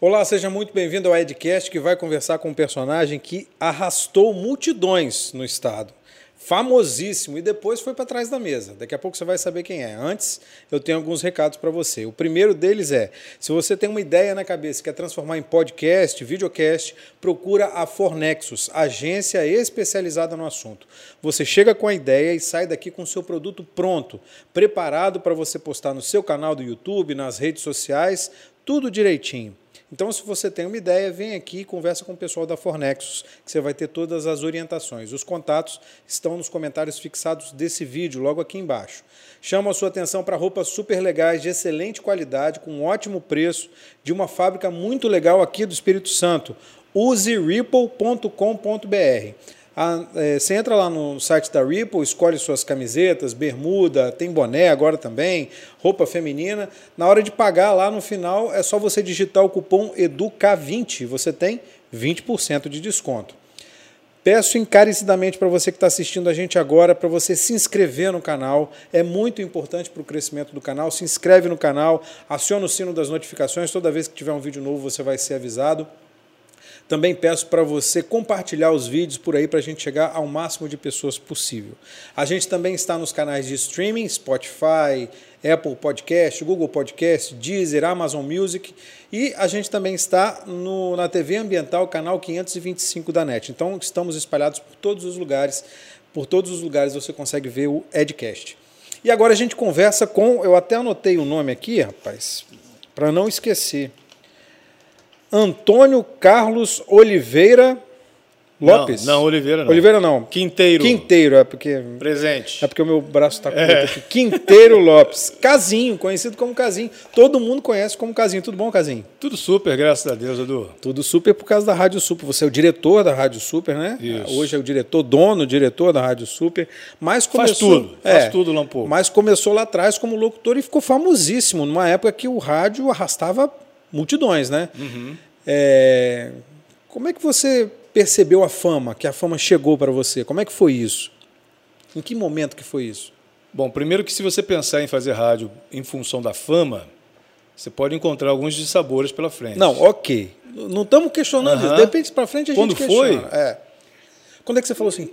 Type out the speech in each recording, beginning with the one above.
Olá, seja muito bem-vindo ao Edcast, que vai conversar com um personagem que arrastou multidões no estado. Famosíssimo e depois foi para trás da mesa. Daqui a pouco você vai saber quem é. Antes, eu tenho alguns recados para você. O primeiro deles é: se você tem uma ideia na cabeça quer transformar em podcast, videocast, procura a Fornexus, agência especializada no assunto. Você chega com a ideia e sai daqui com o seu produto pronto, preparado para você postar no seu canal do YouTube, nas redes sociais, tudo direitinho. Então, se você tem uma ideia, vem aqui e conversa com o pessoal da Fornexus, que você vai ter todas as orientações. Os contatos estão nos comentários fixados desse vídeo, logo aqui embaixo. Chamo a sua atenção para roupas super legais, de excelente qualidade, com um ótimo preço, de uma fábrica muito legal aqui do Espírito Santo. useripple.com.br. A, é, você entra lá no site da Ripple, escolhe suas camisetas, bermuda, tem boné agora também, roupa feminina. Na hora de pagar lá no final, é só você digitar o cupom EDUCA20, você tem 20% de desconto. Peço encarecidamente para você que está assistindo a gente agora, para você se inscrever no canal. É muito importante para o crescimento do canal. Se inscreve no canal, aciona o sino das notificações. Toda vez que tiver um vídeo novo, você vai ser avisado. Também peço para você compartilhar os vídeos por aí para a gente chegar ao máximo de pessoas possível. A gente também está nos canais de streaming, Spotify, Apple Podcast, Google Podcast, Deezer, Amazon Music e a gente também está no, na TV Ambiental, canal 525 da NET. Então estamos espalhados por todos os lugares. Por todos os lugares você consegue ver o Edcast. E agora a gente conversa com, eu até anotei o nome aqui, rapaz, para não esquecer. Antônio Carlos Oliveira Lopes? Não, não, Oliveira não. Oliveira não. Quinteiro. Quinteiro, é porque. Presente. É porque o meu braço está curto é. aqui. Quinteiro Lopes. Casinho, conhecido como Casinho. Todo mundo conhece como Casinho. Tudo bom, Casinho? Tudo super, graças a Deus, Edu. Tudo super por causa da Rádio Super. Você é o diretor da Rádio Super, né? Isso. Hoje é o diretor, dono, diretor da Rádio Super. Mas começou, faz tudo, é, faz tudo pouco. Mas começou lá atrás como locutor e ficou famosíssimo, numa época que o rádio arrastava multidões, né? Uhum. É... Como é que você percebeu a fama, que a fama chegou para você? Como é que foi isso? Em que momento que foi isso? Bom, primeiro que se você pensar em fazer rádio em função da fama, você pode encontrar alguns dissabores pela frente. Não, ok. Não estamos questionando isso. De repente para frente a Quando gente foi? É. Quando é que você falou assim,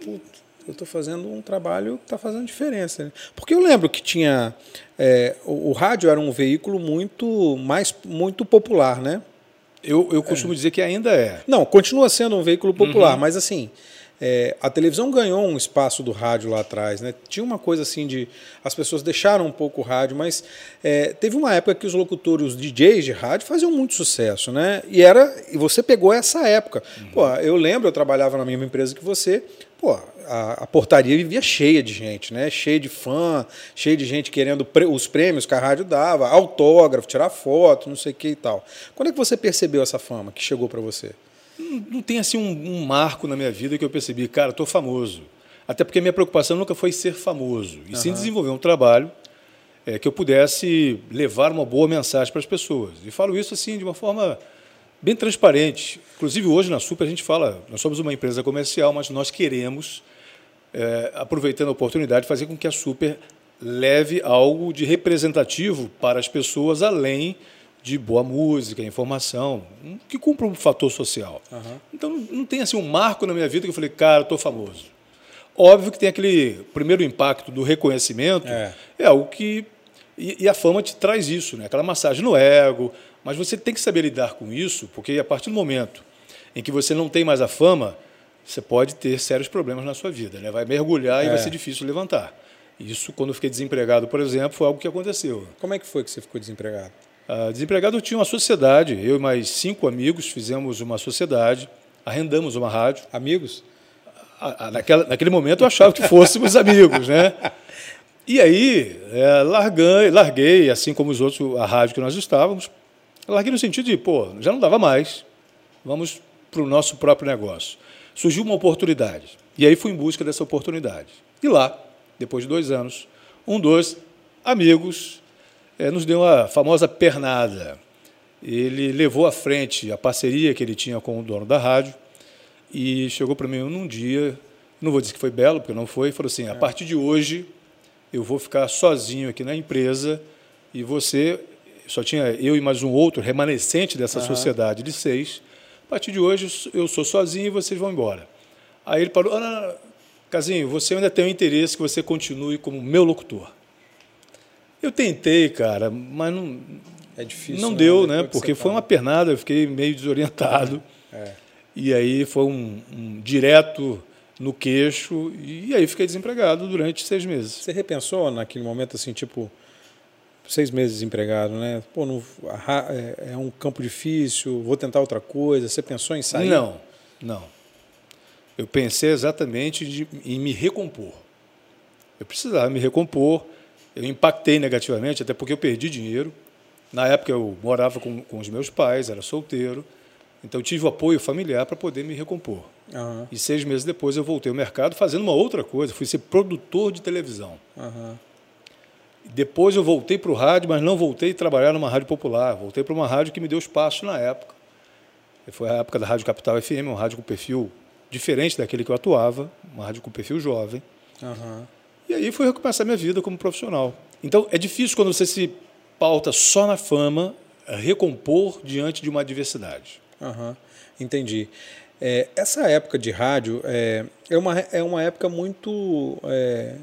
eu estou fazendo um trabalho que está fazendo diferença. Né? Porque eu lembro que tinha. É, o, o, rádio era um veículo muito mais muito popular, né? Eu, eu costumo é. dizer que ainda é. Não, continua sendo um veículo popular, uhum. mas assim, é, a televisão ganhou um espaço do rádio lá atrás, né? Tinha uma coisa assim de. As pessoas deixaram um pouco o rádio, mas é, teve uma época que os locutores, os DJs de rádio faziam muito sucesso, né? E era. E você pegou essa época. Uhum. Pô, eu lembro, eu trabalhava na mesma empresa que você. Pô, a, a, portaria vivia cheia de gente, né? Cheia de fã, cheia de gente querendo os prêmios que a rádio dava, autógrafo, tirar foto, não sei o que e tal. Quando é que você percebeu essa fama que chegou para você? Não, não, tem assim um, um, marco na minha vida que eu percebi, cara, estou famoso. Até porque a minha preocupação nunca foi ser famoso, e uhum. sim desenvolver um trabalho é, que eu pudesse levar uma boa mensagem para as pessoas. E falo isso assim de uma forma bem transparente. Inclusive hoje na Super a gente fala, nós somos uma empresa comercial, mas nós queremos é, aproveitando a oportunidade, fazer com que a Super leve algo de representativo para as pessoas, além de boa música, informação, que cumpra um fator social. Uhum. Então, não tem assim um marco na minha vida que eu falei, cara, estou famoso. Óbvio que tem aquele primeiro impacto do reconhecimento, é, é algo que. E, e, a fama te traz isso, né? aquela massagem no ego, mas você tem que saber lidar com isso, porque a partir do momento em que você não tem mais a fama, você pode ter sérios problemas na sua vida. Né? Vai mergulhar é. e vai ser difícil levantar. Isso, quando eu fiquei desempregado, por exemplo, foi algo que aconteceu. Como é que foi que você ficou desempregado? Ah, desempregado, eu tinha uma sociedade. Eu e mais cinco amigos fizemos uma sociedade, arrendamos uma rádio. Amigos? Ah, naquela, naquele momento eu achava que fôssemos amigos, né? E aí, é, larguei, larguei, assim como os outros, a rádio que nós estávamos. Larguei no sentido de, pô, já não dava mais, vamos para o nosso próprio negócio surgiu uma oportunidade. E aí fui em busca dessa oportunidade. E lá, depois de dois anos, um dos amigos é, nos deu a famosa pernada. Ele levou à frente a parceria que ele tinha com o dono da rádio e chegou para mim num dia, não vou dizer que foi belo, porque não foi, falou assim: a partir de hoje eu vou ficar sozinho aqui na empresa e você só tinha eu e mais um outro remanescente dessa Aham. sociedade de seis. A partir de hoje eu sou sozinho e vocês vão embora. Aí ele parou, ah, Casinho, você ainda tem o interesse que você continue como meu locutor. Eu tentei, cara, mas não, É difícil. não deu, Depois né? que Porque foi tá- uma pernada, eu fiquei meio desorientado. É. E aí foi um, um direto no queixo, e aí fiquei desempregado durante seis meses. Você repensou naquele momento, assim, tipo, seis meses desempregado, né? Pô, não, a ra- é, é um campo difícil, vou tentar outra coisa. Você pensou em sair? Não, não. Eu pensei exatamente de- em me recompor. Eu precisava me recompor. Eu impactei negativamente, até porque eu perdi dinheiro. Na época eu morava com, com os meus pais, era solteiro. Então eu tive o apoio familiar para poder me recompor. Aham, E seis meses depois eu voltei ao mercado fazendo uma outra coisa. Fui ser produtor de televisão. aham. Depois eu voltei para o rádio, mas não voltei a trabalhar numa rádio popular. Voltei para uma rádio que me deu espaço na época. Foi a época da Rádio Capital FM, uma rádio com perfil diferente daquele que eu atuava, uma rádio com perfil jovem. aham. E aí fui recomeçar minha vida como profissional. Então é difícil quando você se pauta só na fama, recompor diante de uma adversidade. Aham, entendi. É, essa época de rádio é, é, uma, é uma época muito. é,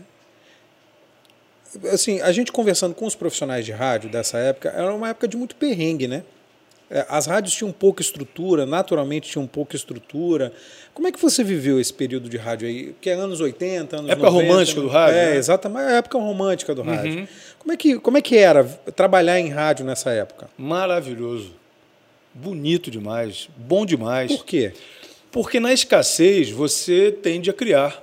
assim, a gente conversando com os profissionais de rádio dessa época, era uma época de muito perrengue, né? É, As rádios tinham pouca estrutura, naturalmente tinham pouca estrutura. Como é que você viveu esse período de rádio aí? Que é anos 80, anos Época 90, romântica do rádio, É, né? exatamente, a época romântica do rádio. Como, é que, como é que era trabalhar em rádio nessa época? Maravilhoso. Bonito demais, bom demais. Por quê? Porque na escassez você tende a criar.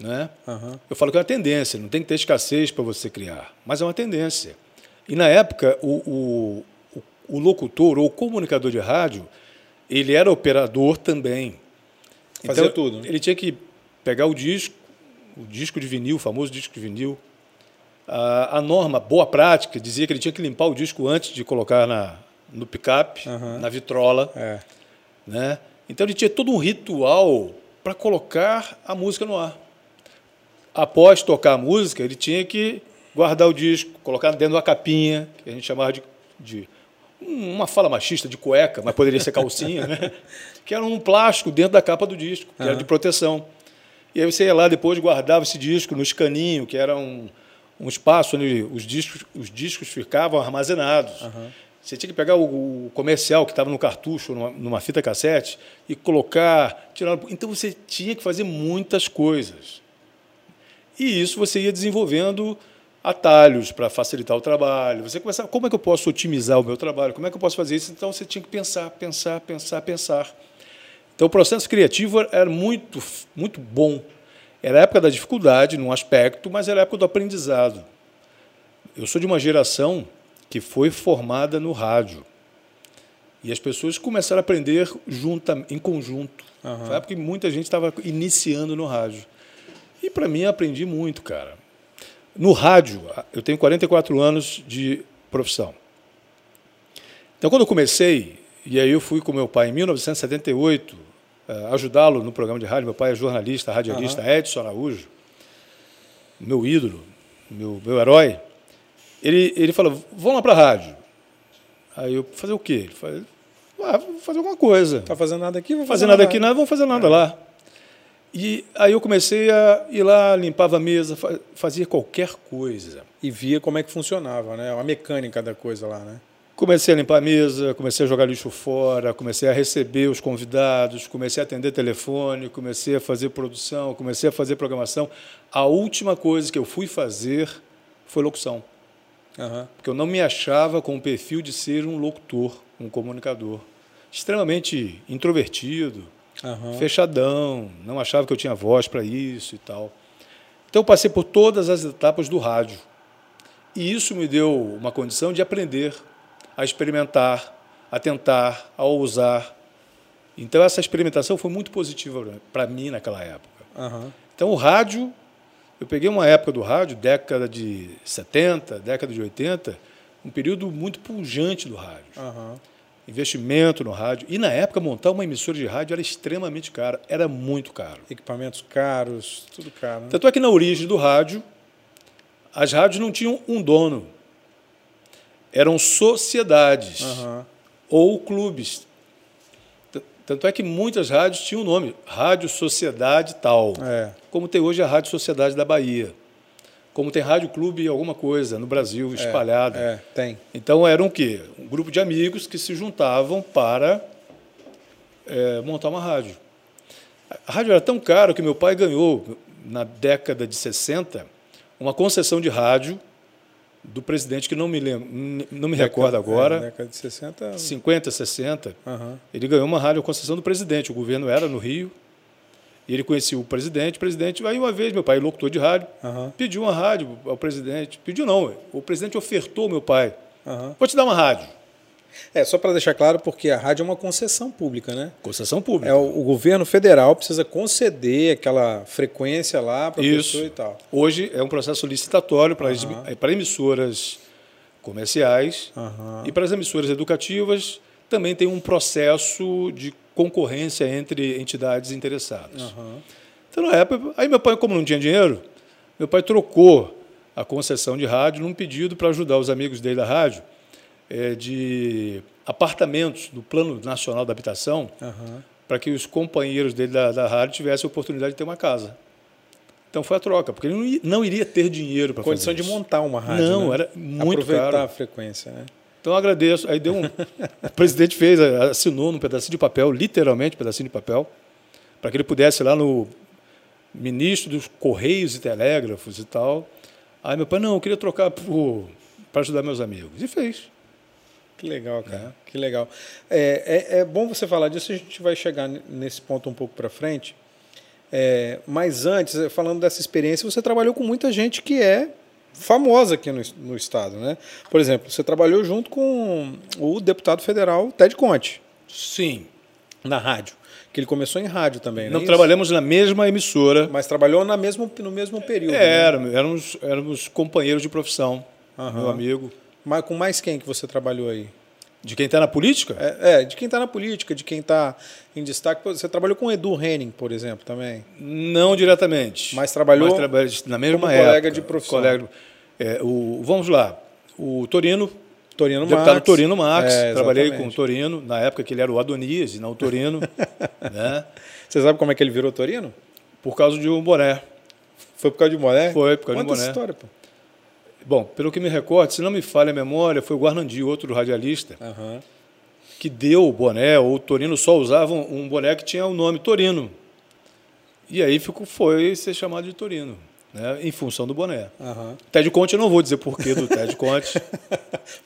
Né? Aham. Eu falo que é uma tendência, não tem que ter escassez para você criar, mas é uma tendência. E na época, o, o, o- locutor ou o comunicador de rádio, ele era operador também. Fazia Então, tudo, né? Ele tinha que pegar o disco, o disco de vinil, o famoso disco de vinil. A, a norma, boa prática, dizia que ele tinha que limpar o disco antes de colocar na, no picape, Aham. na vitrola É. né? Então ele tinha todo um ritual para colocar a música no ar. Após tocar a música, ele tinha que guardar o disco, colocar dentro de uma capinha, que a gente chamava de, de uma fala machista de cueca, mas poderia ser calcinha, né? que era um plástico dentro da capa do disco, que era de proteção. E aí você ia lá depois guardava esse disco no escaninho, que era um, um espaço onde os discos, os discos ficavam armazenados. Você tinha que pegar o, o comercial que estava no cartucho, numa, numa fita cassete, e colocar, tirar. Então você tinha que fazer muitas coisas. E isso você ia desenvolvendo atalhos para facilitar o trabalho. Você começava, como é que eu posso otimizar o meu trabalho? Como é que eu posso fazer isso? Então você tinha que pensar, pensar, pensar, pensar. Então o processo criativo era muito, muito bom. Era a época da dificuldade, num aspecto, mas era a época do aprendizado. Eu sou de uma geração que foi formada no rádio. E as pessoas começaram a aprender junta, em conjunto. Aham. Foi a época que muita gente estava iniciando no rádio. E para mim, aprendi muito, cara. No rádio, eu tenho 44 anos de profissão. Então, quando eu comecei, e aí eu fui com meu pai em 1978, eh, ajudá-lo no programa de rádio. Meu pai é jornalista, radialista, Edson Araújo, meu ídolo, meu, meu herói. Ele, ele falou: vamos lá para a rádio. Aí eu, fazer o quê? Ele falou: ah, vou fazer alguma coisa Tá fazendo nada aqui? Vou fazer nada aqui, nada, vamos fazer nada lá. E aí eu comecei a ir lá, limpava a mesa, fa- fazia qualquer coisa. E via como é que funcionava, né? A mecânica da coisa lá, né? Comecei a limpar a mesa, comecei a jogar lixo fora, comecei a receber os convidados, comecei a atender telefone, comecei a fazer produção, comecei a fazer programação. A última coisa que eu fui fazer foi locução, Aham. porque eu não me achava com o perfil de ser um locutor, um comunicador. Extremamente introvertido, Aham. fechadão, não achava que eu tinha voz para isso e tal. Então eu passei por todas as etapas do rádio. E isso me deu uma condição de aprender, a experimentar, a tentar, a ousar. Então essa experimentação foi muito positiva para mim naquela época. Aham. Então o rádio, eu peguei uma época do rádio, década de 70, década de 80, um período muito pujante do rádio Aham. Investimento no rádio. E na época, montar uma emissora de rádio era extremamente caro, era muito caro. Equipamentos caros, tudo caro. Né? Tanto é que na origem do rádio, as rádios não tinham um dono. eram sociedades Aham. ou clubes. Tanto é que muitas rádios tinham o nome Rádio Sociedade Tal, É. como tem hoje a Rádio Sociedade da Bahia, como tem Rádio Clube alguma coisa no Brasil espalhada. É, tem. Então eram o quê? Um grupo de amigos que se juntavam para eh, montar uma rádio. A rádio era tão cara que meu pai ganhou, na década de 60, uma concessão de rádio do presidente que não me lembro, não me recordo É, agora, década de 60. 50, 60. Aham. Ele ganhou uma rádio concessão do presidente. O governo era no Rio. E ele conhecia o presidente. O presidente, aí uma vez, meu pai, locutor de rádio, Aham. pediu uma rádio ao presidente. Pediu não, o presidente ofertou meu pai. Aham. Vou te dar uma rádio. É, só para deixar claro, porque a rádio é uma concessão pública, né? Concessão pública. É, o, o governo federal precisa conceder aquela frequência lá para a pessoa e tal. Hoje é um processo licitatório para, eh, para emissoras comerciais e para as emissoras educativas também tem um processo de concorrência entre entidades interessadas. Aham. Então, na época, aí meu pai, como não tinha dinheiro, meu pai trocou a concessão de rádio num pedido para ajudar os amigos dele da rádio eh, de apartamentos do Plano Nacional da Habitação Aham. para que os companheiros dele da, da rádio tivessem a oportunidade de ter uma casa. Então foi a troca, porque ele não, iria ter dinheiro para Condição fazer de isso. montar uma rádio. Não, né? era muito Aproveitar caro. a frequência, né? Então eu agradeço. Aí deu um. o presidente fez, assinou num pedacinho de papel, literalmente um pedacinho de papel, para que ele pudesse ir lá no ministro dos Correios e Telégrafos e tal. Aí meu pai, não, eu queria trocar para ajudar meus amigos. E fez. Que legal, cara. Que legal. É, é, é bom você falar disso, a gente vai chegar nesse ponto um pouco para frente. É, mas antes, falando dessa experiência, você trabalhou com muita gente que é famosa aqui no, no estado, né? Por exemplo, você trabalhou junto com o deputado federal Ted Conte, Sim. na rádio. Que ele começou em rádio também, né? Não trabalhamos na mesma emissora. Mas trabalhou na mesmo, no mesmo período. É, né? éramos, éramos, éramos companheiros de profissão, Aham. meu amigo. Mas com mais quem que você trabalhou aí? De quem está na política? É, é, de quem está na política, de quem está em destaque. Você trabalhou com o Edu Henning, por exemplo, também. Não diretamente. Mas trabalhou Mas na mesma como época. colega de profissão. Colega- é, o, vamos lá. O Torino, Torino o deputado Max. Torino Max. É, trabalhei com o Torino, na época que ele era o Adonias e não o Torino. né? Você sabe como é que ele virou Torino? Por causa de um boné. Foi por causa de boné? Foi por causa de um boné. história, pô. Bom, pelo que me recordo, se não me falha a memória, foi o Guarnandi, outro radialista, Aham. que deu o boné, ou o Torino só usava um um boné que tinha o nome Torino. E aí ficou, foi ser chamado de Torino, né, em função do boné. Aham. Ted Conte, eu não vou dizer porquê do Ted Conte.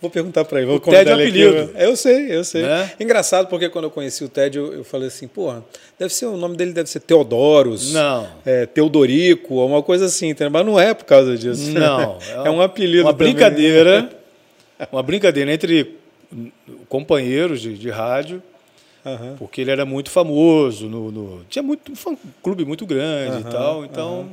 Vou perguntar para ele. Vou O Ted é ele aqui. apelido. Eu sei, eu sei. Né? Engraçado porque quando eu conheci o Ted, eu, eu falei assim, porra, deve ser o nome dele deve ser Teodoros. Não. É, Teodorico, ou uma coisa assim, entendeu? mas não é por causa disso. Não. é um apelido. Uma também. brincadeira. Uma brincadeira entre companheiros de, de rádio, Aham. porque ele era muito famoso. No, no- tinha muito, um clube muito grande e Aham, tal. Então.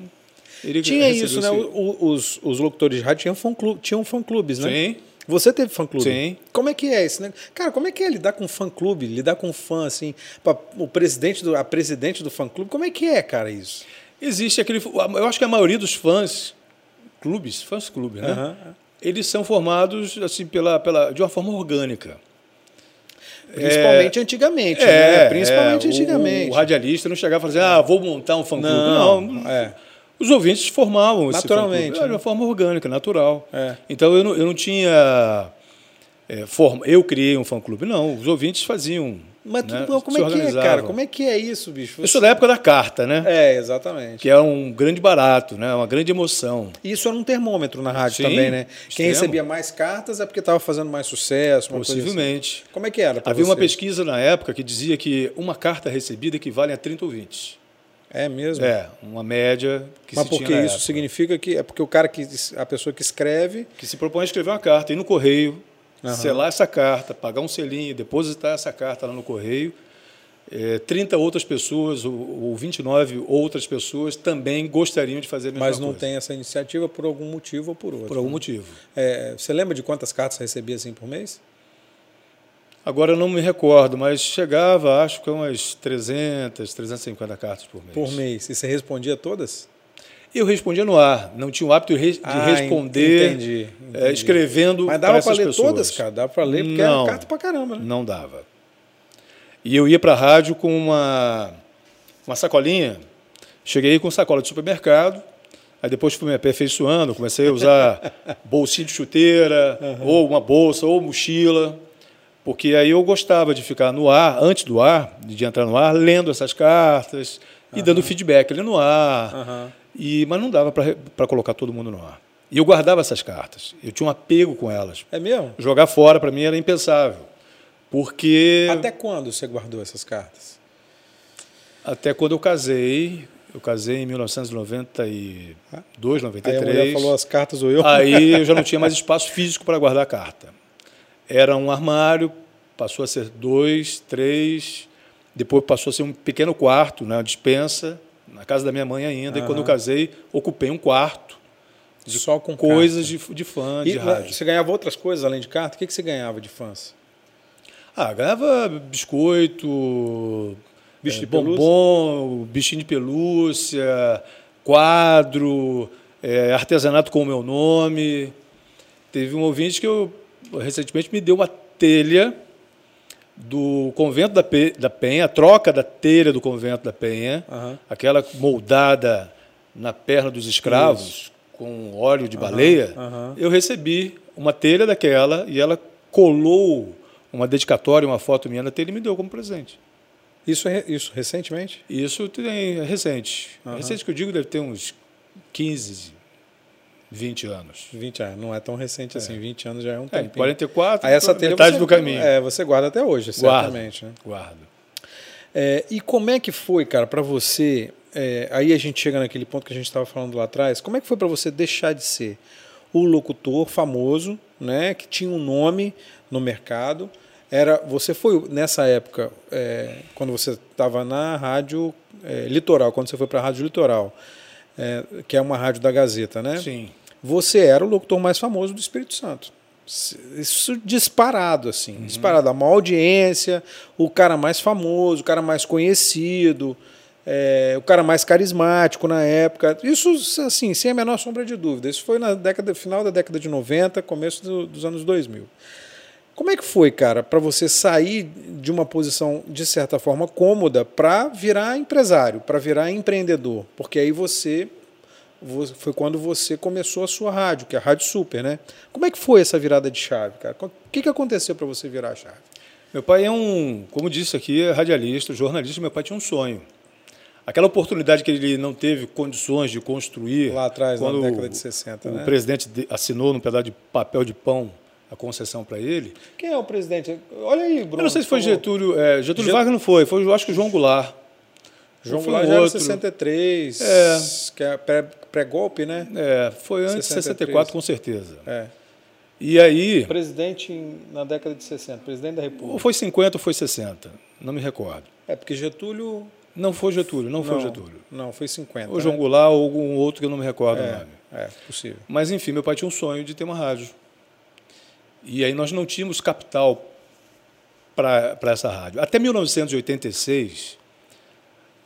Ele Tinha isso, né? O- Os, os locutores de rádio tinham fã, clube, tinham fã clubes, né? Sim. Você teve fã clube? Sim. Como é que é isso, né? Cara, como é que é lidar com fã clube, lidar com fã assim, pra- o presidente do a presidente do fã clube, como é que é, cara, isso? Existe aquele. Eu acho que a maioria dos fãs, clubes, fãs clubes, né? Eles são formados assim pela, pela, de uma forma orgânica. Principalmente antigamente, É, né? Principalmente é, o- antigamente. O, radialista não chegava e falava assim, ah, vou montar um fã-clube. Não, Não, é. Os ouvintes formavam esse Naturalmente, fã-clube. Era de né? uma forma orgânica, natural. É. Então eu não, eu não tinha... é, forma, eu criei um fã-clube, não. Os ouvintes faziam. Mas né, como é que é, cara? Como é que é isso, bicho? Eu sou da época da carta, né? É, exatamente. Que é um grande barato, né? uma grande emoção. Isso era um termômetro na rádio Sim, também, né? Quem extremo. recebia mais cartas é porque estava fazendo mais sucesso, uma assim. Possivelmente. Como é que era? Havia uma você? pesquisa na época que dizia que uma carta recebida equivale a 30 ouvintes. É mesmo? É, uma média que Mas se porque isso época. significa que é porque o cara que a pessoa que escreve que se propõe a escrever uma carta, ir no correio, Aham. selar essa carta, pagar um selinho, depositar essa carta lá no correio. É, 30 outras pessoas, ou, ou 29 outras pessoas também gostariam de fazer a mesma mas não coisa, tem essa iniciativa por algum motivo ou por outro. por algum né? motivo. É, você lembra de quantas cartas recebia assim por mês? Agora eu não me recordo, mas chegava, acho que umas 300, 350 cartas por mês. Por mês. E você respondia todas? Eu respondia no ar, não tinha o hábito de Ah, responder entendi, é, escrevendo Mas dava para ler pessoas. todas, cara? Dava para ler, porque não, era carta para caramba, né? Não dava. E eu ia para a rádio com uma, uma sacolinha. Cheguei com sacola de supermercado, aí depois fui me aperfeiçoando, comecei a usar bolsinha de chuteira, uhum. ou uma bolsa, ou mochila, porque aí eu gostava de ficar no ar, antes do ar, de entrar no ar, lendo essas cartas uhum. e dando feedback ali no ar. Uhum. E, mas não dava para colocar todo mundo no ar. E eu guardava essas cartas. Eu tinha um apego com elas. É mesmo? Jogar fora para mim era impensável. Porque. Até quando você guardou essas cartas? Até quando eu casei. Eu casei em 1992, 93. Aí a mulher falou as cartas ou eu? Aí eu já não tinha mais espaço físico para guardar a carta. Era um armário, passou a ser dois, três, depois passou a ser um pequeno quarto, né, uma dispensa, na casa da minha mãe ainda. Uhum. E quando eu casei, ocupei um quarto de Só com coisas de, de fã, e, de rádio. Você ganhava outras coisas além de carta? O que, que você ganhava de fãs? Ah, ganhava biscoito, bicho de é, bombom, bichinho de pelúcia, quadro, é, artesanato com o meu nome. Teve um ouvinte que eu recentemente me deu uma telha do convento da, Pe da Penha, a troca da telha do convento da Penha, uhum. aquela moldada na perna dos escravos, Isso com óleo de baleia, uhum, eu recebi uma telha daquela e ela colou uma dedicatória, uma foto minha na telha e me deu como presente. Isso, é, isso recentemente? Isso tem é recente. Uhum. Recente que eu digo deve ter uns 15, 20 anos. 20 anos, não é tão recente é. assim, 20 anos já é um tempo. É, 44, Aí essa telha metade você, do caminho. É, você guarda até hoje, certamente. Guardo. Né? Guardo. É, e como é que foi, cara, para você é, aí a gente chega naquele ponto que a gente estava falando lá atrás. Como é que foi para você deixar de ser o locutor famoso, né, que tinha um nome no mercado? Era, você foi nessa época, é, quando você estava na rádio é, Litoral, quando você foi para a rádio Litoral, é, que é uma rádio da Gazeta, né? Sim. Você era o locutor mais famoso do Espírito Santo. Isso disparado, assim, uhum. disparado. A maior audiência, o cara mais famoso, o cara mais conhecido é, o cara mais carismático na época. Isso, assim, sem a menor sombra de dúvida. Isso foi na década final da década de 90, começo do, dos anos 2000. Como é que foi, cara, para você sair de uma posição, de certa forma, cômoda para virar empresário, para virar empreendedor? Porque aí você foi quando você começou a sua rádio, que é a Rádio Super, né? Como é que foi essa virada de chave, cara? O que, que aconteceu para você virar a chave? Meu pai é um, como disse aqui, é radialista, jornalista. Meu pai tinha um sonho aquela oportunidade que ele não teve condições de construir. Lá atrás, na década de 60. O né? presidente assinou num pedaço de papel de pão a concessão para ele. Quem é o presidente? Olha aí, Bruno. Eu não sei se foi Getúlio. É, Getúlio Get... Vargas não foi, foi eu acho que o João Goulart. João Goulart já era 63, é. que é pré-golpe, né? É, foi antes 63. de 64, com certeza. É. E aí. Presidente na década de 60, presidente da República. Ou foi 50 ou foi 60, não me recordo. É, porque Getúlio não foi Getúlio, não, não foi Getúlio. Não, foi 50. Ou João né? Goulart ou algum outro que eu não me recordo é, o nome. É, possível. Mas, enfim, meu pai tinha um sonho de ter uma rádio. E aí nós não tínhamos capital para essa rádio. Até 1986,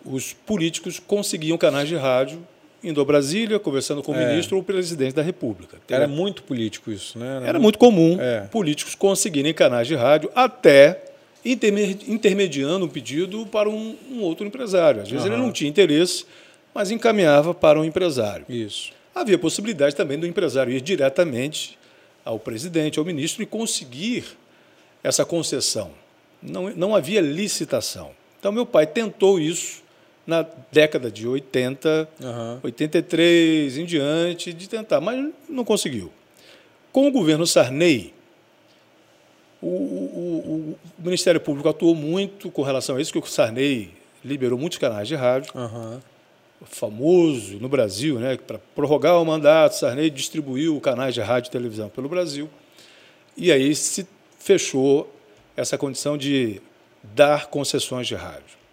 os políticos conseguiam canais de rádio indo a Brasília, conversando com o é. ministro ou o presidente da República. Era muito político isso, né? Era, Era muito comum é. políticos conseguirem canais de rádio até intermediando um pedido para um, um outro empresário. Às vezes uhum. ele não tinha interesse, mas encaminhava para um empresário. Isso. Havia possibilidade também do empresário ir diretamente ao presidente, ao ministro e conseguir essa concessão. Não, não havia licitação. Então, meu pai tentou isso na década de 80, uhum. 83 em diante, de tentar, mas não conseguiu. Com o governo Sarney, o, o, o, Ministério Público atuou muito com relação a isso, que o Sarney liberou muitos canais de rádio. Uhum. Famoso no Brasil, né? Para prorrogar o mandato, Sarney distribuiu canais de rádio e televisão pelo Brasil. E aí se fechou essa condição de dar concessões de rádio.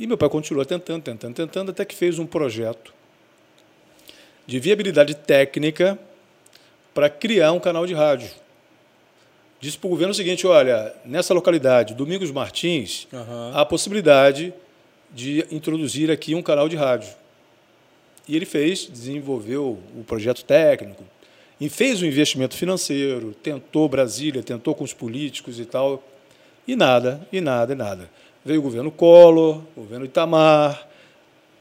E meu pai continuou tentando, tentando, tentando, até que fez um projeto de viabilidade técnica para criar um canal de rádio disse para o governo o seguinte: olha, nessa localidade, Domingos Martins, uhum. há a possibilidade de introduzir aqui um canal de rádio. E ele fez, desenvolveu o projeto técnico, e fez um investimento financeiro, tentou Brasília, tentou com os políticos e tal, e nada, e nada, e nada. Veio o governo Collor, o governo Itamar,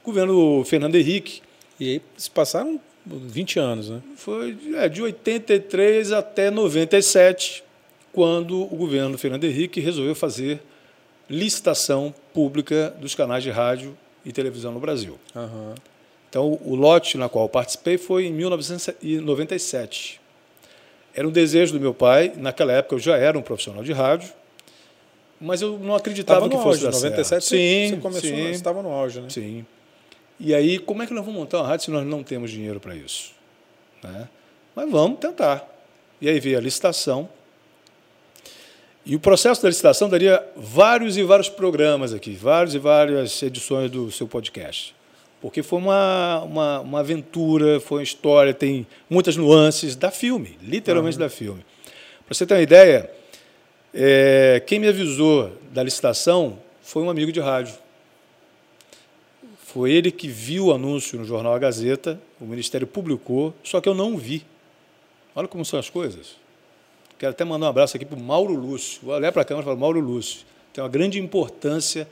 o governo Fernando Henrique. E aí se passaram 20 anos, né? Foi é, de 83 até 97, quando o governo Fernando Henrique resolveu fazer licitação pública dos canais de rádio e televisão no Brasil. Uhum. Então, o lote na qual eu participei foi em 1997. Era um desejo do meu pai. Naquela época eu já era um profissional de rádio, mas eu não acreditava Tava que fosse auge, dar 97 certo. Sim, você começou, sim, você estava no auge, né? sim. E aí, como é que nós vamos montar uma rádio se nós não temos dinheiro para isso? Né? Mas vamos tentar. E aí veio a licitação. E o processo da licitação daria vários e vários programas aqui, várias e várias edições do seu podcast porque foi uma, uma, uma, aventura, foi uma história, tem muitas nuances da filme, literalmente uhum. da filme. Para você ter uma ideia, é, quem me avisou da licitação foi um amigo de rádio. Foi ele que viu o anúncio no jornal A Gazeta, o Ministério publicou, só que eu não vi. Olha como são as coisas. Quero até mandar um abraço aqui para o Mauro Lúcio. Vou olhar para a câmera e falar, Mauro Lúcio, tem uma grande importância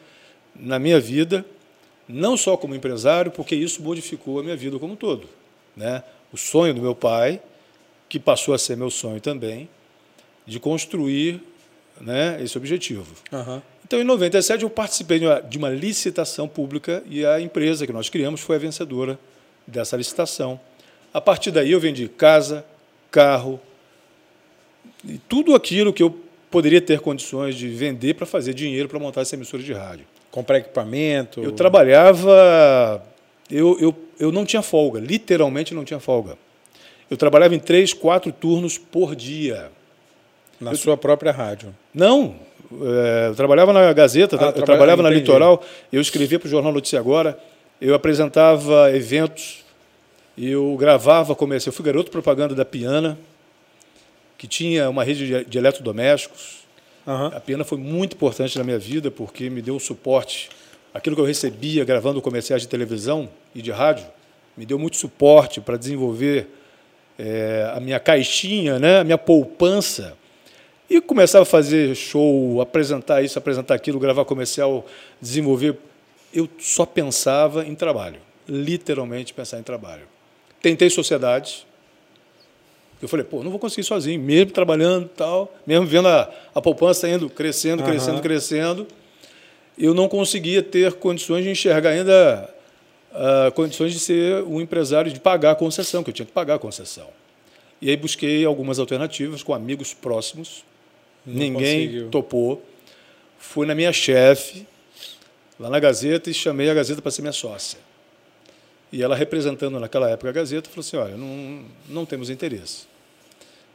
na minha vida não só como empresário, porque isso modificou a minha vida como um todo. Né? O sonho do meu pai, que passou a ser meu sonho também, de construir né, esse objetivo. Uhum. Então, em 97, eu participei de uma, de uma licitação pública e a empresa que nós criamos foi a vencedora dessa licitação. A partir daí, eu vendi casa, carro, e tudo aquilo que eu poderia ter condições de vender para fazer dinheiro para montar essa emissora de rádio comprar equipamento? Eu trabalhava. Eu, eu, eu não tinha folga, literalmente não tinha folga. Eu trabalhava em três, quatro turnos por dia. Na eu, sua própria rádio? Não. É, eu trabalhava na Gazeta, ah, eu trabalhava na Litoral, eu escrevia para o Jornal Notícia Agora, eu apresentava eventos, eu gravava comercial. Eu fui garoto propaganda da Piana, que tinha uma rede de, de eletrodomésticos. Uhum. A Piana foi muito importante na minha vida porque me deu suporte. Aquilo que eu recebia gravando comerciais de televisão e de rádio me deu muito suporte para desenvolver é, a minha caixinha, né, a minha poupança. E começava a fazer show, apresentar isso, apresentar aquilo, gravar comercial, desenvolver. Eu só pensava em trabalho, literalmente pensar em trabalho. Tentei sociedade, eu falei, pô, não vou conseguir sozinho, mesmo trabalhando tal, mesmo vendo a, a poupança indo crescendo, crescendo, uhum. crescendo, eu não conseguia ter condições de enxergar ainda uh, condições de ser um empresário, de pagar a concessão, que eu tinha que pagar a concessão. E aí busquei algumas alternativas com amigos próximos, ninguém conseguiu. topou. Fui na minha chefe, lá na Gazeta, e chamei a Gazeta para ser minha sócia. E ela, representando naquela época a Gazeta, falou assim: olha, não, não temos interesse.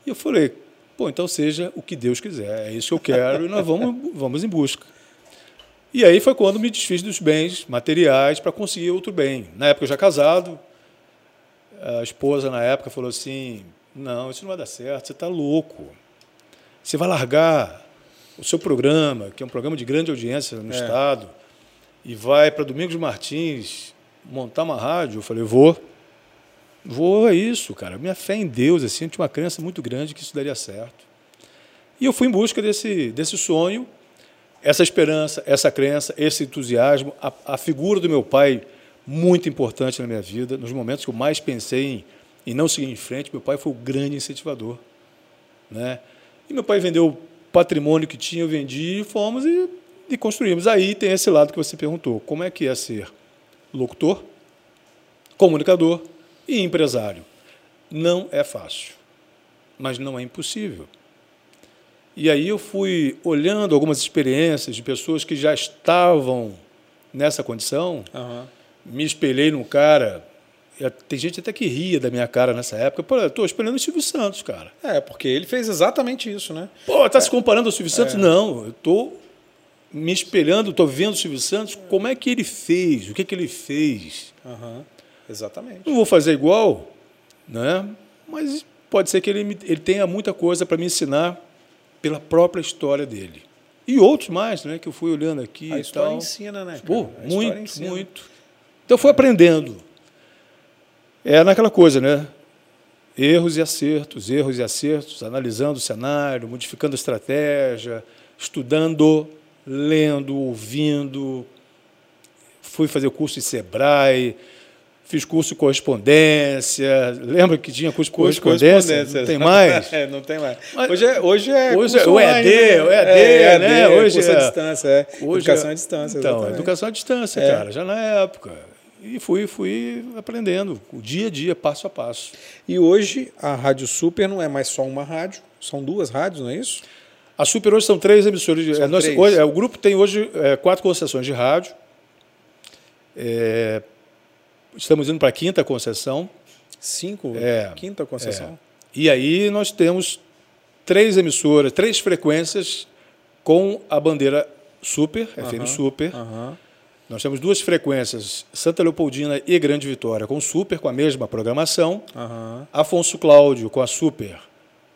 E eu falei: pô, então seja o que Deus quiser, é isso que eu quero e nós vamos, vamos em busca. E aí foi quando me desfiz dos bens materiais para conseguir outro bem. Na época, já casado, a esposa, na época, falou assim: não, isso não vai dar certo, você está louco. Você vai largar o seu programa, que é um programa de grande audiência no é. Estado, e vai para Domingos Martins montar uma rádio? Eu falei, vou. Vou, é isso, cara. Minha fé em Deus, assim, eu tinha uma crença muito grande que isso daria certo. E eu fui em busca desse, desse sonho, essa esperança, essa crença, esse entusiasmo, a, a figura do meu pai, muito importante na minha vida. Nos momentos que eu mais pensei em, em não seguir em frente, meu pai foi o grande incentivador. Né? E meu pai vendeu o patrimônio que tinha, eu vendi, e fomos e, e construímos. Aí tem esse lado que você perguntou: como é que é ser locutor, comunicador e empresário. Não é fácil, mas não é impossível. E aí eu fui olhando algumas experiências de pessoas que já estavam nessa condição, uhum. me espelhei num cara. Tem gente até que ria da minha cara nessa época. Pô, eu estou espelhando o Silvio Santos, cara. É, porque ele fez exatamente isso, né? Pô, tá é. se comparando ao Silvio Santos? É. Não, eu estou me espelhando, estou vendo o Silvio Santos, como é que ele fez, o que, que ele fez. Uhum. Exatamente. Não vou fazer igual, né? mas pode ser que ele, ele tenha muita coisa para me ensinar pela própria história dele. E outros mais, né, que eu fui olhando aqui. A história tal. ensina, né? Pô, muito, muito. Então, eu fui aprendendo. É naquela coisa, né? erros e acertos, erros e acertos, analisando o cenário, modificando a estratégia, estudando, lendo, ouvindo. Fui fazer curso em Sebrae, fiz curso de correspondência. Lembra que tinha curso de correspondência? correspondência? Não tem mais? é, não tem mais. Mas, hoje é, hoje é, hoje é o EAD, né? o EAD, é, né? Hoje é, à distância, é. Hoje educação à distância. Então, exatamente. educação à distância, é. cara, já na época. E fui, fui aprendendo, o dia a dia, passo a passo. E hoje a Rádio Super não é mais só uma rádio, são duas rádios, não é isso? A Super hoje são três emissoras. De, é, nós, três. Hoje, é, o grupo tem hoje é, quatro concessões de rádio. É, estamos indo para a quinta concessão. Cinco? É, quinta concessão. É. E aí nós temos três emissoras, três frequências com a bandeira Super, FM Super. Nós temos duas frequências, Santa Leopoldina e Grande Vitória, com Super, com a mesma programação. Afonso Cláudio, com a Super,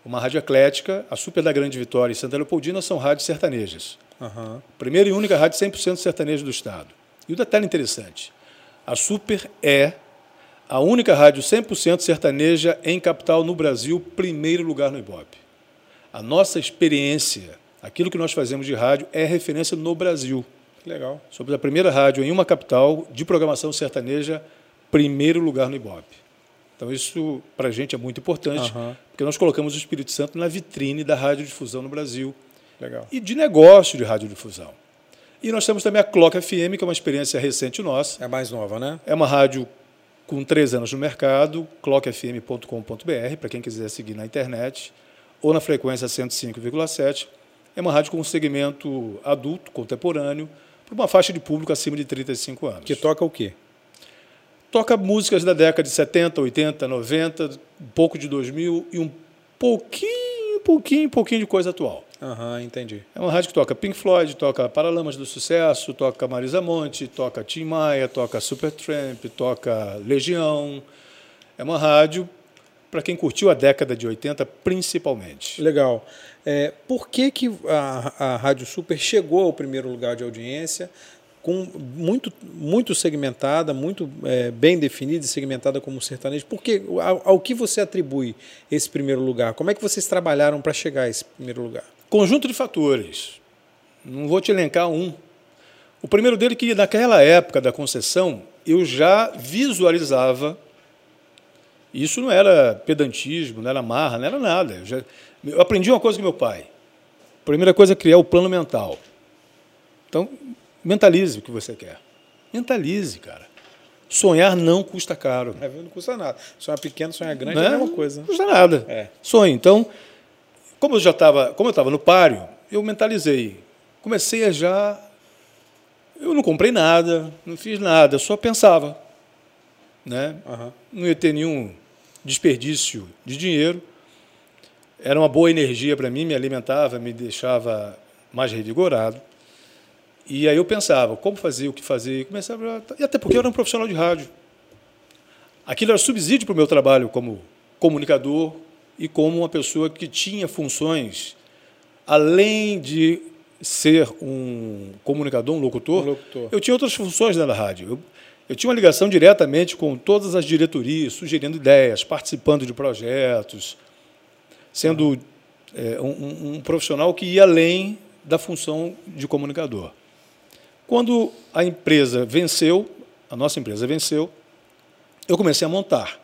uma rádio eclética. A Super da Grande Vitória e Santa Leopoldina são rádios sertanejas. Uhum. Primeira e única rádio 100% sertaneja do Estado. E o detalhe interessante, a Super é a única rádio 100% sertaneja em capital no Brasil, primeiro lugar no Ibope. A nossa experiência, aquilo que nós fazemos de rádio, é referência no Brasil. Legal. Somos a primeira rádio em uma capital de programação sertaneja, primeiro lugar no Ibope. Então, isso para a gente é muito importante, uhum. porque nós colocamos o Espírito Santo na vitrine da radiodifusão no Brasil. Legal. E de negócio de radiodifusão. E nós temos também a Clock FM, que é uma experiência recente nossa. É mais nova, né? É uma rádio com três anos no mercado, clockfm.com.br, para quem quiser seguir na internet, ou na frequência 105,7. É uma rádio com um segmento adulto, contemporâneo, para uma faixa de público acima de 35 anos. Que toca o quê? Toca músicas da década de 70, 80, 90, um pouco de 2000 e um pouquinho, pouquinho, pouquinho de coisa atual. Aham, uhum, entendi. É uma rádio que toca Pink Floyd, toca Paralamas do Sucesso, toca Marisa Monte, toca Tim Maia, toca Supertramp, toca Legião. É uma rádio para quem curtiu a década de 80, principalmente. Legal. É, por que, que a, a Rádio Super chegou ao primeiro lugar de audiência? com muito, muito segmentada, muito é, bem definida e segmentada como sertanejo. Por que, ao, ao, que você atribui esse primeiro lugar? Como é que vocês trabalharam para chegar a esse primeiro lugar? Conjunto de fatores. Não vou te elencar um. O primeiro dele é que naquela época da concessão eu já visualizava. Isso não era pedantismo, não era marra, não era nada. Eu, já, eu aprendi uma coisa com meu pai. A primeira coisa é criar o plano mental. Então, mentalize o que você quer. Mentalize, cara. Sonhar não custa caro. É, não custa nada. Sonhar pequeno, sonhar grande é, é a mesma coisa. Não custa nada. É. Sonhe. Então, como eu já estava, como eu estava no páreo, eu mentalizei. Comecei a já. Eu não comprei nada, não fiz nada, só pensava. Né? Uhum. Não ia ter nenhum desperdício de dinheiro. Era uma boa energia para mim, me alimentava, me deixava mais revigorado. E aí eu pensava, como fazer, o que fazer, e começava, e até porque eu era um profissional de rádio. Aquilo era subsídio para o meu trabalho como comunicador, e como uma pessoa que tinha funções, além de ser um comunicador, um locutor, um locutor. eu tinha outras funções dentro da rádio. Eu, eu tinha uma ligação diretamente com todas as diretorias, sugerindo ideias, participando de projetos, sendo é, um, um profissional que ia além da função de comunicador. Quando a empresa venceu, a nossa empresa venceu, eu comecei a montar.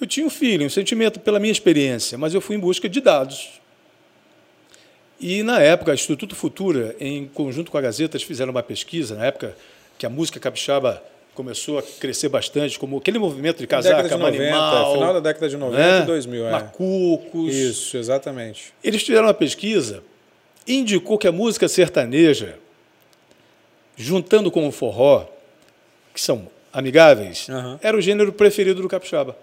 Eu tinha um feeling, um sentimento pela minha experiência, mas eu fui em busca de dados. E, na época, o Instituto Futura, em conjunto com a Gazeta, fizeram uma pesquisa, na época que a música capixaba começou a crescer bastante, como aquele movimento de casaca, de 90, animal... Final da década de 90 né? e 2000, é. Macucos... Isso, exatamente. Eles fizeram uma pesquisa e indicou que a música sertaneja, juntando com o forró, que são amigáveis, uhum. era o gênero preferido do capixaba.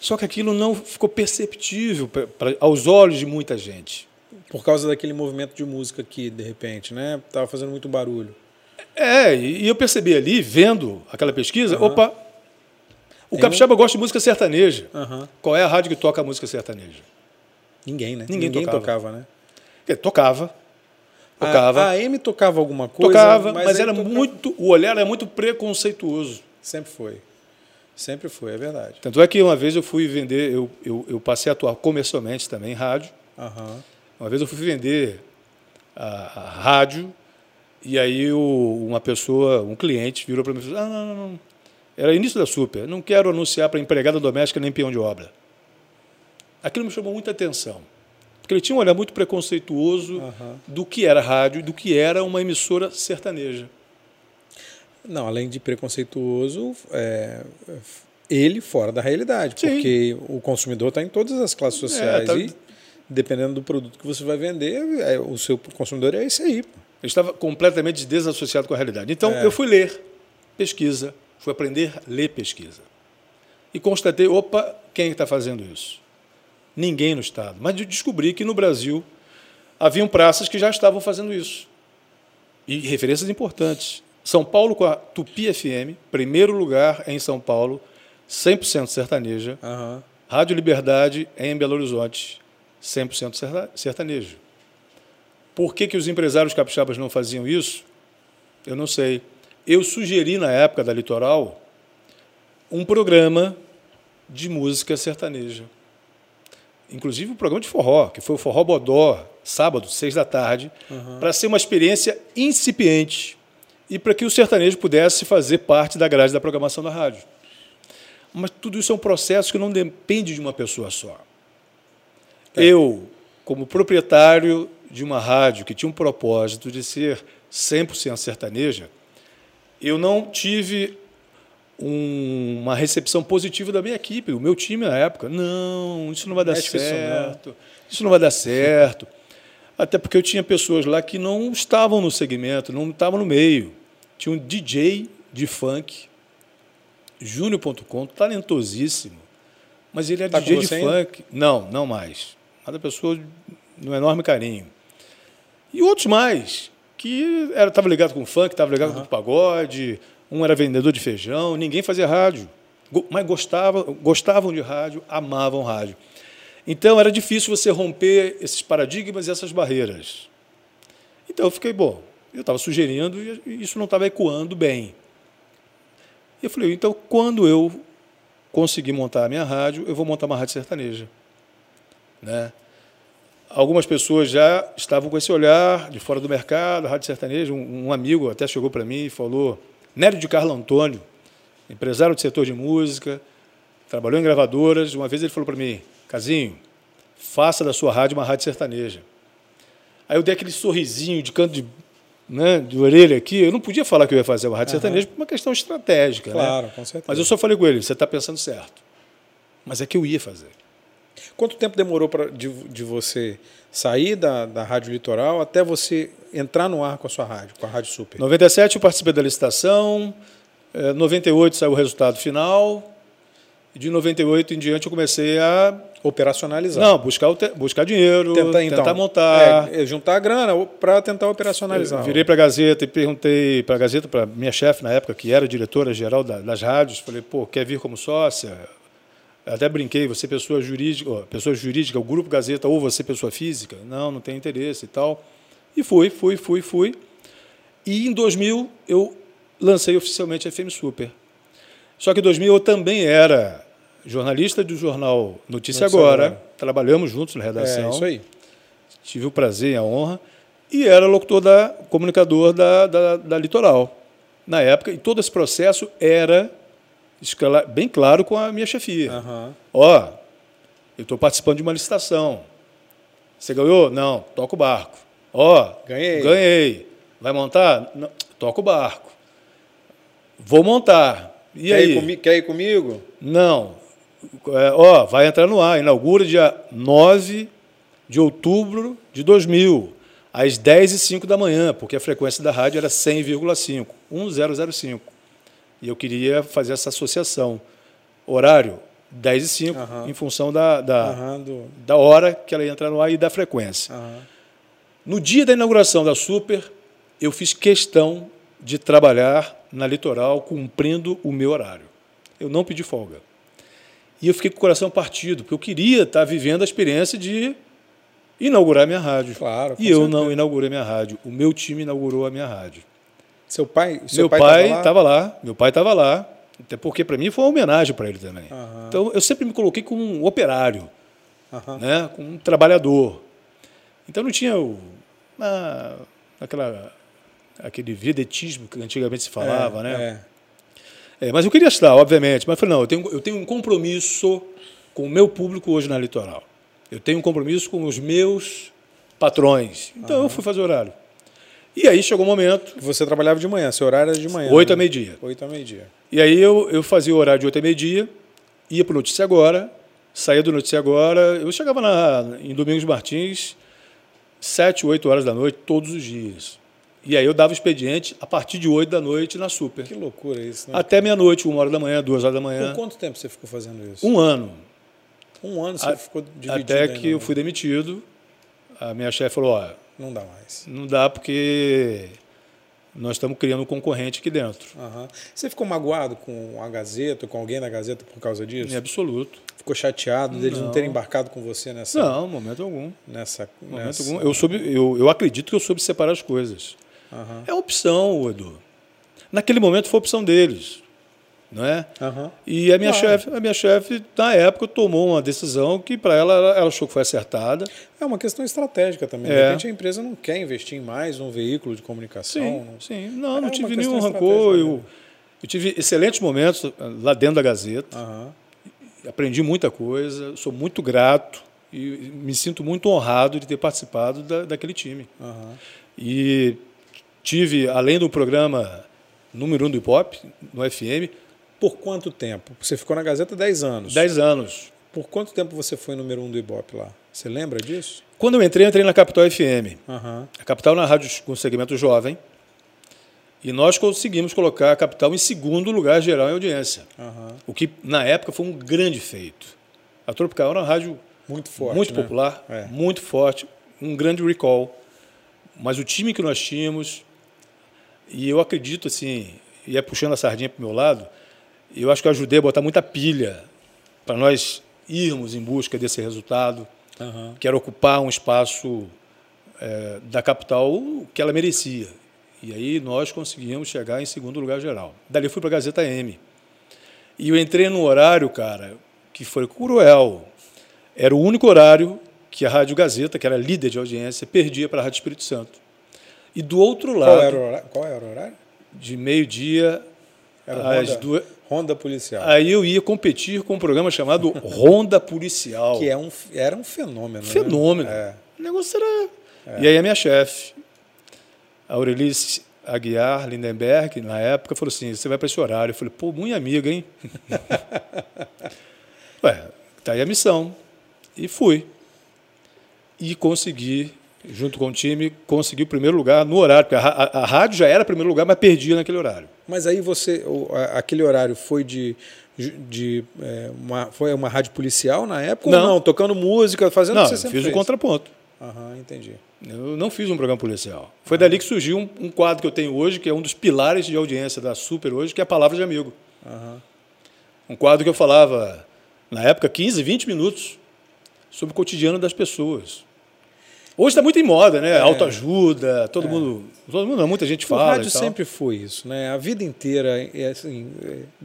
Só que aquilo não ficou perceptível pra, pra, aos olhos de muita gente. Por causa daquele movimento de música que, de repente, né? Estava fazendo muito barulho. É, e eu percebi ali, vendo aquela pesquisa, uhum. opa, o Tem capixaba um... gosta de música sertaneja. Uhum. Qual é a rádio que toca a música sertaneja? Ninguém, né? Ninguém, Ninguém tocava. tocava, né? É, tocava. Tocava. A, a M tocava alguma coisa. Tocava, mas, mas era tocava... muito. O olhar era muito preconceituoso. Sempre foi. Sempre foi, é verdade. Tanto é que uma vez eu fui vender, eu, eu, eu passei a atuar comercialmente também em rádio. Aham. Uma vez eu fui vender a, a rádio e aí o- uma pessoa, um cliente, virou para mim e falou: ah, não, não, não. Era início da super. Não quero anunciar para empregada doméstica nem peão de obra. Aquilo me chamou muita atenção. Porque ele tinha um olhar muito preconceituoso Aham. do que era rádio e do que era uma emissora sertaneja. Não, além de preconceituoso, é, ele fora da realidade, Sim. porque o consumidor está em todas as classes sociais tá- e dependendo do produto que você vai vender, é, o seu consumidor é esse aí. Eu estava completamente desassociado com a realidade. Então, É. eu fui ler pesquisa, fui aprender a ler pesquisa. E constatei, opa, quem está fazendo isso? Ninguém no Estado. Mas descobri que no Brasil haviam praças que já estavam fazendo isso. E referências importantes. São Paulo com a Tupi FM, primeiro lugar em São Paulo, 100% sertaneja. Aham. Rádio Liberdade em Belo Horizonte, 100% serta- sertanejo. Por que, que os empresários capixabas não faziam isso? Eu não sei. Eu sugeri, na época da Litoral, um programa de música sertaneja. Inclusive um programa de forró, que foi o Forró Bodó, sábado, seis da tarde, para ser uma experiência incipiente e para que o sertanejo pudesse fazer parte da grade da programação da rádio. Mas tudo isso é um processo que não depende de uma pessoa só. Eu, como proprietário de uma rádio que tinha um propósito de ser 100% sertaneja, eu não tive um- uma recepção positiva da minha equipe, o meu time na época. Não, isso não vai dar isso não. certo. Isso não vai dar certo. Até porque eu tinha pessoas lá que não estavam no segmento, não estavam no meio. Tinha um DJ de funk, Júnior.com, talentosíssimo. Mas ele era Tá com DJ de você ainda? funk. Não, não mais. Cada pessoa no enorme carinho. E outros mais, que estava ligado com funk, estava ligado com pagode, um era vendedor de feijão, ninguém fazia rádio. Mas gostava, gostavam de rádio, amavam rádio. Então era difícil você romper esses paradigmas e essas barreiras. Então eu fiquei, bom, eu estava sugerindo e isso não estava ecoando bem. E eu falei, então quando eu conseguir montar a minha rádio, eu vou montar uma rádio sertaneja. Né? Algumas pessoas já estavam com esse olhar de fora do mercado, rádio sertaneja. Um, um amigo até chegou para mim e falou: Nélio de Carlo Antônio, empresário do setor de música, trabalhou em gravadoras. Uma vez ele falou para mim: Casinho, faça da sua rádio uma rádio sertaneja. Aí eu dei aquele sorrisinho de canto de, né, de orelha aqui. Eu não podia falar que eu ia fazer uma rádio sertaneja por uma questão estratégica. né? Claro, com certeza. Mas eu só falei com ele: você está pensando certo. Mas é que eu ia fazer. Quanto tempo demorou pra, de, de você sair da, da Rádio Litoral até você entrar no ar com a sua rádio, com a Rádio Super? 97 eu participei da licitação, eh, 98 saiu o resultado final, e de 98 em diante eu comecei a Operacionalizar. não, buscar, te- buscar dinheiro, tentar, tentar, então, montar. é, é, juntar a grana para tentar operacionalizar. Eu virei para a Gazeta e perguntei para a Gazeta, para minha chefe na época, que era diretora-geral da- das rádios, falei, pô, quer vir como sócia? Até brinquei, você pessoa jurídica, ó, pessoa jurídica, o Grupo Gazeta, ou você pessoa física? Não, não tem interesse e tal. E fui, fui, fui, fui. E em 2000 eu lancei oficialmente a FM Super. Só que em 2000 eu também era jornalista do jornal Notícia, Notícia Agora, Agora. trabalhamos juntos na redação É, isso aí. tive o prazer e a honra, e era locutor da comunicador da, da, da Litoral. Na época, e todo esse processo era bem claro com a minha chefia. Aham. Ó, eu estou participando de uma licitação. Você ganhou? Não, toca o barco. Ó, Ganhei. Ganhei. Vai montar? Não, toca o barco. Vou montar. E quer, aí? Ir quer ir comigo? Não. É, ó, vai entrar no ar. Inaugura dia 9 de outubro de 2000, às 10 e 05 da manhã, porque a frequência da rádio era 100,5, 1005. E eu queria fazer essa associação. Horário, 10 e 5, Aham. em função da, da, do- da hora que ela ia entrar no ar e da frequência. No dia da inauguração da Super, eu fiz questão de trabalhar na Litoral cumprindo o meu horário. Eu não pedi folga. E eu fiquei com o coração partido, porque eu queria estar vivendo a experiência de inaugurar minha rádio. Claro, E eu certeza. não inaugurei minha rádio. O meu time inaugurou a minha rádio. Seu pai, seu meu pai, pai tava lá? estava lá, meu pai estava lá, Até porque para mim foi uma homenagem para ele também. Aham. Então eu sempre me coloquei como um operário, Aham. né? como um trabalhador. Então não tinha o, na, aquela, aquele vedetismo que antigamente se falava, É, né? é. É, mas eu queria estar, obviamente. Mas eu falei, não, eu tenho, eu tenho um compromisso com o meu público hoje na Litoral. Eu tenho um compromisso com os meus patrões. Então eu fui fazer horário. E aí chegou o momento, Você trabalhava de manhã, seu horário era de manhã. oito né? a meio-dia. Oito a meio-dia. E aí eu, eu fazia o horário de 8 a meio-dia, ia para o Notícia Agora, saía do Notícia Agora, eu chegava na, em Domingos Martins, 7, 8 horas da noite, todos os dias. E aí eu dava expediente a partir de 8 da noite na Super. Que loucura isso, né? Até meia-noite, uma hora da manhã, duas horas da Por manhã. quanto tempo você ficou fazendo isso? Um ano. Um ano você A- ficou dividido Até que eu fui demitido. A minha chefe falou: ó, Não dá mais. não dá porque nós estamos criando um concorrente aqui dentro. Aham. Você ficou magoado com a Gazeta, com alguém da Gazeta por causa disso? Em absoluto. Ficou chateado deles não. Não. terem embarcado com você nessa. Não, momento algum. Nessa. Momento nessa... algum. Eu, soube, eu, eu acredito que eu soube separar as coisas. Aham. É opção, Edu. Naquele momento foi opção deles. Não é? Aham. E a minha Claro. chefe, a minha chefe, na época, tomou uma decisão que para ela, ela achou que foi acertada. É uma questão estratégica também. De É. repente a empresa não quer investir em mais um veículo de comunicação. Sim, não- sim. Não, É não tive nenhum rancor. Eu, eu tive excelentes momentos eh, lá dentro da Gazeta. Aham. Aprendi muita coisa, sou muito grato e me sinto muito honrado de ter participado da, daquele time. Aham. E tive, além do programa número um do hip hop, no FM, Por quanto tempo? Você ficou na Gazeta 10 anos. 10 anos. Por quanto tempo você foi número um do Ibope lá? Você lembra disso? Quando eu entrei, eu entrei na Capital FM. Aham. A Capital na rádio com segmento jovem. E nós conseguimos colocar a Capital em segundo lugar geral em audiência. Aham. O que, na época, foi um grande feito. A Tropical era uma rádio Muito forte. muito né? popular, É. muito forte, um grande recall. Mas o time que nós tínhamos, e eu acredito assim, e é puxando a sardinha para o meu lado, eu acho que eu ajudei a botar muita pilha para nós irmos em busca desse resultado, Aham. que era ocupar um espaço eh, da capital que ela merecia. E aí nós conseguimos chegar em segundo lugar geral. Dali eu fui para a Gazeta M. E eu entrei num horário, cara, que foi cruel. Era o único horário que a Rádio Gazeta, que era líder de audiência, perdia para a Rádio Espírito Santo. E do outro lado, Qual, era o horário? Era o horário? de meio-dia às duas. Ronda Policial. Aí eu ia competir com um programa chamado Ronda Policial. Que é um, era um fenômeno. né? Fenômeno. É. O negócio era. E aí a minha chefe, a Aurelice Aguiar Lindenberg, na época, falou assim: você vai para esse horário. Eu falei, pô, muito amiga, hein? Ué, tá aí a missão. E fui. E consegui, junto com o time, consegui o primeiro lugar no horário, porque a, a- a rádio já era primeiro lugar, mas perdia naquele horário. Mas aí você, o- aquele horário foi de, de é, uma, foi uma rádio policial na época Não. ou não? Tocando música, fazendo Não, o que eu você sempre fiz o fez? contraponto. Aham, entendi. Eu não fiz um programa policial. Foi dali que surgiu um, um quadro que eu tenho hoje, que é um dos pilares de audiência da Super hoje, que é a Palavra de Amigo. Aham. Um quadro que eu falava, na época, 15, 20 minutos sobre o cotidiano das pessoas. Hoje está muito em moda, né? Autoajuda, todo mundo. Todo mundo, muita gente O fala. rádio e tal. sempre foi isso, né? A vida inteira, é assim,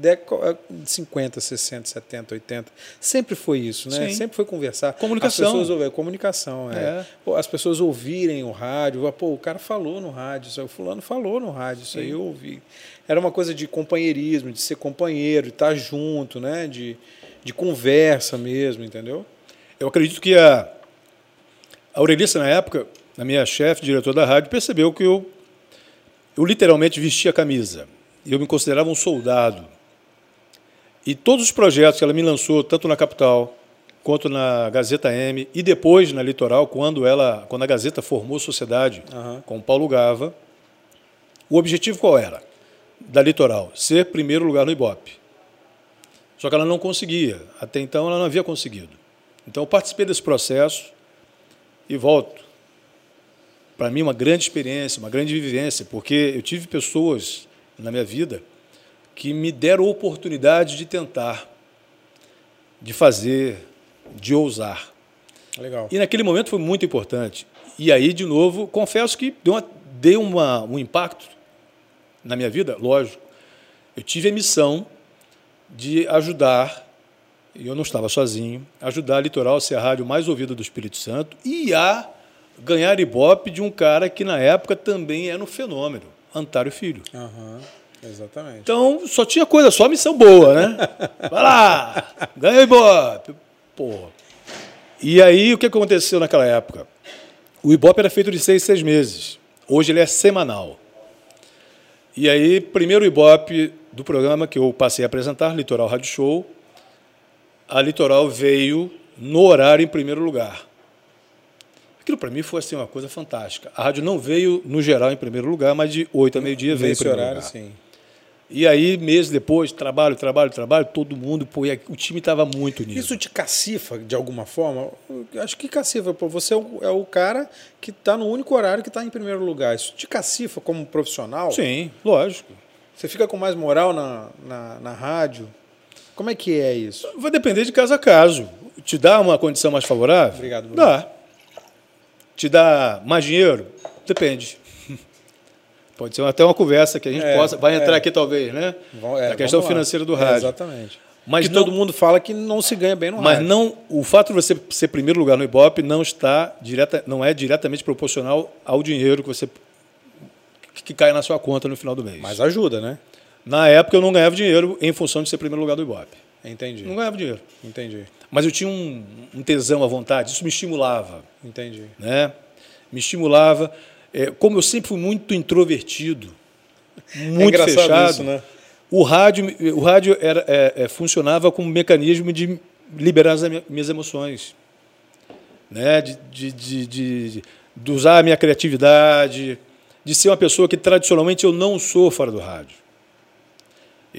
é, é, 50, 60, 70, 80, sempre foi isso, né? Sim. Sempre foi conversar. Comunicação. As pessoas, ouvem- comunicação, é. É. As pessoas ouvirem o rádio, pô, o cara falou no rádio, isso aí, o fulano falou no rádio, isso aí eu ouvi. Era uma coisa de companheirismo, de ser companheiro, de estar junto, né? De, de conversa mesmo, entendeu? Eu acredito que a, a Aurelice, na época, a minha chefe, diretor da rádio, percebeu que eu, eu literalmente vestia a camisa. Eu me considerava um soldado. E todos os projetos que ela me lançou, tanto na capital quanto na Gazeta M e depois na Litoral, quando ela, quando a Gazeta formou sociedade Aham. com o Paulo Gava, o objetivo qual era? Da Litoral, ser primeiro lugar no Ibope. Só que ela não conseguia. Até então ela não havia conseguido. Então eu participei desse processo e volto. Para mim, uma grande experiência, uma grande vivência, porque eu tive pessoas na minha vida que me deram a oportunidade de tentar, de fazer, de ousar. Legal. E naquele momento foi muito importante. E aí, de novo, confesso que deu, uma, deu uma, um impacto na minha vida, lógico. Eu tive a missão de ajudar, eu não estava sozinho, ajudar a Litoral a ser a rádio mais ouvida do Espírito Santo e a ganhar ibope de um cara que na época também era um fenômeno, Antário Filho. Aham, exatamente. Então só tinha coisa, só missão boa, né? Vai lá, ganha ibope. Porra. E aí o que aconteceu naquela época? O ibope era feito de seis, seis meses. Hoje ele é semanal. E aí, primeiro ibope do programa que eu passei a apresentar, Litoral Rádio Show, a Litoral veio no horário em primeiro lugar. Aquilo para mim foi assim, uma coisa fantástica. A rádio não veio, no geral, em primeiro lugar, mas de 8 a meio-dia veio em primeiro horário, lugar. sim. E aí, meses depois, trabalho, trabalho, trabalho, todo mundo, pô, o time estava muito unido. Isso te cacifa de alguma forma? Acho que cacifa, pô. Você é o, é o cara que está no único horário que está em primeiro lugar. Isso te cacifa como profissional? Sim, lógico. Você fica com mais moral na, na, na rádio? Como é que é isso? Vai depender de caso a caso. Te dá uma condição mais favorável? Obrigado, Bruno. Dá. Te dá mais dinheiro? Depende. Pode ser até uma conversa que a gente É, possa. Vai entrar é. aqui, talvez, né? É, a questão financeira do É, rádio. exatamente. Mas que não- todo mundo fala que não se ganha bem no Mas rádio. não, o fato de você ser primeiro lugar no Ibope não está direta, não é diretamente proporcional ao dinheiro que você que, que cai na sua conta no final do mês. Mas ajuda, né? Na época eu não ganhava dinheiro em função de ser primeiro lugar do Ibope. Entendi. Não ganhava dinheiro. Entendi. Mas eu tinha um, um tesão à vontade, isso me estimulava. Entendi. né? Me estimulava. É, como eu sempre fui muito introvertido, muito engraçado fechado, isso, né? o rádio, o rádio era, é, é, funcionava como um mecanismo de liberar as mi- minhas emoções, né? de, de, de, de- de usar a minha criatividade, de ser uma pessoa que tradicionalmente eu não sou fora do rádio.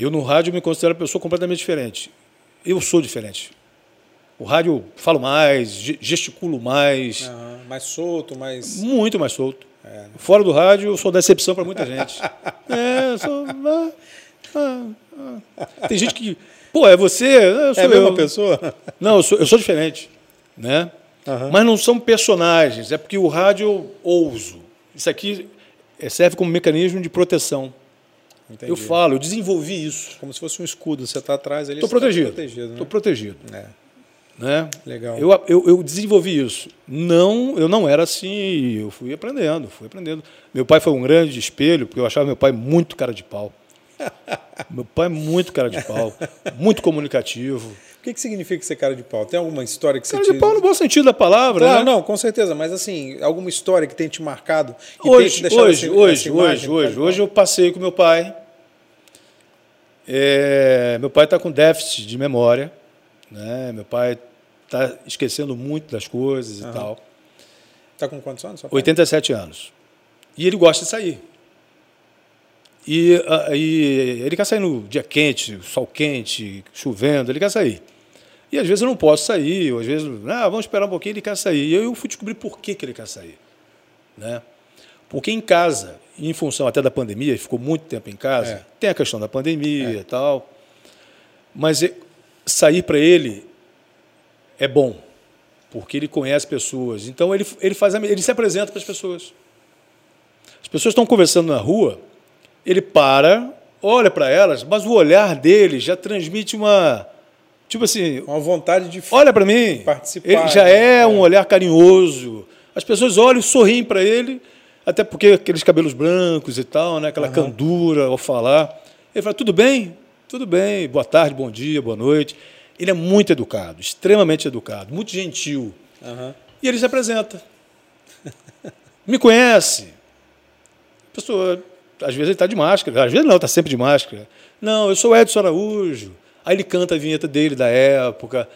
Eu no rádio me considero uma pessoa completamente diferente. Eu sou diferente. O rádio falo mais, ge- gesticulo mais, Aham, Mais solto, mais. muito mais solto. É, né? Fora do rádio, eu sou decepção para muita gente. é, eu sou. ah, ah, ah. Tem gente que. Pô, é você? Eu sou É a mesma eu. pessoa? Não, eu sou, eu sou diferente. Né? Aham. Mas não são personagens, é porque o rádio eu ouso. Isso aqui eh, serve como mecanismo de proteção. Entendi. Eu falo, eu desenvolvi isso. Como se fosse um escudo. Você está atrás ali. Estou tá protegido. protegido Estou né? protegido. É, Né? legal. Eu, eu, eu desenvolvi isso. Não, eu não era assim, eu fui aprendendo, fui aprendendo. Meu pai foi um grande espelho, porque eu achava meu pai muito cara de pau. Meu pai é muito cara de pau, muito comunicativo. O que, que significa ser cara de pau? Tem alguma história que você Cara te... de pau no bom sentido da palavra, Claro, né? não, com certeza. Mas assim, alguma história que tenha te marcado? Que tenha te Hoje, hoje, hoje, hoje, cara hoje, hoje eu passei com meu pai. É, meu pai está com déficit de memória, né? Meu pai está esquecendo muito das coisas e tal. Tá com quantos anos? seu pai? 87 anos. E ele gosta de sair. E, e ele quer sair no dia quente, sol quente, chovendo, ele quer sair. E às vezes eu não posso sair, ou às vezes, ah, vamos esperar um pouquinho, ele quer sair. E eu fui descobrir por que, que ele quer sair. Né? Porque em casa, em função até da pandemia, ele ficou muito tempo em casa, É. tem a questão da pandemia e tal. Mas sair para ele é bom, porque ele conhece pessoas. Então ele, ele, faz, ele se apresenta para as pessoas. As pessoas estão conversando na rua, ele para, olha para elas, mas o olhar dele já transmite uma. Tipo assim, Uma vontade de... olha para mim. Participar, Ele já né? é um olhar carinhoso. As pessoas olham, sorriem para ele, até porque aqueles cabelos brancos e tal, né? aquela candura ao falar. Ele fala: tudo bem? Tudo bem, boa tarde, bom dia, boa noite. Ele é muito educado, extremamente educado, muito gentil. Aham. E ele se apresenta. Me conhece. A pessoa, às vezes ele está de máscara, às vezes não, está sempre de máscara. Não, eu sou Edson Araújo. Aí ele canta a vinheta dele da época.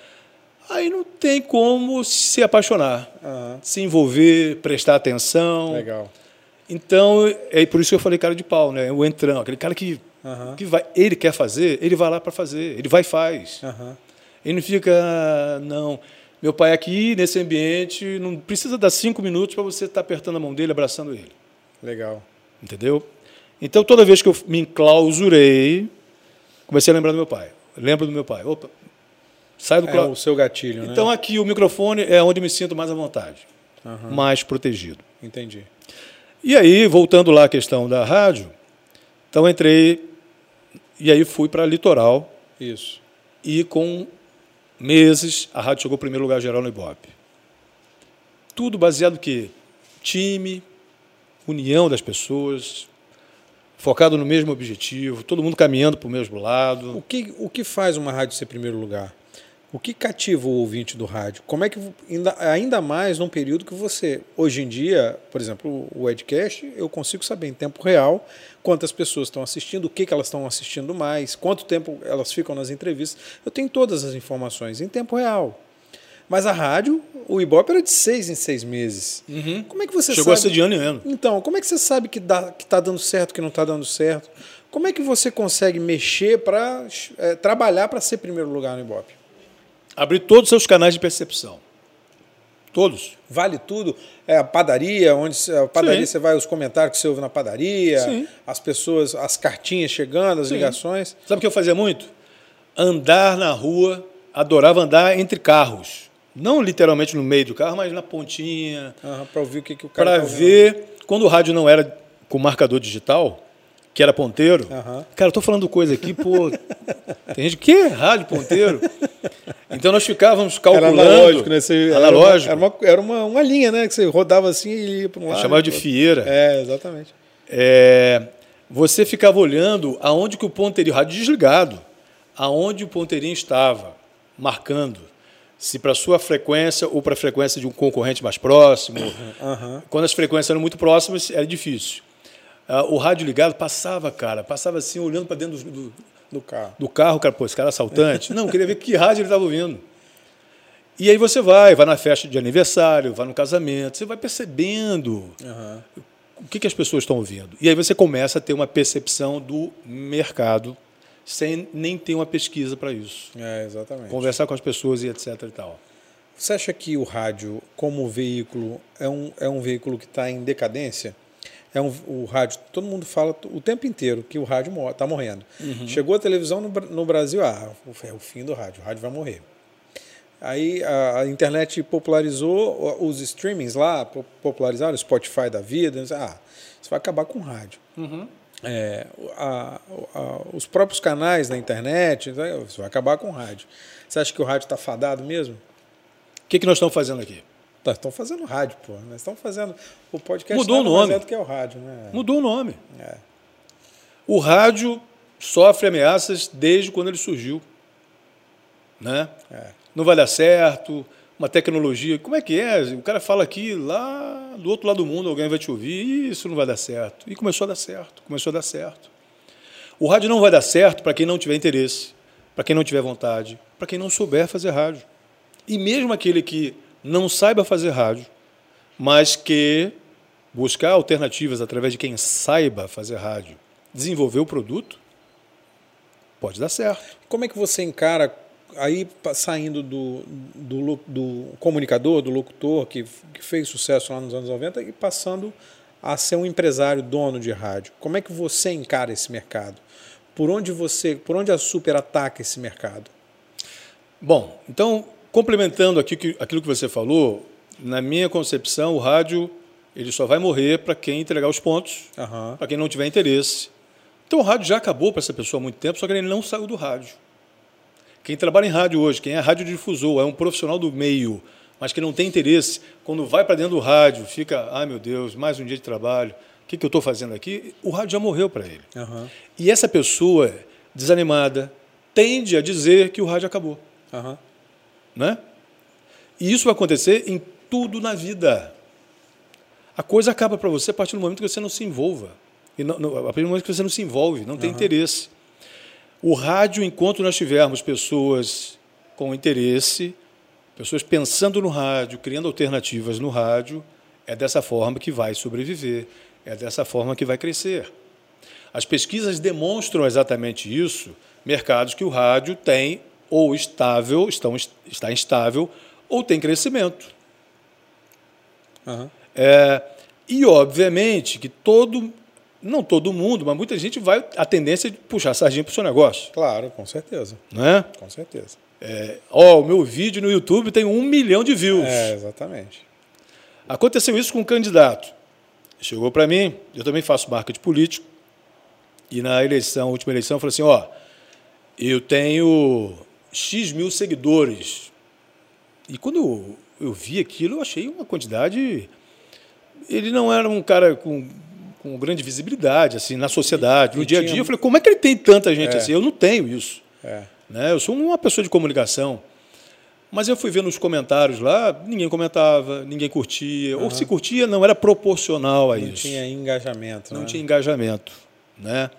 Aí não tem como se apaixonar, Aham. se envolver, prestar atenção. Legal. Então, é por isso que eu falei cara de pau, né? O entrão, aquele cara que, Aham. que vai, ele quer fazer, ele vai lá para fazer, ele vai e faz. Aham. Ele não fica, "Ah, não. Meu pai aqui, nesse ambiente, não precisa dar cinco minutos para você estar apertando a mão dele, abraçando ele. Legal. Entendeu? Então, toda vez que eu me enclausurei, comecei a lembrar do meu pai. Lembro do meu pai. Opa, sai do É o seu gatilho, né? Então, aqui, o microfone é onde me sinto mais à vontade, Aham. mais protegido. Entendi. E aí, voltando lá à questão da rádio, então entrei e aí fui para Litoral. Isso. E com meses, a rádio chegou ao primeiro lugar geral no Ibope. Tudo baseado que time, união das pessoas, focado no mesmo objetivo, todo mundo caminhando para o mesmo lado. O que, o que faz uma rádio ser primeiro lugar? O que cativa o ouvinte do rádio? Como é que ainda, ainda mais num período que você hoje em dia, por exemplo, o Edcast, eu consigo saber em tempo real quantas pessoas estão assistindo, o que, que elas estão assistindo mais, quanto tempo elas ficam nas entrevistas. Eu tenho todas as informações em tempo real. Mas a rádio, o Ibope era de seis em seis meses. Uhum. Como é que você Chegou sabe? a ser de ano em ano. Então, como é que você sabe que dá, que está dando certo, que não está dando certo? Como é que você consegue mexer para é, trabalhar para ser primeiro lugar no Ibope? Abrir todos os seus canais de percepção. Todos. Vale tudo. É a padaria, onde a padaria Sim. você vai, os comentários que você ouve na padaria, Sim. as pessoas, as cartinhas chegando, as Sim. ligações. Sabe o que eu fazia muito? Andar na rua, adorava andar entre carros. Não literalmente no meio do carro, mas na pontinha, para ouvir o que, que o cara para tá ver. Quando o rádio não era com marcador digital, que era ponteiro. Aham. Cara, eu tô falando coisa aqui, pô. Tem gente que rádio ponteiro. Então nós ficávamos Era calculando. analógico, né? Você, analógico. Era, uma, era, uma, era uma, linha, né? Que você rodava assim e ia para um lado. chamava de fieira. É, exatamente. É, você ficava olhando aonde que o ponteirinho, rádio desligado, aonde o ponteirinho estava, marcando se para sua frequência ou para a frequência de um concorrente mais próximo. Aham. Quando as frequências eram muito próximas, era difícil. Ah, o rádio ligado passava, cara, passava assim, olhando para dentro do, do, Do carro. do carro, cara, pô, esse cara é assaltante. Não, queria ver que rádio ele estava ouvindo. E aí você vai, vai na festa de aniversário, vai no casamento, você vai percebendo Aham. o que, que as pessoas estão ouvindo. E aí você começa a ter uma percepção do mercado, sem nem ter uma pesquisa para isso. É, exatamente. Conversar com as pessoas e etc e tal. Você acha que o rádio, como veículo, é um, é um veículo que está em decadência? É um, o rádio, todo mundo fala o tempo inteiro que o rádio está morrendo. Chegou a televisão no, no Brasil, ah, é o fim do rádio, o rádio vai morrer. Aí a, a internet popularizou os streamings lá, po- popularizaram o Spotify da vida. Ah, isso vai acabar com o rádio. É, a- a- os próprios canais da internet, né, isso vai acabar com o rádio. Você acha que o rádio está fadado mesmo? O que, que nós estamos fazendo aqui? Nós estamos fazendo rádio, pô. Nós estamos fazendo. O podcast Mudou o mais nome. é do que é o rádio, né? Mudou o nome. É. O rádio sofre ameaças desde quando ele surgiu. Né? É. Não vai dar certo, uma tecnologia. Como é que é? O cara fala aqui, lá do outro lado do mundo, alguém vai te ouvir, e isso não vai dar certo. E começou a dar certo, começou a dar certo. O rádio não vai dar certo para quem não tiver interesse, para quem não tiver vontade, para quem não souber fazer rádio. E mesmo aquele que não saiba fazer rádio, mas que buscar alternativas através de quem saiba fazer rádio, desenvolver o produto, pode dar certo. Como é que você encara, aí saindo do, do, do comunicador, do locutor, que, que fez sucesso lá nos anos 90, e passando a ser um empresário dono de rádio? Como é que você encara esse mercado? Por onde você, por onde a Super ataca esse mercado? Bom, então, complementando aqui aquilo que você falou, na minha concepção, o rádio ele só vai morrer para quem entregar os pontos, Aham. para quem não tiver interesse. Então, o rádio já acabou para essa pessoa há muito tempo, só que ele não saiu do rádio. Quem trabalha em rádio hoje, quem é radiodifusor, é um profissional do meio, mas que não tem interesse, quando vai para dentro do rádio, fica, ai meu Deus, mais um dia de trabalho, o que, que eu estou fazendo aqui? O rádio já morreu para ele. Aham. E essa pessoa, desanimada, tende a dizer que o rádio acabou. Aham. Né? E isso vai acontecer em tudo na vida. A coisa acaba para você a partir do momento que você não se envolva. E não, não- a partir do momento que você não se envolve, não tem interesse. O rádio, enquanto nós tivermos pessoas com interesse, pessoas pensando no rádio, criando alternativas no rádio, é dessa forma que vai sobreviver, é dessa forma que vai crescer. As pesquisas demonstram exatamente isso. Mercados que o rádio tem ou estável, estão, está instável, ou tem crescimento. Aham. É, e, obviamente, que todo, não todo mundo, mas muita gente vai a tendência de puxar a sardinha para o seu negócio. Claro, com certeza. Né? Com certeza. É, ó, o meu vídeo no YouTube tem um milhão de views. É, exatamente. Aconteceu isso com um candidato. Chegou para mim, eu também faço marketing político, e na eleição, última eleição, falou assim: ó, eu tenho X mil seguidores. E quando eu, eu vi aquilo, eu achei uma quantidade. Ele não era um cara com, com grande visibilidade assim na sociedade. No e dia a dia, eu falei, como é que ele tem tanta gente é. assim? Eu não tenho isso. É. Né? Eu sou uma pessoa de comunicação. Mas eu fui ver nos comentários lá, ninguém comentava, ninguém curtia. Uhum. Ou se curtia, não era proporcional a não isso. Não tinha engajamento. Não né? tinha engajamento. Né?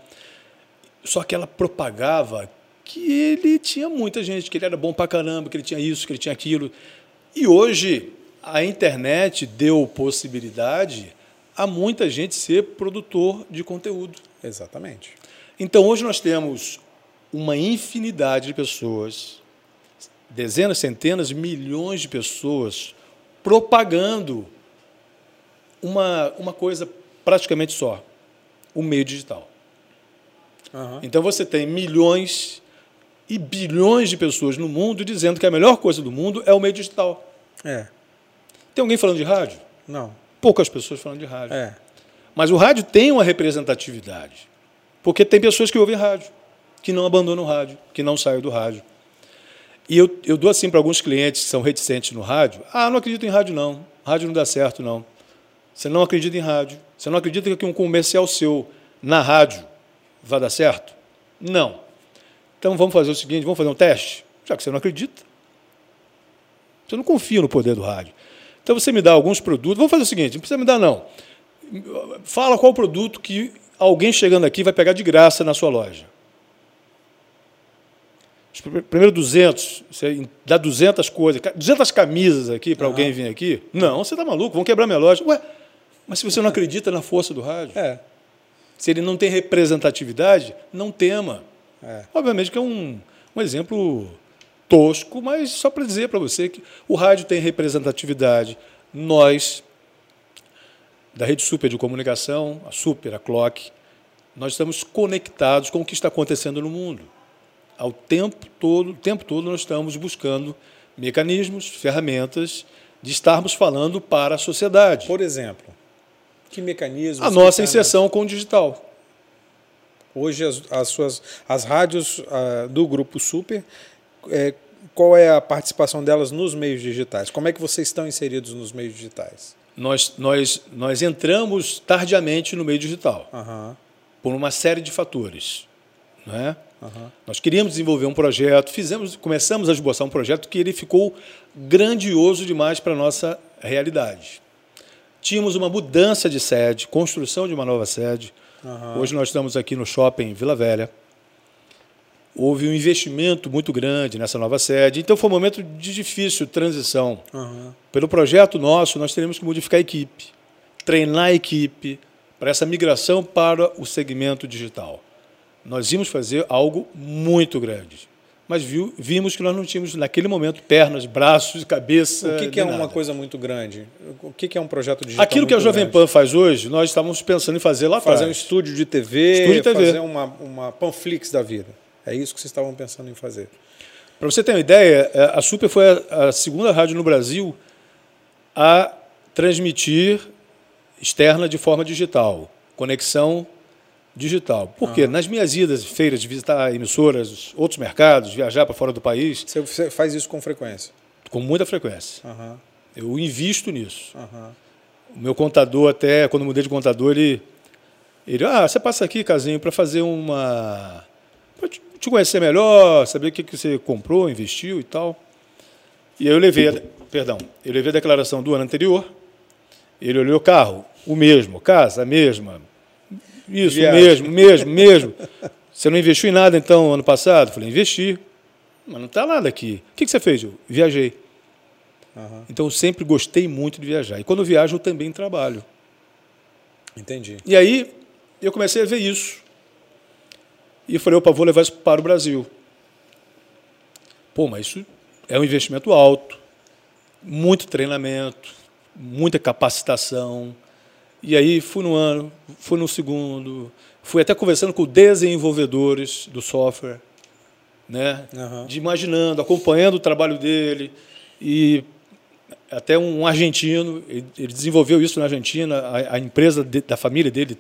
Só que ela propagava que ele tinha muita gente, que ele era bom pra caramba, que ele tinha isso, que ele tinha aquilo. E hoje a internet deu possibilidade a muita gente ser produtor de conteúdo. Exatamente. Então hoje nós temos uma infinidade de pessoas dezenas, centenas, milhões de pessoas propagando uma, uma coisa praticamente só: o meio digital. Uhum. Então você tem milhões e bilhões de pessoas no mundo dizendo que a melhor coisa do mundo é o meio digital. É. Tem alguém falando de rádio? Não. Poucas pessoas falando de rádio. É. Mas o rádio tem uma representatividade. Porque tem pessoas que ouvem rádio, que não abandonam o rádio, que não saem do rádio. E eu, eu dou assim para alguns clientes que são reticentes no rádio: ah, não acredito em rádio, não. Rádio não dá certo, não. Você não acredita em rádio. Você não acredita que um comercial seu na rádio vai dar certo? Não. Então vamos fazer o seguinte: vamos fazer um teste? Já que você não acredita. Você não confia no poder do rádio. Então você me dá alguns produtos. Vamos fazer o seguinte: não precisa me dar, não. Fala qual produto que alguém chegando aqui vai pegar de graça na sua loja. Primeiro 200, você dá 200 coisas, 200 camisas aqui para uhum. alguém vir aqui? Não, você está maluco, vão quebrar minha loja. Ué, mas se você não acredita na força do rádio, é. se ele não tem representatividade, não tema. É. Obviamente que é um, um exemplo tosco, mas só para dizer para você que o rádio tem representatividade. Nós, da Rede Super de Comunicação, a Super, a Clock, nós estamos conectados com o que está acontecendo no mundo ao tempo todo, o tempo todo nós estamos buscando mecanismos, ferramentas de estarmos falando para a sociedade. Por exemplo, que mecanismos? A nossa inserção com o digital. Hoje as, as suas as rádios uh, do grupo Super, é, qual é a participação delas nos meios digitais? Como é que vocês estão inseridos nos meios digitais? Nós, nós, nós entramos tardiamente no meio digital, uhum. por uma série de fatores. Né? Uhum. Nós queríamos desenvolver um projeto, fizemos, começamos a esboçar um projeto que ele ficou grandioso demais para a nossa realidade. Tínhamos uma mudança de sede, construção de uma nova sede. Uhum. Hoje nós estamos aqui no shopping Vila Velha. Houve um investimento muito grande nessa nova sede, então foi um momento de difícil transição. Uhum. Pelo projeto nosso, nós teremos que modificar a equipe, treinar a equipe para essa migração para o segmento digital. Nós íamos fazer algo muito grande. Mas viu, vimos que nós não tínhamos, naquele momento, pernas, braços, cabeça. O que, que é nada. uma coisa muito grande? O que, que é um projeto digital? Aquilo que a Jovem grande? Pan faz hoje, nós estávamos pensando em fazer lá fazer atrás. Fazer um estúdio de TV, estúdio de TV. fazer uma, uma Panflix da vida. É isso que vocês estavam pensando em fazer. Para você ter uma ideia, é, a Super foi a segunda rádio no Brasil a transmitir externa de forma digital. Conexão digital. Porque nas minhas idas, feiras, de visitar emissoras, outros mercados, viajar para fora do país. Você faz isso com frequência? Com muita frequência. Uhum. Eu invisto nisso. Uhum. O meu contador, até quando mudei de contador, ele. Ele, ah, você passa aqui, Casinho, para fazer uma. Te conhecer melhor, saber o que, que você comprou, investiu e tal. E aí eu levei, a, perdão, eu levei a declaração do ano anterior. Ele olhou o carro, o mesmo, casa, a mesma, isso, Viagem. mesmo, mesmo, mesmo. Você não investiu em nada, então, ano passado? falei, investi. Mas não está nada aqui. O que, você fez? Eu viajei. Uhum. Então, eu sempre gostei muito de viajar. E quando eu viajo, eu também trabalho. Entendi. E aí, eu comecei a ver isso. E eu falei, opa, vou levar isso para o Brasil. Pô, mas isso é um investimento alto, muito treinamento, muita capacitação, e aí fui no ano, fui no segundo, fui até conversando com desenvolvedores do software, né? Uhum. De imaginando, acompanhando o trabalho dele e até um argentino, ele desenvolveu isso na Argentina, a, a empresa de, da família dele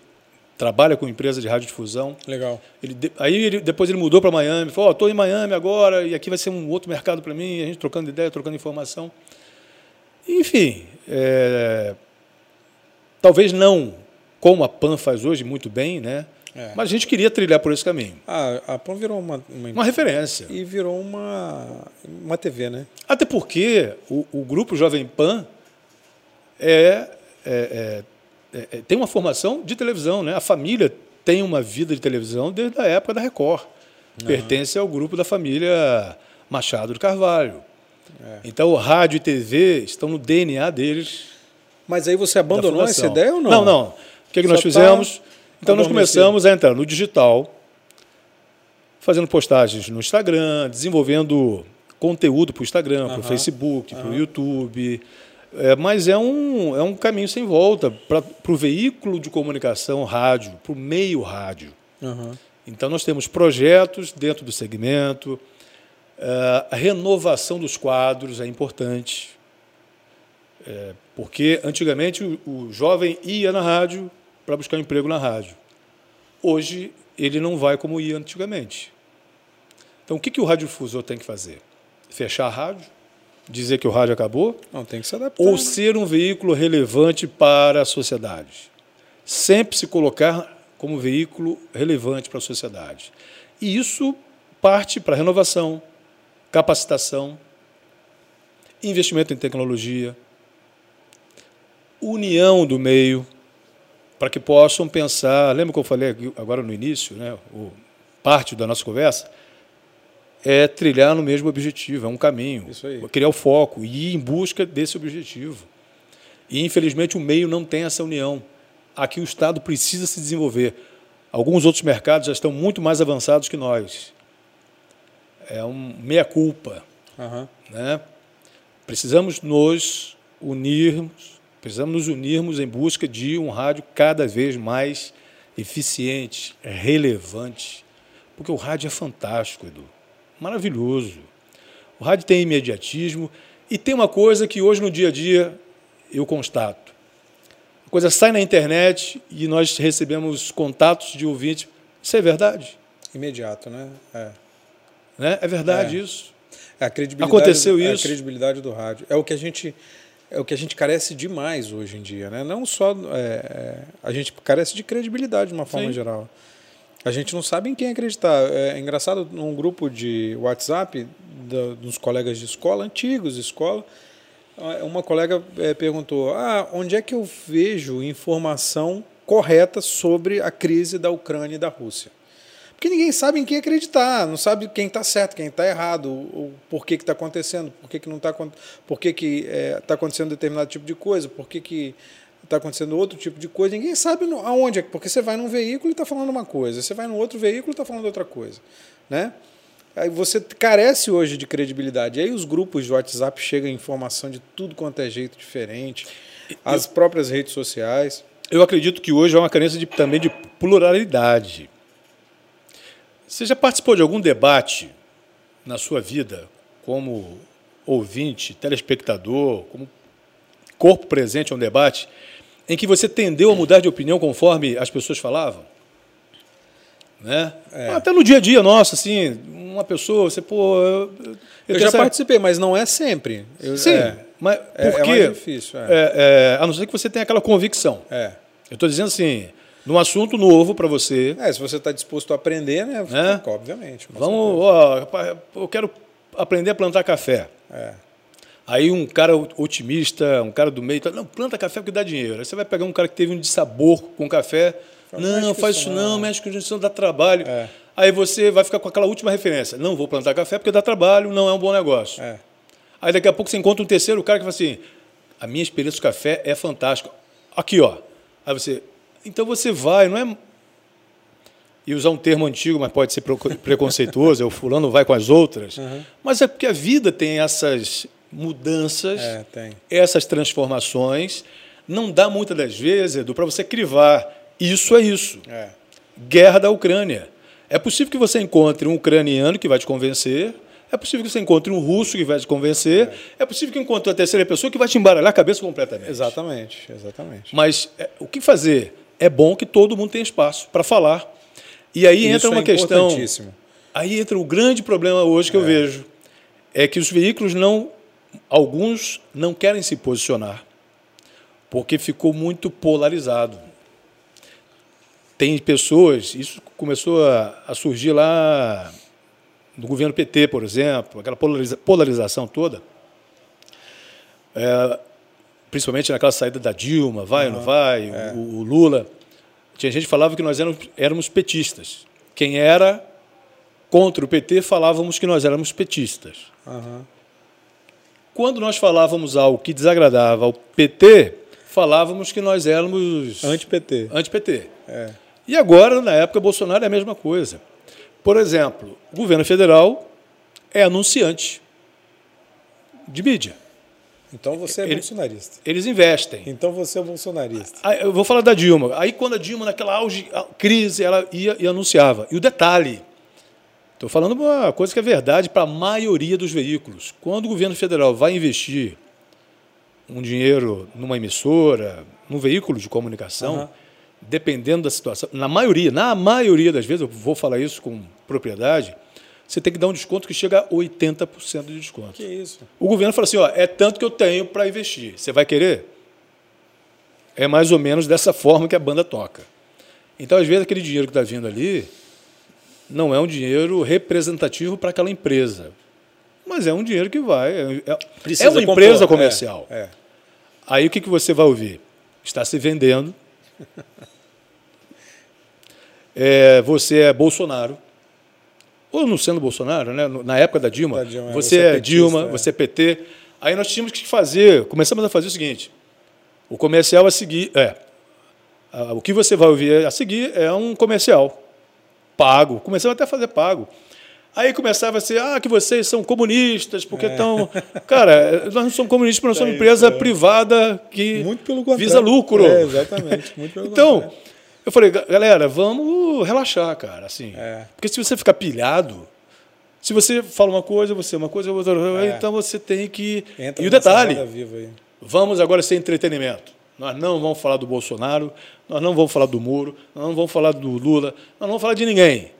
trabalha com empresa de radiodifusão. Legal. Ele, aí ele, depois ele mudou para Miami, falou: estou oh, em Miami agora e aqui vai ser um outro mercado para mim, a gente trocando ideia, trocando informação. Enfim, é, talvez não como a PAN faz hoje muito bem, né? É. Mas a gente queria trilhar por esse caminho. Ah, a PAN virou uma, uma, uma referência. E virou uma, uma TV, né? Até porque o, o grupo Jovem Pan é, é, é, é, tem uma formação de televisão, né? A família tem uma vida de televisão desde a época da Record. Uhum. Pertence ao grupo da família Machado de Carvalho. É. Então, o rádio e TV estão no DNA deles. Mas aí você abandonou essa ideia ou não? Não, não. O que, que nós tá fizemos? Então, nós começamos a entrar no digital, fazendo postagens no Instagram, desenvolvendo conteúdo para o Instagram, para o Facebook, para o YouTube. É, mas é um, é um caminho sem volta para o veículo de comunicação rádio, para o meio rádio. Uhum. Então, nós temos projetos dentro do segmento, é, a renovação dos quadros é importante, é, porque antigamente o, o jovem ia na rádio para buscar emprego na rádio. Hoje, ele não vai como ia antigamente. Então, o que, que o radiodifusor tem que fazer? Fechar a rádio? Dizer que o rádio acabou? Não, tem que se adaptar. Ou ser um veículo relevante para a sociedade? Sempre se colocar como veículo relevante para a sociedade. E isso parte para renovação, capacitação, investimento em tecnologia, união do meio, para que possam pensar. Lembra que eu falei agora no início, né, parte da nossa conversa? É trilhar no mesmo objetivo, é um caminho. Isso aí. Criar o foco e ir em busca desse objetivo. E, infelizmente, o meio não tem essa união. Aqui o Estado precisa se desenvolver. Alguns outros mercados já estão muito mais avançados que nós. É um meia-culpa. Uhum. Né? Precisamos nos unirmos Precisamos nos unirmos em busca de um rádio cada vez mais eficiente, relevante. Porque o rádio é fantástico, Edu. Maravilhoso. O rádio tem imediatismo e tem uma coisa que hoje no dia a dia eu constato. A coisa sai na internet e nós recebemos contatos de ouvintes. Isso é verdade? Imediato, né? É, né? é verdade é. isso. É a credibilidade, Aconteceu isso. É a credibilidade do rádio. É o que a gente é o que a gente carece demais hoje em dia, né? Não só é, é, a gente carece de credibilidade de uma forma Sim. geral. A gente não sabe em quem acreditar. É engraçado num grupo de WhatsApp da, dos colegas de escola antigos de escola, uma colega é, perguntou: "Ah, onde é que eu vejo informação correta sobre a crise da Ucrânia e da Rússia?" Porque ninguém sabe em quem acreditar, não sabe quem está certo, quem está errado, o por que está acontecendo, por que, que não está por que está é, tá acontecendo determinado tipo de coisa, por que, que está acontecendo outro tipo de coisa. Ninguém sabe aonde é, porque você vai num veículo e está falando uma coisa, você vai num outro veículo e está falando outra coisa. Né? Aí você carece hoje de credibilidade. E aí os grupos de WhatsApp chegam informação de tudo quanto é jeito diferente, as próprias redes sociais. Eu acredito que hoje é uma carência de, também de pluralidade. Você já participou de algum debate na sua vida, como ouvinte, telespectador, como corpo presente a um debate, em que você tendeu a mudar de opinião conforme as pessoas falavam? Né? É. Até no dia a dia nosso, assim, uma pessoa, você, pô. Eu, eu, eu já essa... participei, mas não é sempre. Eu, Sim, é, mas é, porque, é mais difícil. É. É, é, a não ser que você tenha aquela convicção. É. Eu estou dizendo assim, num assunto novo para você. É, se você está disposto a aprender, né? É? Obviamente. Vamos, ó, eu quero aprender a plantar café. É. Aí um cara otimista, um cara do meio, tá, não, planta café porque dá dinheiro. Aí você vai pegar um cara que teve um dissabor com café, não, não faz isso não, mexe com isso, não dá trabalho. É. Aí você vai ficar com aquela última referência, não vou plantar café porque dá trabalho, não é um bom negócio. É. Aí daqui a pouco você encontra um terceiro cara que fala assim, a minha experiência com café é fantástica. Aqui, ó. Aí você, então você vai, não é. E usar um termo antigo, mas pode ser preconceituoso, é o fulano vai com as outras. Uhum. Mas é porque a vida tem essas mudanças, é, essas transformações. Não dá muitas das vezes, Edu, para você crivar. Isso é isso. É. Guerra da Ucrânia. É possível que você encontre um ucraniano que vai te convencer, é possível que você encontre um russo que vai te convencer. É, é possível que encontre uma terceira pessoa que vai te embaralhar a cabeça completamente. Exatamente, exatamente. Mas é, o que fazer? é bom que todo mundo tenha espaço para falar. E aí Isso entra uma é questão. Aí entra o grande problema hoje que eu vejo. É que os veículos não. Alguns não querem se posicionar. Porque ficou muito polarizado. Tem pessoas, isso começou a, a surgir lá no governo PT, por exemplo, aquela polariza- polarização toda. É, principalmente naquela saída da Dilma, vai ou não vai, o, o Lula. Tinha gente que falava que nós éramos, éramos petistas. Quem era contra o PT falávamos que nós éramos petistas. Aham. Quando nós falávamos algo que desagradava ao PT, falávamos que nós éramos Anti-PT. anti-PT. É. E agora, na época, Bolsonaro é a mesma coisa. Por exemplo, o governo federal é anunciante de mídia. Então você é Ele- bolsonarista. Eles investem. Então você é bolsonarista. Eu vou falar da Dilma. Aí, quando a Dilma, naquela auge, crise, ela ia e anunciava. E o detalhe, estou falando uma coisa que é verdade para a maioria dos veículos. Quando o governo federal vai investir um dinheiro numa emissora, num veículo de comunicação, Aham. dependendo da situação, na maioria, na maioria das vezes, eu vou falar isso com propriedade, você tem que dar um desconto que chega a 80% de desconto. Que isso? O governo fala assim, ó, é tanto que eu tenho para investir. Você vai querer? É mais ou menos dessa forma que a banda toca. Então, às vezes, aquele dinheiro que está vindo ali não é um dinheiro representativo para aquela empresa. Mas é um dinheiro que vai. É, é- é uma compor. empresa comercial. É, é. Aí o que, que você vai ouvir? Está se vendendo. É, você é Bolsonaro. Ou não sendo Bolsonaro, né? Na época da Dilma, Da Dilma, é, você, é é petista, Dilma, é. você é PT. Aí nós tínhamos que fazer, começamos a fazer o seguinte: o comercial a seguir. É, o que você vai ouvir a seguir é um comercial pago. Começamos até a fazer pago. Aí começava a ser, ah, que vocês são comunistas, porque estão. Cara, nós não somos comunistas, porque nós somos É empresa isso, é. privada que Muito pelo contrário. visa lucro. É, exatamente. Muito pelo Então, contrário. eu falei, "Ga- galera, vamos relaxar, cara, assim. É. Porque se você ficar pilhado, se você fala uma coisa, você uma coisa, outra, É. então você tem que. Entra e o detalhe, vamos agora ser entretenimento. Nós não vamos falar do Bolsonaro, nós não vamos falar do Muro, nós não vamos falar do Lula, nós não vamos falar de ninguém.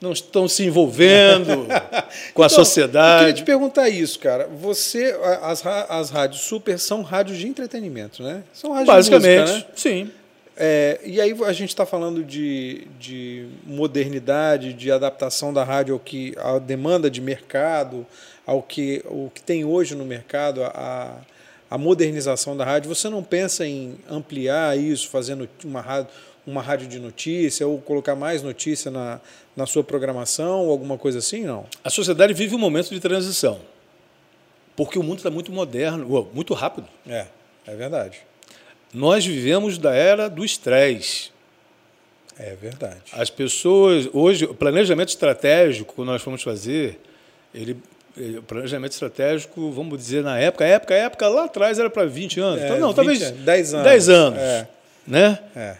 Não estão se envolvendo com a Então, Eu sociedade. queria te perguntar isso, cara. Você, a- as, as rádios super são rádios de entretenimento, né? São rádios Basicamente, de música, né? sim. É, e aí a gente está falando de, de modernidade, de adaptação da rádio ao que à demanda de mercado, ao que o que tem hoje no mercado, a, a modernização da rádio. Você não pensa em ampliar isso, fazendo uma rádio, uma rádio de notícia ou colocar mais notícia na, na sua programação ou alguma coisa assim? Não. A sociedade vive um momento de transição. Porque o mundo está muito moderno, muito rápido. É, é verdade. Nós vivemos da era do estresse. É verdade. As pessoas, hoje, o planejamento estratégico que nós fomos fazer, ele, planejamento estratégico, vamos dizer, na época, a época, a época lá atrás era para 20 anos. É, Então, não, 20 talvez anos, 10 anos. 10 anos. É. Né? É.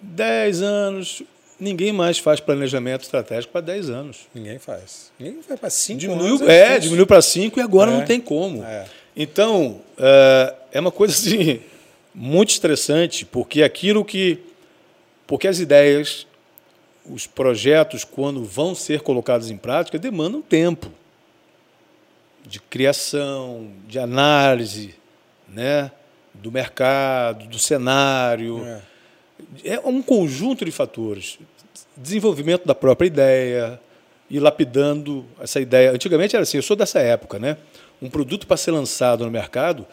10 anos. Ninguém mais faz planejamento estratégico para 10 anos. Ninguém faz. Ninguém vai para cinco Diminuiu, anos. é, difícil. diminuiu para 5 e agora É. não tem como. É. Então, é, é uma coisa assim, muito estressante, porque aquilo que. Porque as ideias, os projetos, quando vão ser colocados em prática, demandam tempo de criação, de análise né, do mercado, do cenário. É. É um conjunto de fatores. Desenvolvimento da própria ideia e lapidando essa ideia. Antigamente era assim, eu sou dessa época, né? Um produto para ser lançado no mercado,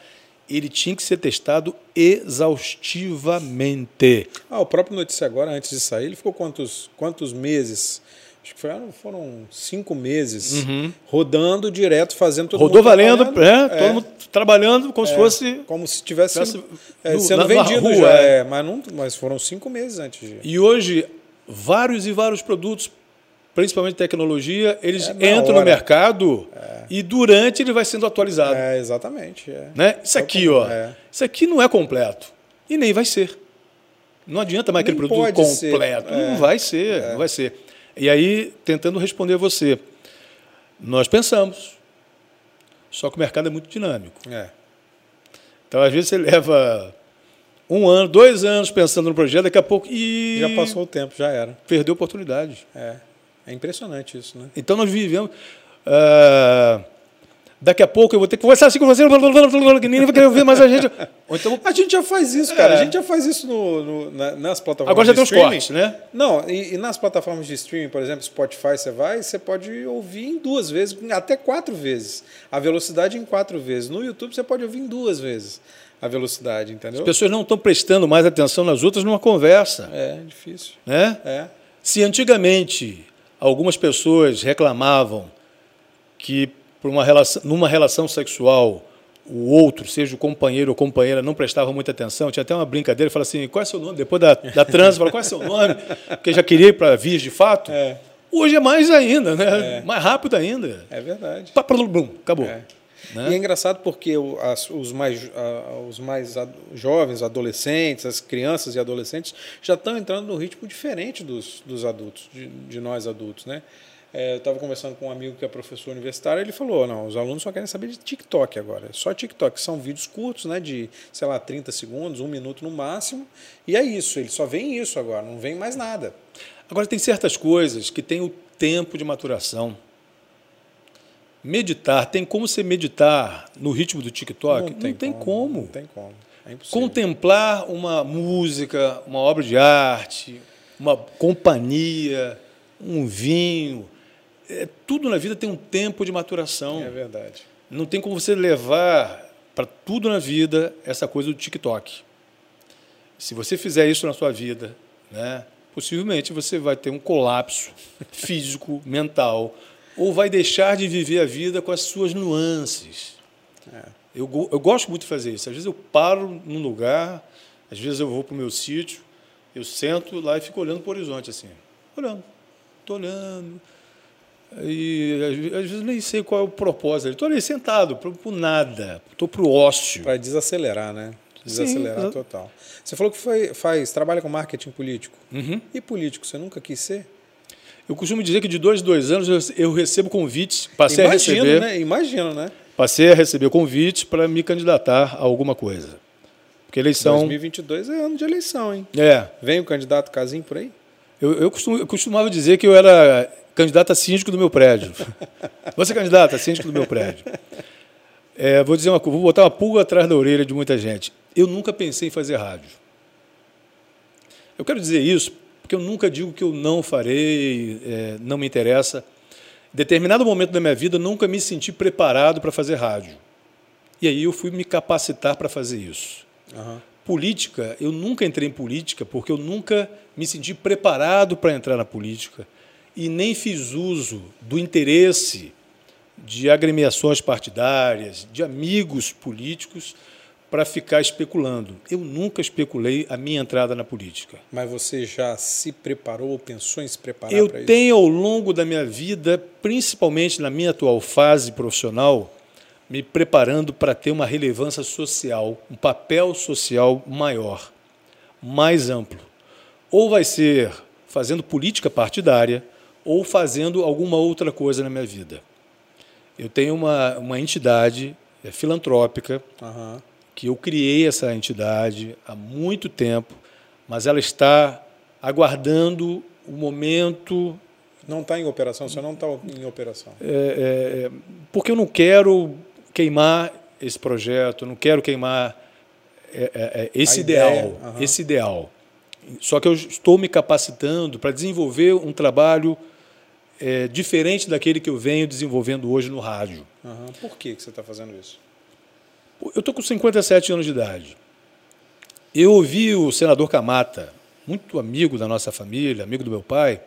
ele tinha que ser testado exaustivamente. Ah, o próprio Notícia Agora, antes de sair, ele ficou quantos, quantos meses? Acho que foram, foram cinco meses rodando direto, fazendo todo Uhum. Rodou mundo valendo, trabalhando. é, todo mundo trabalhando como se fosse. Como se tivesse sido, é, no- sendo na- na vendido rua, já. é. é, mas, não, mas foram cinco meses antes de. E hoje, vários e vários produtos, principalmente tecnologia, eles É na entram no hora. mercado e durante ele vai sendo atualizado. É, exatamente. É. Né? Isso aqui, ó. É. Isso aqui não é completo. E nem vai ser. Não adianta mais aquele produto ser. completo. É. Não vai ser, não vai ser. E aí, tentando responder você, nós pensamos. Só que o mercado é muito dinâmico. É. Então, às vezes, você leva um ano, dois anos pensando no projeto, daqui a pouco. E Já passou o tempo, já era. Perdeu a oportunidade. É. É impressionante isso, né? Então nós vivemos. Uh, daqui a pouco eu vou ter que conversar assim com você, ninguém vai querer ouvir mais a gente. Então, a gente já faz isso, cara. É. A gente já faz isso no, no na, nas plataformas Agora já tem os cortes, né? Não, e, e, nas plataformas de streaming, por exemplo, Spotify, você vai, você pode ouvir em duas vezes, até quatro vezes. A velocidade em quatro vezes. No YouTube você pode ouvir em duas vezes a velocidade, entendeu? As pessoas não estão prestando mais atenção nas outras numa conversa. É, difícil. Né? É. Se antigamente algumas pessoas reclamavam que por uma relação, numa relação sexual o outro, seja o companheiro ou companheira, não prestava muita atenção. Tinha até uma brincadeira, fala assim, qual é seu nome? Depois da, da trans, fala, qual é seu nome? Porque já queria ir para vias de fato. É. Hoje é mais ainda, né? É. Mais rápido ainda. É verdade. Pá, blum, acabou. É. Né? E é engraçado porque os, mais, os mais jovens, adolescentes, as crianças e adolescentes já estão entrando no ritmo diferente dos, dos adultos, de, de nós adultos, né? É, eu estava conversando com um amigo que é professor universitário, ele falou: não, os alunos só querem saber de TikTok agora. Só TikTok. São vídeos curtos, né, de, sei lá, 30 segundos, um minuto no máximo. E é isso, eles só veem isso agora, não vem mais nada. Agora, tem certas coisas que têm o tempo de maturação. Meditar, tem como você meditar no ritmo do TikTok? Não tem, não tem como, como. Não tem como. É. Contemplar uma música, uma obra de arte, uma companhia, um vinho. É, tudo na vida tem um tempo de maturação. É verdade. Não tem como você levar para tudo na vida essa coisa do TikTok. Se você fizer isso na sua vida, né, possivelmente você vai ter um colapso físico, mental, ou vai deixar de viver a vida com as suas nuances. É. Eu, eu gosto muito de fazer isso. Às vezes eu paro num lugar, às vezes eu vou para o meu sítio, eu sento lá e fico olhando para o horizonte assim. Olhando. Estou olhando. E às vezes nem sei qual é o propósito. Estou ali sentado, por nada. Estou para o ócio. Para desacelerar, né? Desacelerar Sim, total. Você falou que foi, faz, trabalha com marketing político. Uhum. E político, você nunca quis ser? Eu costumo dizer que de dois em dois anos eu recebo convites, passei Imagino, a receber. Né? Imagino, né? Passei a receber convites para me candidatar a alguma coisa. Porque eleição. 2022 é ano de eleição, hein? É. Vem o candidato Casim por aí? Eu, eu, costum, eu costumava dizer que eu era candidato a síndico do meu prédio. Você é candidato a síndico do meu prédio. É, vou dizer uma coisa, vou botar uma pulga atrás da orelha de muita gente. Eu nunca pensei em fazer rádio. Eu quero dizer isso porque eu nunca digo que eu não farei, é, não me interessa. Em determinado momento da minha vida, eu nunca me senti preparado para fazer rádio. E aí eu fui me capacitar para fazer isso. Uhum. Política, eu nunca entrei em política porque eu nunca me senti preparado para entrar na política e nem fiz uso do interesse de agremiações partidárias, de amigos políticos para ficar especulando. Eu nunca especulei a minha entrada na política. Mas você já se preparou, pensou em se preparar Eu para isso? tenho, ao longo da minha vida, principalmente na minha atual fase profissional, me preparando para ter uma relevância social, um papel social maior, mais amplo. Ou vai ser fazendo política partidária, ou fazendo alguma outra coisa na minha vida. Eu tenho uma, uma entidade é, filantrópica. Uhum que eu criei essa entidade há muito tempo, mas ela está aguardando o momento. Não está em operação, você não está em operação. É, é, é, porque eu não quero queimar esse projeto, não quero queimar é, é esse ideal, uhum. esse ideal. Só que eu estou me capacitando para desenvolver um trabalho diferente daquele que eu venho desenvolvendo hoje no rádio. Uhum. Por que, que você está fazendo isso? Eu estou com 57 anos de idade. Eu ouvi o senador Camata, muito amigo da nossa família, amigo do meu pai,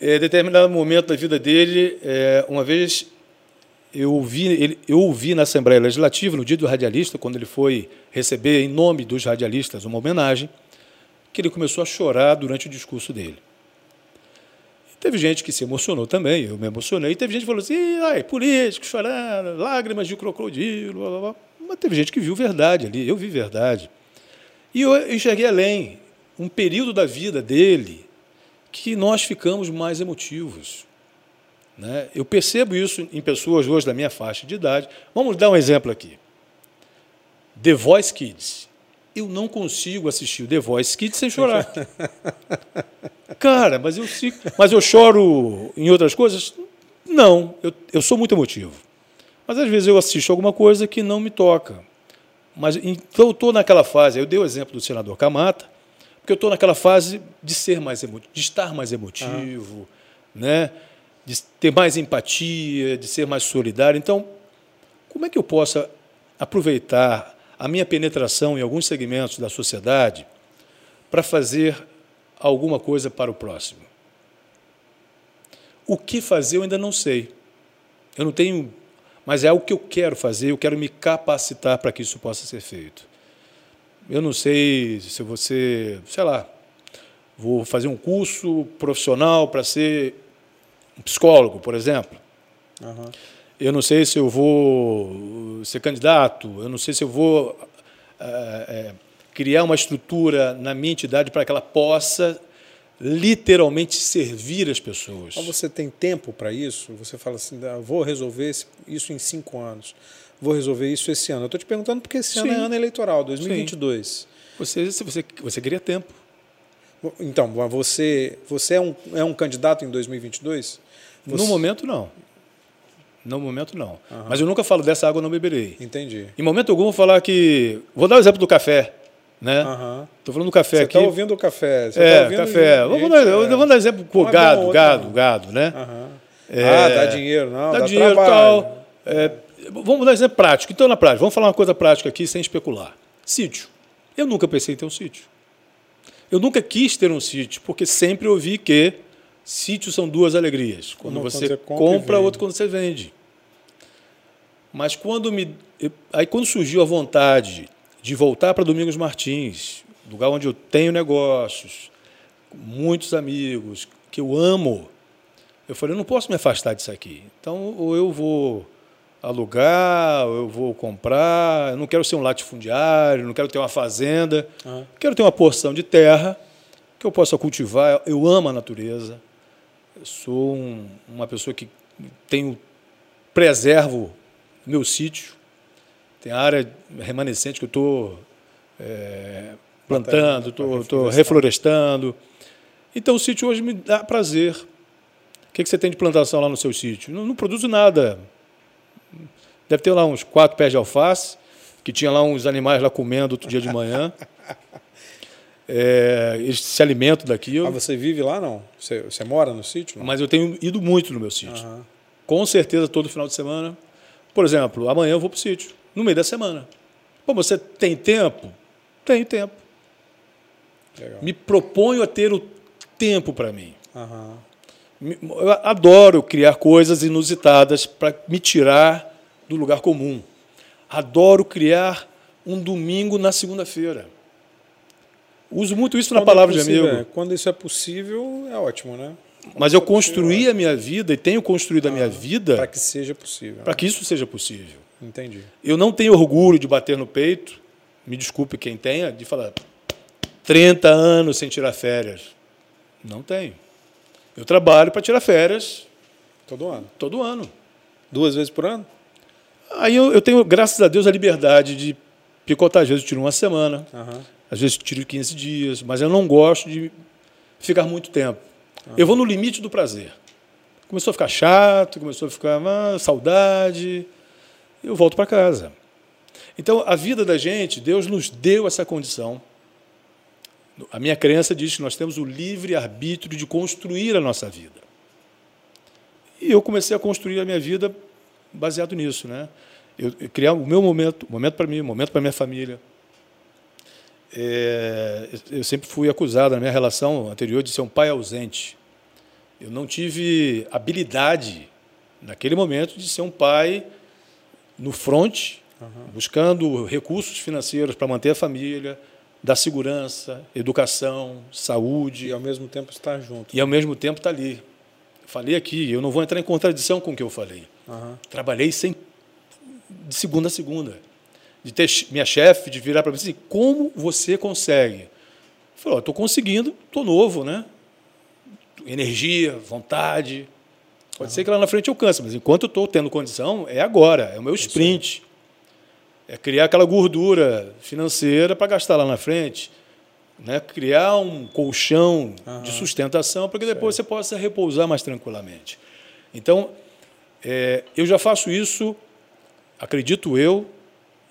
em determinado momento da vida dele, é, uma vez eu ouvi, ele, eu ouvi na Assembleia Legislativa, no dia do radialista, quando ele foi receber, em nome dos radialistas, uma homenagem, que ele começou a chorar durante o discurso dele. Teve gente que se emocionou também, eu me emocionei. Teve gente que falou assim, ai, político, chorando, lágrimas de crocodilo, blá, blá, blá. Mas teve gente que viu verdade ali, eu vi verdade. E eu enxerguei além, um período da vida dele que nós ficamos mais emotivos. Né? Eu percebo isso em pessoas hoje da minha faixa de idade. Vamos dar um exemplo aqui. The Voice Kids. Eu não consigo assistir o The Voice Kids sem chorar. Cara, mas eu, mas eu choro em outras coisas? Não, eu, eu sou muito emotivo. Mas às vezes eu assisto alguma coisa que não me toca. Mas então eu estou naquela fase, eu dei o exemplo do senador Camata, porque eu estou naquela fase de ser mais emotivo, de estar mais emotivo, né? de ter mais empatia, de ser mais solidário. Então, como é que eu posso aproveitar a minha penetração em alguns segmentos da sociedade para fazer alguma coisa para o próximo? O que fazer eu ainda não sei. Eu não tenho, mas é algo que eu quero fazer, eu quero me capacitar para que isso possa ser feito. Eu não sei se você, sei lá, vou fazer um curso profissional para ser um psicólogo, por exemplo. Uhum. Eu não sei se eu vou ser candidato, eu não sei se eu vou é, é, criar uma estrutura na minha entidade para que ela possa literalmente servir as pessoas. Mas você tem tempo para isso? Você fala assim, ah, vou resolver isso em cinco anos, vou resolver isso esse ano. Eu estou te perguntando porque esse Sim. ano é ano eleitoral, 2022. Sim. Você, você, você queria tempo. Então, você, você é, um, é um candidato em 2022? Você... No momento, não. No momento, não. Uhum. Mas eu nunca falo dessa água não beberei. Entendi. Em momento algum, vou falar que. Vou dar o exemplo do café. Né? Uhum. Tô falando do café Você aqui. Você está ouvindo o café. Você é, tá café. Gente, vamos, dar, é. vamos dar exemplo com o gado, gado, gado, né? Uhum. É, ah, dá dinheiro, não. Dá, dá dinheiro e tal. É, vamos dar exemplo prático. Então, na prática, vamos falar uma coisa prática aqui sem especular. Sítio. Eu nunca pensei em ter um sítio. Eu nunca quis ter um sítio, porque sempre ouvi que sítios são duas alegrias. Quando, você, quando você, compra, outro quando você vende. Mas quando me. Aí quando surgiu a vontade de voltar para Domingos Martins, lugar onde eu tenho negócios, muitos amigos, que eu amo, eu falei, eu não posso me afastar disso aqui. Então, ou eu vou alugar, ou eu vou comprar, eu não quero ser um latifundiário, não quero ter uma fazenda, uhum. quero ter uma porção de terra que eu possa cultivar. Eu amo a natureza, eu sou um, uma pessoa que tenho, preservo meu sítio, tem área remanescente que eu estou é, plantando, estou reflorestando. Então o sítio hoje me dá prazer. O que, que você tem de plantação lá no seu sítio? Não, não produzo nada. Deve ter lá uns quatro pés de alface, que tinha lá uns animais lá comendo outro dia de manhã. É, eles se alimentam daquilo. Mas você vive lá, não? Você, você mora no sítio? Não? Mas eu tenho ido muito no meu sítio. Uhum. Com certeza, todo final de semana. Por exemplo, amanhã eu vou para o sítio, no meio da semana. Pô, você tem tempo? Tenho tempo. Legal. Me proponho a ter o tempo para mim. Uhum. Eu adoro criar coisas inusitadas para me tirar do lugar comum. Adoro criar um domingo na segunda-feira. Uso muito isso na quando é palavra é possível, de amigo. É. Quando isso é possível, é ótimo, né? Mas eu construí a minha vida e tenho construído ah, a minha vida para que seja possível. Para que isso seja possível. Entendi. Eu não tenho orgulho de bater no peito, me desculpe quem tenha, de falar 30 anos sem tirar férias. Não tenho. Eu trabalho para tirar férias. Todo ano? Todo ano. Duas vezes por ano? Aí eu, eu tenho, graças a Deus, a liberdade de picotar. Às vezes eu tiro uma semana. Uhum. Às vezes tiro 15 dias, mas eu não gosto de ficar muito tempo. Eu vou no limite do prazer. Começou a ficar chato, começou a ficar ah, saudade, eu volto para casa. Então, a vida da gente, Deus nos deu essa condição. A minha crença diz que nós temos o livre arbítrio de construir a nossa vida. E eu comecei a construir a minha vida baseado nisso, né? Eu, eu criar o meu momento, momento para mim, momento para minha família, é, eu sempre fui acusado na minha relação anterior de ser um pai ausente. Eu não tive habilidade naquele momento de ser um pai no front, uhum. buscando recursos financeiros para manter a família, dar segurança, educação, saúde. E ao mesmo tempo estar junto. E ao mesmo tempo estar ali. Falei aqui, eu não vou entrar em contradição com o que eu falei. Uhum. Trabalhei sem de segunda a segunda de ter minha chefe, de virar para mim assim, como você consegue? Falou, estou conseguindo, estou novo, né? Energia, vontade. Pode uhum. ser que lá na frente eu canse, mas enquanto eu estou tendo condição, é agora, é o meu sprint. É criar aquela gordura financeira para gastar lá na frente. Né? Criar um colchão uhum. de sustentação para que depois certo. você possa repousar mais tranquilamente. Então, é, eu já faço isso, acredito eu,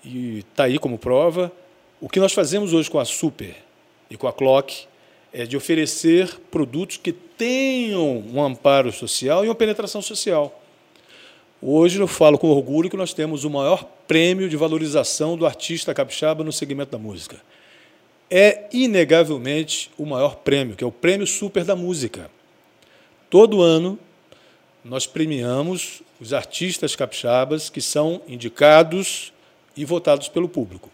e está aí como prova. O que nós fazemos hoje com a Super e com a Clock é de oferecer produtos que tenham um amparo social e uma penetração social. Hoje eu falo com orgulho que nós temos o maior prêmio de valorização do artista capixaba no segmento da música. É inegavelmente o maior prêmio, que é o Prêmio Super da Música. Todo ano nós premiamos os artistas capixabas que são indicados e votados pelo público.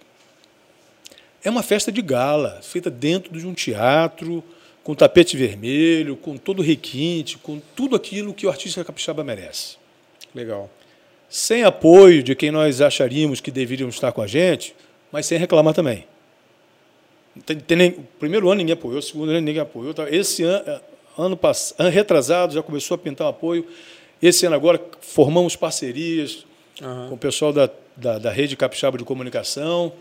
É uma festa de gala, feita dentro de um teatro, com tapete vermelho, com todo o requinte, com tudo aquilo que o artista capixaba merece. Legal. Sem apoio de quem nós acharíamos que deveriam estar com a gente, mas sem reclamar também. Tem, tem o primeiro ano ninguém apoiou, o segundo ano ninguém apoiou. Tá? Esse ano, ano, ano retrasado já começou a pintar um apoio. Esse ano agora formamos parcerias uhum. com o pessoal da, da, da, Rede Capixaba de Comunicação.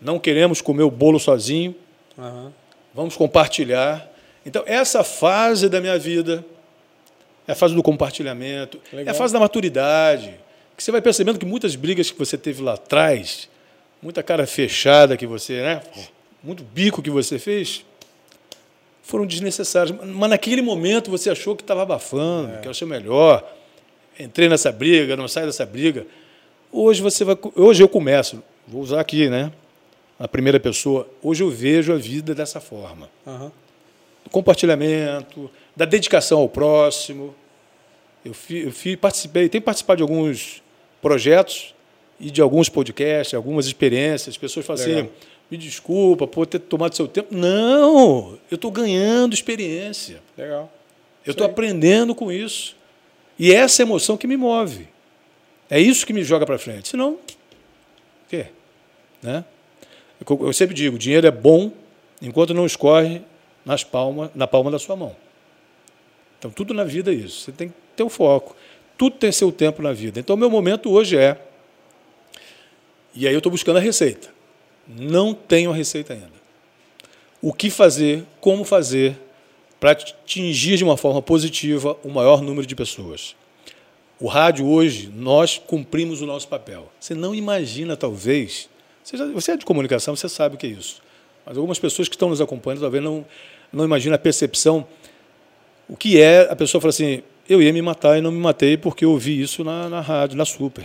Não queremos comer o bolo sozinho. Uhum. Vamos compartilhar. Então, essa fase da minha vida é a fase do compartilhamento, Legal. é a fase da maturidade. Que você vai percebendo que muitas brigas que você teve lá atrás, muita cara fechada que você, né? Muito bico que você fez, foram desnecessários. Mas naquele momento você achou que estava abafando, é. que seu melhor. Entrei nessa briga, não saio dessa briga. Hoje você vai. Hoje eu começo, vou usar aqui, né? A primeira pessoa. Hoje eu vejo a vida dessa forma. Uhum. Do compartilhamento, da dedicação ao próximo. Eu, fi, eu fi, participei, tenho participado de alguns projetos e de alguns podcasts, algumas experiências. As pessoas falam assim, Legal. assim: me desculpa por ter tomado seu tempo. Não, eu estou ganhando experiência. Legal. Eu estou aprendendo com isso. E é essa emoção que me move. É isso que me joga para frente. Senão, o quê? Né? Eu sempre digo, dinheiro é bom enquanto não escorre nas palmas, na palma da sua mão. Então, tudo na vida é isso. Você tem que ter o um foco. Tudo tem seu tempo na vida. Então, o meu momento hoje é. E aí eu estou buscando a receita. Não tenho a receita ainda. O que fazer, como fazer, para atingir de uma forma positiva o maior número de pessoas. O rádio hoje, nós cumprimos o nosso papel. Você não imagina, talvez, você, já, você é de comunicação, você sabe o que é isso. Mas algumas pessoas que estão nos acompanhando talvez não, não imaginam a percepção, o que é a pessoa fala assim, eu ia me matar e não me matei porque eu ouvi isso na, na rádio, na Super.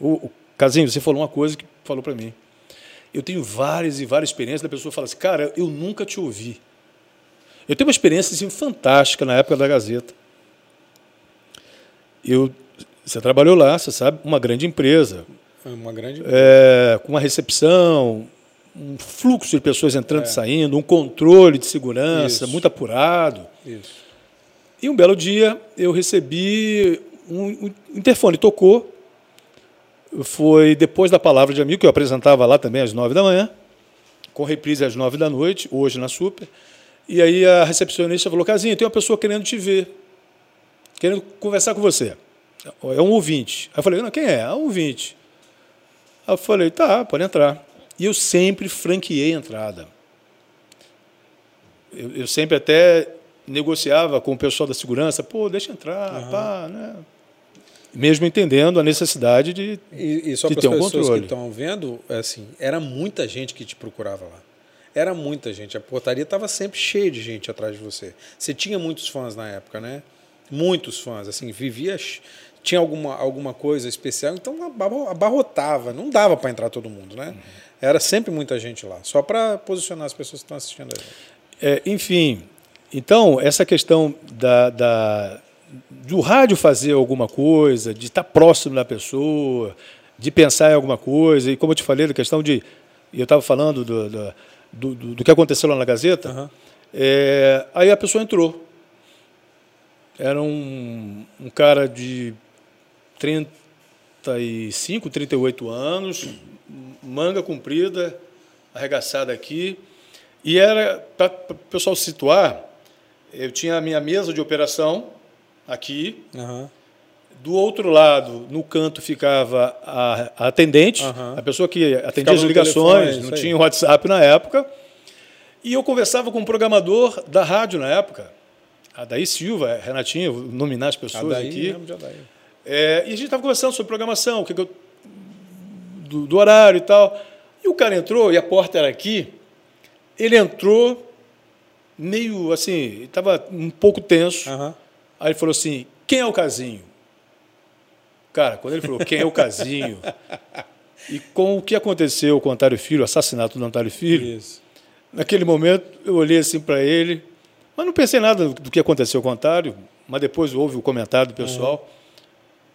O, o Casinho, você falou uma coisa que falou para mim. Eu tenho várias e várias experiências da pessoa fala assim, cara, eu nunca te ouvi. Eu tenho uma experiência assim, fantástica na época da Gazeta. Eu, você trabalhou lá, você sabe, uma grande empresa. Uma grande é, com uma recepção, um fluxo de pessoas entrando é. e saindo, um controle de segurança Isso. muito apurado. Isso. E um belo dia eu recebi um, um interfone tocou. Foi depois da palavra de amigo que eu apresentava lá também às nove da manhã, com reprise às nove da noite, hoje na Super. E aí a recepcionista falou: Casinha, tem uma pessoa querendo te ver querendo conversar com você. É um ouvinte. Aí eu falei, não, quem é? É um ouvinte. Aí eu falei, tá, pode entrar. E eu sempre franqueei a entrada. Eu, eu sempre até negociava com o pessoal da segurança, pô, deixa entrar, uhum. pá, né? Mesmo entendendo a necessidade de, e, e só de ter um controle. pessoas que estão vendo, é assim, era muita gente que te procurava lá. Era muita gente. A portaria estava sempre cheia de gente atrás de você. Você tinha muitos fãs na época, né? Muitos fãs, assim, vivia tinha alguma, alguma coisa especial, então abarrotava, não dava para entrar todo mundo, né? Uhum. Era sempre muita gente lá, só para posicionar as pessoas que estão assistindo. É, enfim, então essa questão da, da, do rádio fazer alguma coisa, de estar próximo da pessoa, de pensar em alguma coisa, e como eu te falei, a questão de. Eu estava falando do, do, do, do, que aconteceu lá na Gazeta, uhum. é, aí a pessoa entrou. Era um, um cara de 35, 38 anos, manga comprida, arregaçada aqui. E era, para o pessoal situar, eu tinha a minha mesa de operação aqui, uhum. Do outro lado, no canto, ficava a, a atendente, Aham. a pessoa que atendia Ficava as ligações, telefone, não tinha WhatsApp na época. E eu conversava com o programador da rádio na época, Adaí Silva, Renatinho, vou nominar as pessoas Adaí, aqui. lembro de Adaí. É, e a gente estava conversando sobre programação, o que que eu- do, do horário e tal. E o cara entrou, e a porta era aqui. Ele entrou meio assim, estava um pouco tenso. Aham. Aí ele falou assim: quem é o Casinho? Cara, quando ele falou quem é o Casinho, e com o que aconteceu com o Antário Filho, o assassinato do Antário Filho, Isso. naquele momento eu olhei assim para ele, mas não pensei nada do que aconteceu com o Antário, mas depois houve o comentário do pessoal.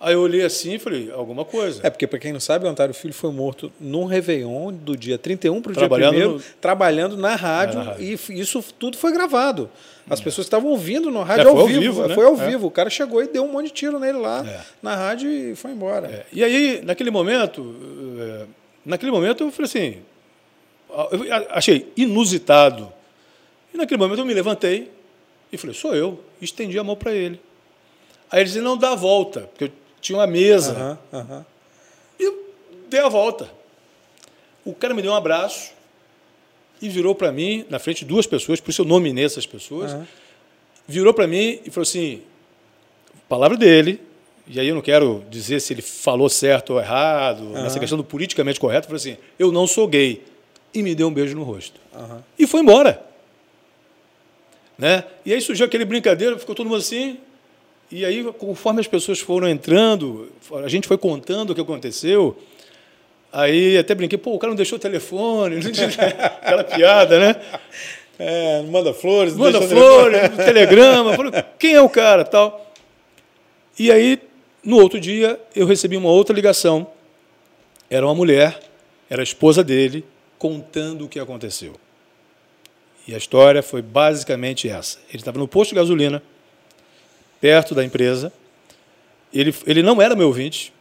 Aí eu olhei assim e falei: alguma coisa. É, porque, para quem não sabe, o Antário Filho foi morto num Réveillon do dia 31 para o dia Trabalhando 1 no- trabalhando na rádio, É, na rádio. e isso tudo foi gravado. As pessoas estavam ouvindo no É, rádio foi ao ao vivo. vivo, né? Foi ao É. vivo. O cara chegou e deu um monte de tiro nele lá É. na rádio e foi embora. É, E aí, naquele momento, eh, naquele momento eu falei assim, eu achei inusitado. E naquele momento eu me levantei e falei, sou eu. E estendi a mão para ele. Aí ele disse, não, dá a volta, porque eu tinha uma mesa. Aham, aham. E eu dei a volta. O cara me deu um abraço e virou para mim, na frente de duas pessoas, por isso eu nominei essas pessoas, Aham. virou para mim e falou assim, palavra dele, e aí eu não quero dizer se ele falou certo ou errado, nessa questão do politicamente correto, falou assim, eu não sou gay. E me deu um beijo no rosto. Aham. E foi embora. Né? E aí surgiu aquele brincadeira, ficou todo mundo assim. E aí, conforme as pessoas foram entrando, a gente foi contando o que aconteceu. Aí até brinquei, pô, o cara não deixou o telefone, aquela piada, né? É, manda flores, Manda flores, no telegrama, falou, quem é o cara, tal. E aí, no outro dia, eu recebi uma outra ligação. Era uma mulher, era a esposa dele, contando o que aconteceu. E a história foi basicamente essa. Ele estava no posto de gasolina, perto da empresa. Ele, ele não era meu ouvinte,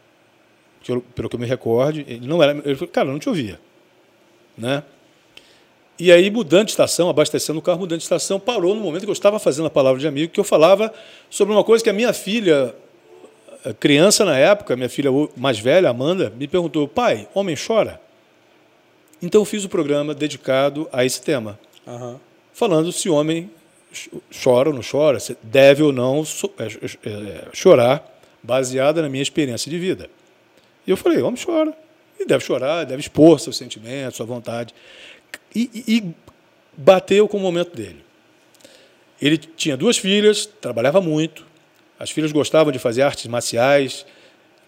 pelo que eu me recorde. Ele não era. Ele falou, cara, eu não te ouvia. Né? E aí, mudando de estação, abastecendo o carro, mudando de estação, parou no momento que eu estava fazendo a palavra de amigo, que eu falava sobre uma coisa que a minha filha, eh, criança na época, minha filha mais velha, Amanda, me perguntou: pai, homem chora? Então eu fiz o programa dedicado a esse tema, Aham. falando se homem ch- chora ou não chora, se deve ou não eh, ch- eh, chorar, baseada na minha experiência de vida. E eu falei: homem chora. E deve chorar, deve expor seus sentimentos, sua vontade. E, e- e bateu com o momento dele. Ele tinha duas filhas, trabalhava muito. As filhas gostavam de fazer artes marciais,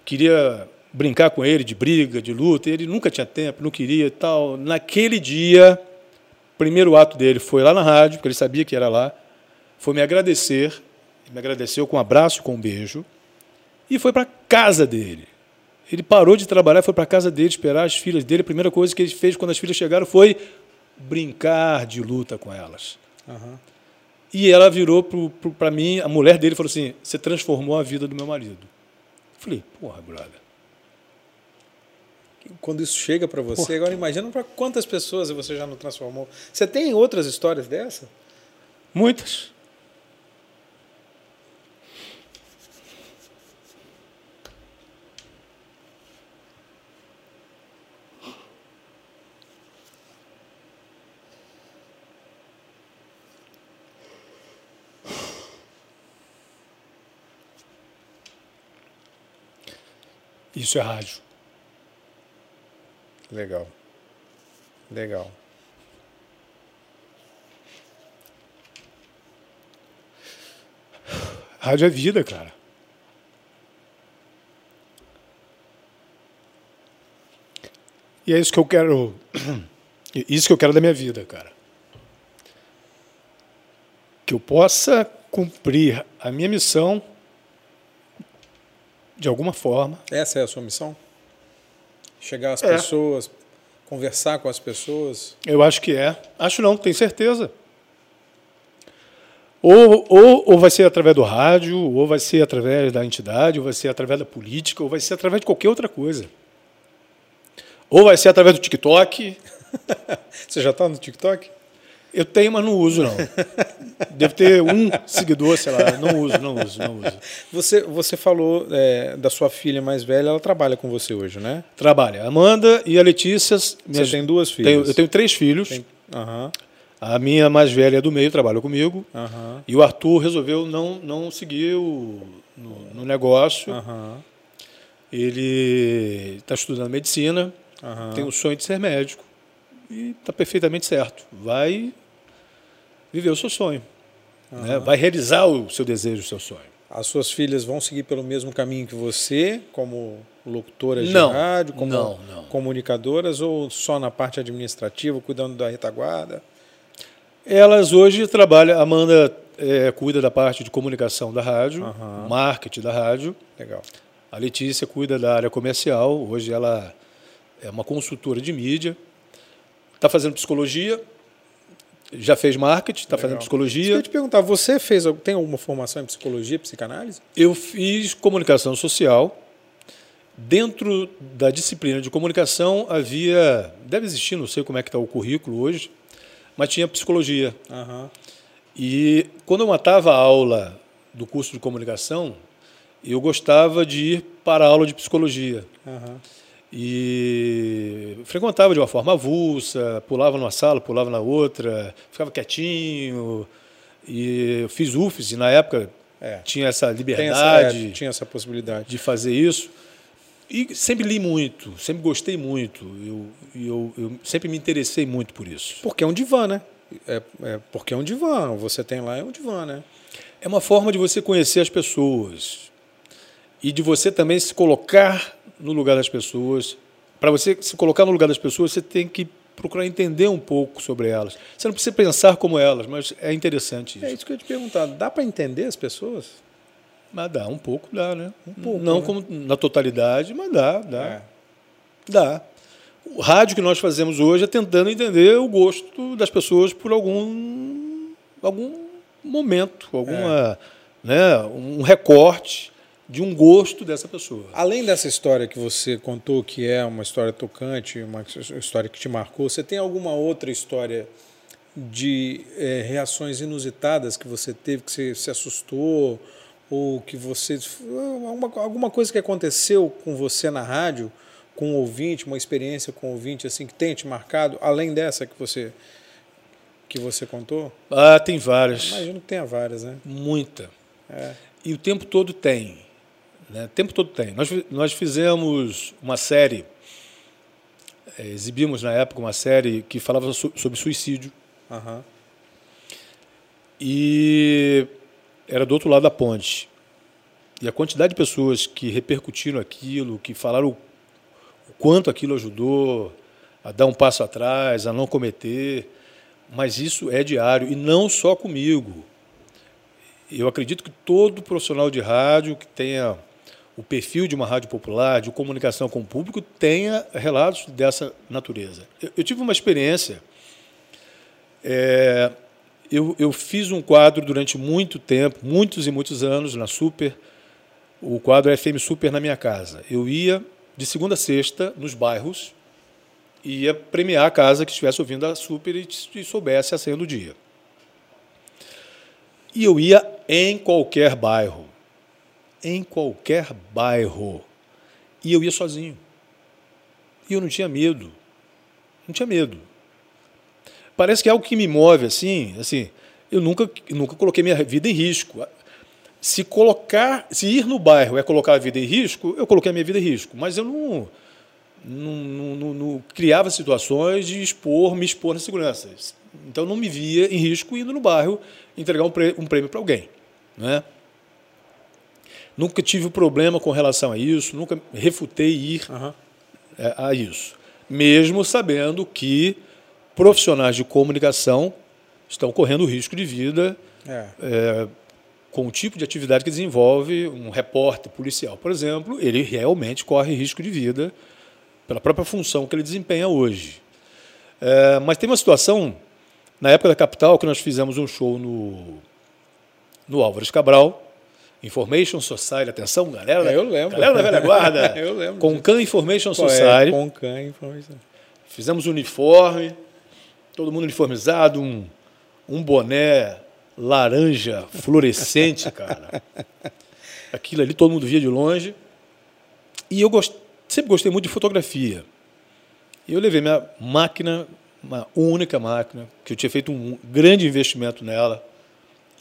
queria brincar com ele de briga, de luta. Ele nunca tinha tempo, não queria e tal. Naquele dia, o primeiro ato dele foi lá na rádio, porque ele sabia que era lá, foi me agradecer. Me agradeceu com um abraço, com um beijo, e foi para casa dele. Ele parou de trabalhar, foi para casa dele esperar as filhas dele. A primeira coisa que ele fez quando as filhas chegaram foi brincar de luta com elas. Aham. E ela virou para mim, a mulher dele falou assim: Você transformou a vida do meu marido. Eu falei: Porra, brother. Quando isso chega para você, agora imagina para quantas pessoas você já não transformou. Você tem outras histórias dessa? Muitas. Isso é rádio. Legal. Legal. Rádio é vida, cara. E é isso que eu quero. Isso que eu quero da minha vida, cara. Que eu possa cumprir a minha missão de alguma forma. Essa é a sua missão? Chegar às É. pessoas, conversar com as pessoas. Eu acho que é. Acho não, tenho certeza. Ou, ou, ou vai ser através do rádio, ou vai ser através da entidade, ou vai ser através da política, ou vai ser através de qualquer outra coisa. Ou vai ser através do TikTok. Você já está no TikTok? Eu tenho, mas não uso, não. Devo ter um seguidor, sei lá. Não uso, não uso, não uso. Você, você falou é, da sua filha mais velha, ela trabalha com você hoje, né? Trabalha. Amanda e a Letícia. Você tem duas filhas? Tenho, eu tenho três filhos. Tem... Uhum. A minha mais velha é do meio trabalha comigo. Uhum. E o Arthur resolveu não, não seguir o, no, no negócio. Uhum. Ele está estudando medicina, tem o sonho de ser médico. E está perfeitamente certo. Vai viver o seu sonho. Uhum. Né? Vai realizar o seu desejo, o seu sonho. As suas filhas vão seguir pelo mesmo caminho que você, como locutoras de não, rádio, como não, não. comunicadoras, ou só na parte administrativa, cuidando da retaguarda? Elas hoje trabalham, Amanda é, cuida da parte de comunicação da rádio, uhum. marketing da rádio. Legal. A Letícia cuida da área comercial, hoje ela é uma consultora de mídia. Está fazendo psicologia, já fez marketing, está fazendo psicologia. eu te perguntar, você fez, tem alguma formação em psicologia, psicanálise? Eu fiz comunicação social. Dentro da disciplina de comunicação havia, deve existir, não sei como é que está o currículo hoje, mas tinha psicologia. Uhum. E quando eu matava a aula do curso de comunicação, eu gostava de ir para a aula de psicologia. Uhum e frequentava de uma forma avulsa, pulava numa sala, pulava na outra, ficava quietinho. E eu fiz UFES e na época é. tinha essa liberdade, essa, é, tinha essa possibilidade de fazer isso. E sempre li muito, sempre gostei muito. Eu, eu, eu sempre me interessei muito por isso. Porque é um divã, né? É, é, porque é um divã. Você tem lá é um divã, né? É uma forma de você conhecer as pessoas e de você também se colocar no lugar das pessoas. Para você se colocar no lugar das pessoas, você tem que procurar entender um pouco sobre elas. Você não precisa pensar como elas, mas é interessante isso. É isso que eu ia te perguntar. Dá para entender as pessoas? Mas dá, um pouco dá, né? Um pouco, não né? como na totalidade, mas dá, dá. É. Dá. O rádio que nós fazemos hoje é tentando entender o gosto das pessoas por algum, algum momento, alguma, é. né, um recorte de um gosto dessa pessoa. Além dessa história que você contou, que é uma história tocante, uma história que te marcou, você tem alguma outra história de é, reações inusitadas que você teve, que você se assustou, ou que você. Alguma, alguma coisa que aconteceu com você na rádio, com o ouvinte, uma experiência com o ouvinte assim que tenha te marcado, além dessa que você que você contou? Ah, tem várias. Imagino que tenha várias, né? Muita. É. E o tempo todo tem. Né? O tempo todo tem. Nós, nós fizemos uma série, é, exibimos na época uma série que falava so, sobre suicídio. Uhum. E era do outro lado da ponte. E a quantidade de pessoas que repercutiram aquilo, que falaram o quanto aquilo ajudou a dar um passo atrás, a não cometer. Mas isso é diário e não só comigo. Eu acredito que todo profissional de rádio que tenha o perfil de uma rádio popular, de comunicação com o público, tenha relatos dessa natureza. Eu, eu tive uma experiência. É, eu, eu fiz um quadro durante muito tempo, muitos e muitos anos, na Super, o quadro FM Super na minha casa. Eu ia de segunda a sexta nos bairros e ia premiar a casa que estivesse ouvindo a Super e, e soubesse a senha do dia. E eu ia em qualquer bairro em qualquer bairro. E eu ia sozinho. E eu não tinha medo. Não tinha medo. Parece que é algo que me move assim, assim, eu nunca, nunca coloquei minha vida em risco. Se colocar, se ir no bairro é colocar a vida em risco, eu coloquei a minha vida em risco, mas eu não não, não, não, não criava situações de expor, me expor na segurança. Então não me via em risco indo no bairro entregar um prêmio para alguém, né? Nunca tive problema com relação a isso, nunca refutei ir uhum. a isso. Mesmo sabendo que profissionais de comunicação estão correndo risco de vida é. É, com o tipo de atividade que desenvolve um repórter policial, por exemplo, ele realmente corre risco de vida pela própria função que ele desempenha hoje. É, mas tem uma situação, na época da capital, que nós fizemos um show no, no Álvares Cabral, Information Society, atenção, galera. É, eu lembro. Galera da velha guarda. eu lembro. Concan Information Qual Society. É? Concan Information. Fizemos uniforme, todo mundo uniformizado, um, um boné laranja fluorescente, cara. Aquilo ali todo mundo via de longe. E eu gost... sempre gostei muito de fotografia. E eu levei minha máquina, uma única máquina, que eu tinha feito um grande investimento nela,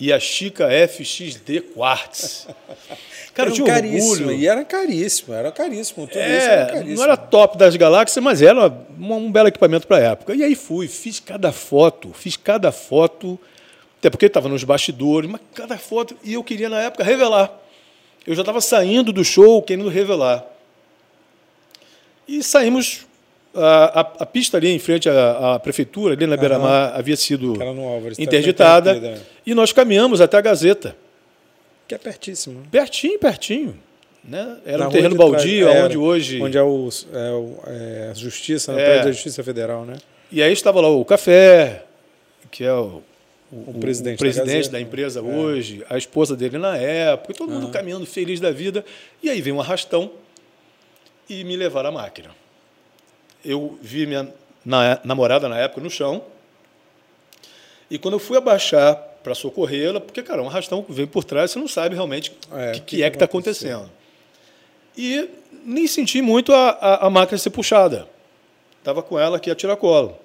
e a Chica FXD Quartz. Cara, era um caríssimo. E era caríssimo, era caríssimo. Tudo é, isso era caríssimo. Não era top das galáxias, mas era um, um belo equipamento para a época. E aí fui, fiz cada foto, fiz cada foto, até porque estava nos bastidores, mas cada foto, e eu queria na época revelar. Eu já estava saindo do show querendo revelar. E saímos a, a, a, pista ali em frente à, à prefeitura, ali na uhum. Beira-Mar, havia sido Álvares, tá interditada. Tá e nós caminhamos até a Gazeta. Que é pertíssimo. Pertinho, pertinho. Né? Era na um terreno baldio, era, onde hoje. Onde é, o, é, o, é a Justiça, na é. prédio da Justiça Federal, né? E aí estava lá o café, que é o, o, o presidente, o presidente da, da, empresa é. hoje, a esposa dele na época, e todo mundo caminhando feliz da vida. E aí vem um arrastão e me levaram a máquina eu vi minha na, namorada na época no chão. E quando eu fui abaixar para socorrê-la, porque, cara, um arrastão vem por trás, você não sabe realmente o é, que, que, que, é que está acontecendo. E nem senti muito a, a, a máquina ser puxada. Estava com ela aqui a tiracolo.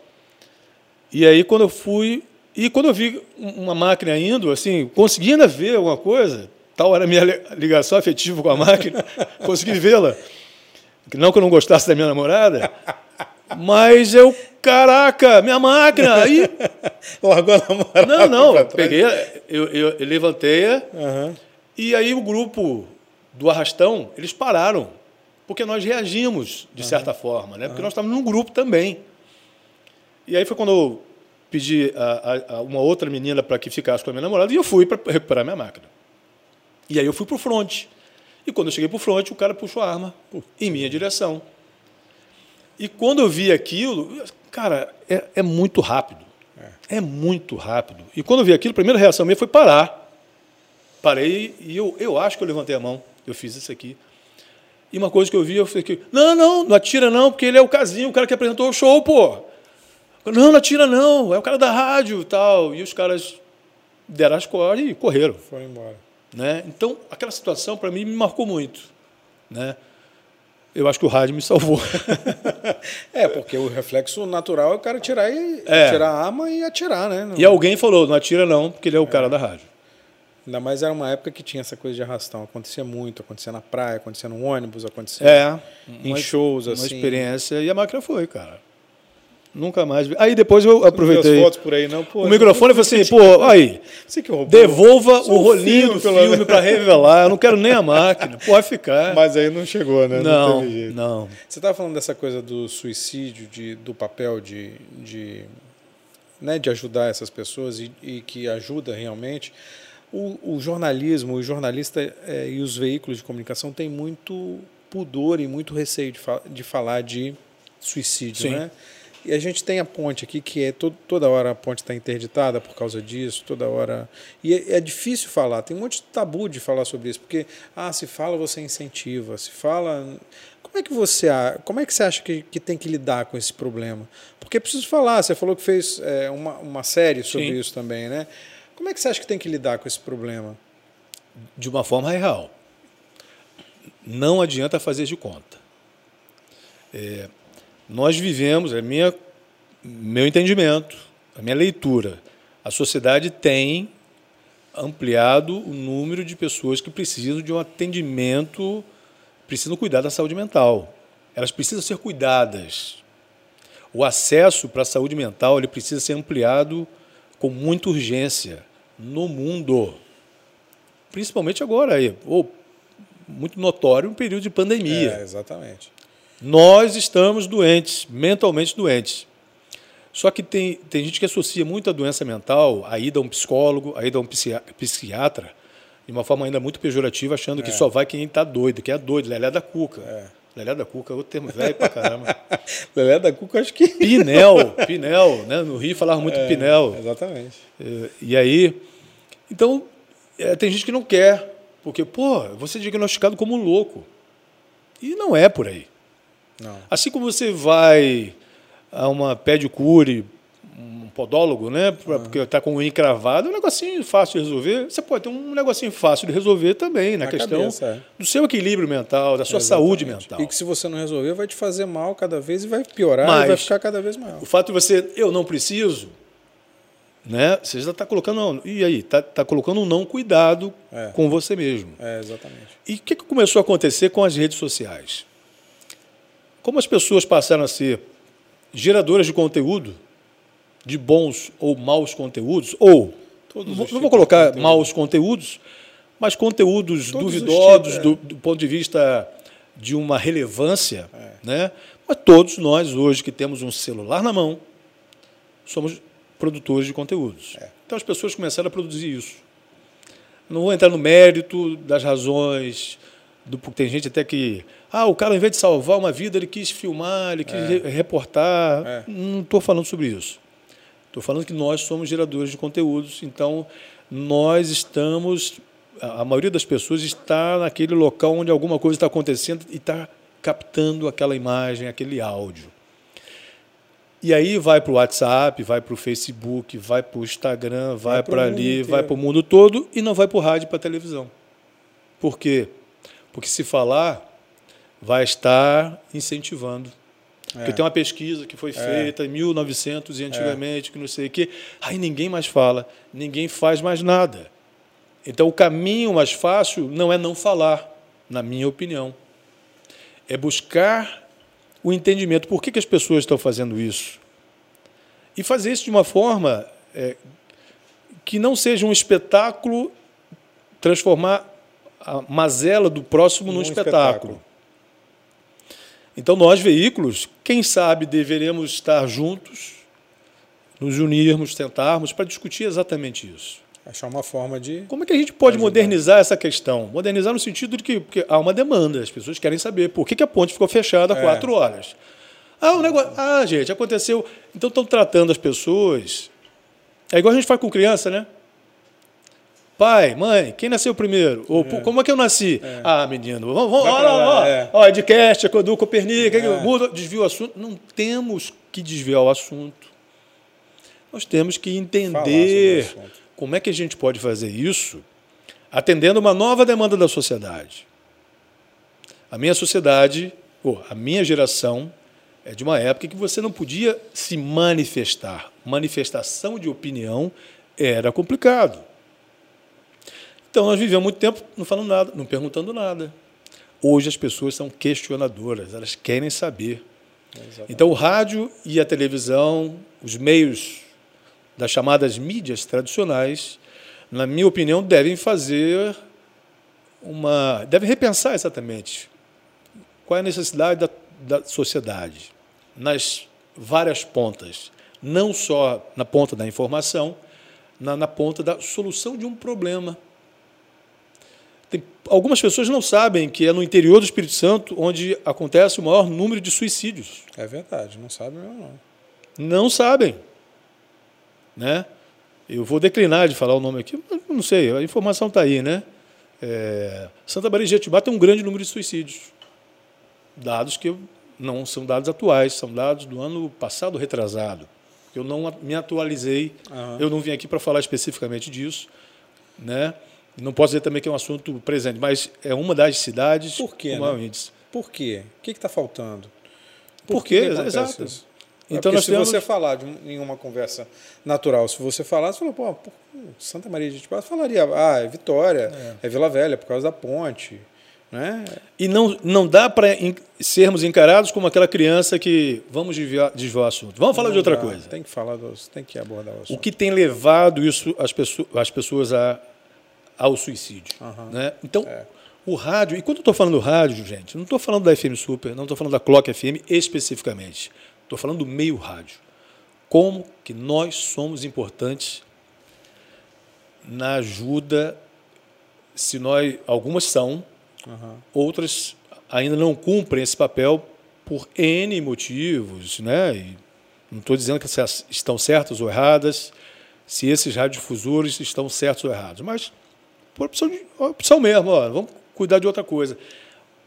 E aí, quando eu fui. E quando eu vi uma máquina indo, assim, conseguindo ver alguma coisa, tal era a minha ligação afetiva com a máquina, consegui vê-la. Não que eu não gostasse da minha namorada, mas eu, caraca, minha máquina! E... Largou a namorada. Não, não, eu peguei, eu, eu, eu levantei uhum. e aí o grupo do arrastão, eles pararam. Porque nós reagimos, de uhum. certa forma, né? Porque uhum. nós estávamos num grupo também. E aí foi quando eu pedi a, a, a uma outra menina para que ficasse com a minha namorada e eu fui para recuperar minha máquina. E aí eu fui para o fronte. E quando eu cheguei para o fronte, o cara puxou a arma em minha direção. E quando eu vi aquilo, cara, é, é muito rápido. É. é. muito rápido. E quando eu vi aquilo, a primeira reação minha foi parar. Parei e eu, eu acho que eu levantei a mão. Eu fiz isso aqui. E uma coisa que eu vi, eu falei: não, não, não atira não, porque ele é o casinho, o cara que apresentou o show, pô. Não, não atira não, é o cara da rádio e tal. E os caras deram as costas e correram. Foram embora. Né? Então, aquela situação, para mim, me marcou muito. Né? eu acho que o rádio me salvou. é, porque o reflexo natural é o cara tirar, e, é. tirar a arma e atirar, né? Não... E alguém falou, não atira não, porque ele é o é. cara da rádio. Ainda mais era uma época que tinha essa coisa de arrastão. Acontecia muito, acontecia na praia, acontecia no ônibus, acontecia é, em uma, shows, assim. Uma experiência, e a máquina foi, cara. Nunca mais vi. Aí depois eu aproveitei. fotos por aí, não? Pô, o microfone falei assim, pô, aí. Devolva o rolinho do filme para revelar. Eu não quero nem a máquina. Pode ficar. Mas aí não chegou, né? Não, não. não. Você estava falando dessa coisa do suicídio, de, do papel de, de, né, de ajudar essas pessoas e, e que ajuda realmente. O, o jornalismo, o jornalista é, e os veículos de comunicação têm muito pudor e muito receio de, fa de falar de suicídio, Sim. né? E a gente tem a ponte aqui, que é todo, toda hora a ponte está interditada por causa disso, toda hora. E é, é, difícil falar, tem um monte de tabu de falar sobre isso, porque, ah, se fala, você incentiva, se fala. Como é que você, como é que você acha que, que tem que lidar com esse problema? Porque é preciso falar, você falou que fez é, uma, uma série sobre Sim. isso também, né? Como é que você acha que tem que lidar com esse problema? De uma forma real. Não adianta fazer de conta. É, nós vivemos, é minha, meu entendimento, a minha leitura, a sociedade tem ampliado o número de pessoas que precisam de um atendimento, precisam cuidar da saúde mental. Elas precisam ser cuidadas. O acesso para a saúde mental ele precisa ser ampliado com muita urgência no mundo. Principalmente agora, aí, ou muito notório, um período de pandemia. É, exatamente. Nós estamos doentes, mentalmente doentes. Só que tem, tem gente que associa muito a doença mental a ida a um psicólogo, a ida a um psiquiatra, de uma forma ainda muito pejorativa, achando é. que só vai quem está doido, que é doido, Lelé da Cuca. É. Lelé da Cuca é outro termo velho pra caramba. Lelé da Cuca, acho que. Pinel, Pinel, né? No Rio falava muito é, Pinel. Exatamente. E, e aí. Então, é, tem gente que não quer, porque, pô, você é diagnosticado como louco. E não é por aí. Não. Assim como você vai a uma pedicure, um podólogo, né? Pra, Porque está com o encravado, é um negocinho fácil de resolver. Você pode ter um negocinho fácil de resolver também, na, Na questão cabeça, é. do seu equilíbrio mental, da sua saúde mental. E que se você não resolver, vai te fazer mal cada vez e vai piorar Mas- e vai ficar cada vez maior. O fato de você, eu não preciso, né? Você já está colocando, e aí? Está tá colocando um não cuidado É. com você mesmo. É, exatamente. E o que, que começou a acontecer com as redes sociais? Como as pessoas passaram a ser geradoras de conteúdo, de bons ou maus conteúdos, ou Todos não, vou- colocar conteúdo. maus conteúdos, mas conteúdos Todos os duvidosos tipos, é. do, do ponto de vista de uma relevância, É. né? Mas todos nós hoje que temos um celular na mão somos produtores de conteúdos. É. Então as pessoas começaram a produzir isso. Não vou entrar no mérito das razões, do, porque tem gente até que. Ah, o cara, ao invés de salvar uma vida, ele quis filmar, ele quis re- reportar. É. Não estou falando sobre isso. Estou falando que nós somos geradores de conteúdos, então nós estamos. A maioria das pessoas está naquele local onde alguma coisa está acontecendo e está captando aquela imagem, aquele áudio. E aí vai para o WhatsApp, vai para o Facebook, vai para o Instagram, vai, Vai para ali, vai para o mundo todo e não vai para o rádio e para a televisão. Por quê? Porque se falar, vai estar incentivando. Porque tem uma pesquisa que foi feita em 1900 e antigamente, que não sei o quê. Aí ninguém mais fala, ninguém faz mais nada. Então o caminho mais fácil não é não falar, na minha opinião. É buscar o entendimento. Por que, que as pessoas estão fazendo isso? E fazer isso de uma forma é, que não seja um espetáculo, transformar a mazela do próximo num Num espetáculo. espetáculo. Então, nós, veículos, quem sabe deveremos estar juntos, nos unirmos, tentarmos para discutir exatamente isso. Achar uma forma de. Como é que a gente pode Ajudar. modernizar essa questão? Modernizar no sentido de que porque há uma demanda, as pessoas querem saber por que, que a ponte ficou fechada há É. quatro horas. Ah, o negócio. Ah, gente, aconteceu. Então estão tratando as pessoas. É igual a gente faz com criança, né? Pai, mãe, quem nasceu primeiro? Ou pô, como é que eu nasci? Ah, menino, vamos, vamos ó, lá, ó, é. ó, Edcast, Edu Copernic, É. muda, desvia o assunto. Não temos que desviar o assunto. Nós temos que entender como é que a gente pode fazer isso atendendo uma nova demanda da sociedade. A minha sociedade, ou a minha geração, é de uma época que você não podia se manifestar. Manifestação de opinião era complicado. Então nós vivemos muito tempo não falando nada, não perguntando nada. Hoje as pessoas são questionadoras, elas querem saber. Exatamente. Então, o rádio e a televisão, os meios das chamadas mídias tradicionais, na minha opinião, devem fazer uma. devem repensar exatamente qual é a necessidade da, da sociedade nas várias pontas, não só na ponta da informação, na, na ponta da solução de um problema. Tem- algumas pessoas não sabem que é no interior do Espírito Santo onde acontece o maior número de suicídios. É verdade, não sabe mesmo não. Não sabem. Né? Eu vou declinar de falar o nome aqui, mas não sei, a informação está aí. Né? É, Santa Maria de Jetibá tem um grande número de suicídios. Dados que não são dados atuais, são dados do ano passado retrasado. Eu não me atualizei, Aham. eu não vim aqui para falar especificamente disso. Né? Não posso dizer também que é um assunto presente, mas é uma das cidades Por quê, com maior né? índice. Por quê? O que está faltando? Por que quê? que Exato. isso? Então nós se temos- você falar de, em uma conversa natural, se você falar, você fala, pô, Santa Maria de Itibá, falaria, ah, é Vitória, é. Vila Velha, por causa da ponte. Né? E não, não dá para sermos encarados como aquela criança que vamos desviar, desviar o assunto. Vamos falar de Não outra dá, coisa. Tem que falar, do, tem que abordar o O assunto. que tem levado isso as pessoas, as pessoas a, ao suicídio? Aham. Né? Então, É. o rádio, e quando eu estou falando do rádio, gente, não estou falando da FM Super, não estou falando da Clock FM especificamente. Estou falando do meio rádio. Como que nós somos importantes na ajuda, se nós, algumas são, Aham. outras ainda não cumprem esse papel por N motivos, né? E não estou dizendo que estão certas ou erradas, se esses radiodifusores estão certos ou errados, mas por opção, de, opção mesmo, ó, vamos cuidar de outra coisa.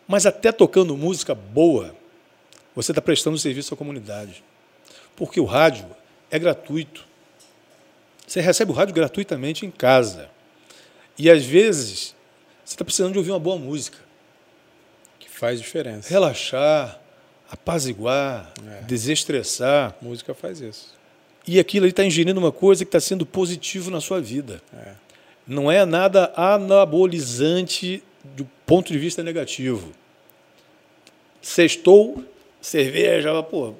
Mas até tocando música boa, você está prestando serviço à comunidade. Porque o rádio é gratuito. Você recebe o rádio gratuitamente em casa. E às vezes você está precisando de ouvir uma boa música. Que faz diferença. Relaxar, apaziguar, É. desestressar. A música faz isso. E aquilo está ingerindo uma coisa que está sendo positivo na sua vida. É. Não é nada anabolizante do ponto de vista negativo. Sextou, cerveja, pô,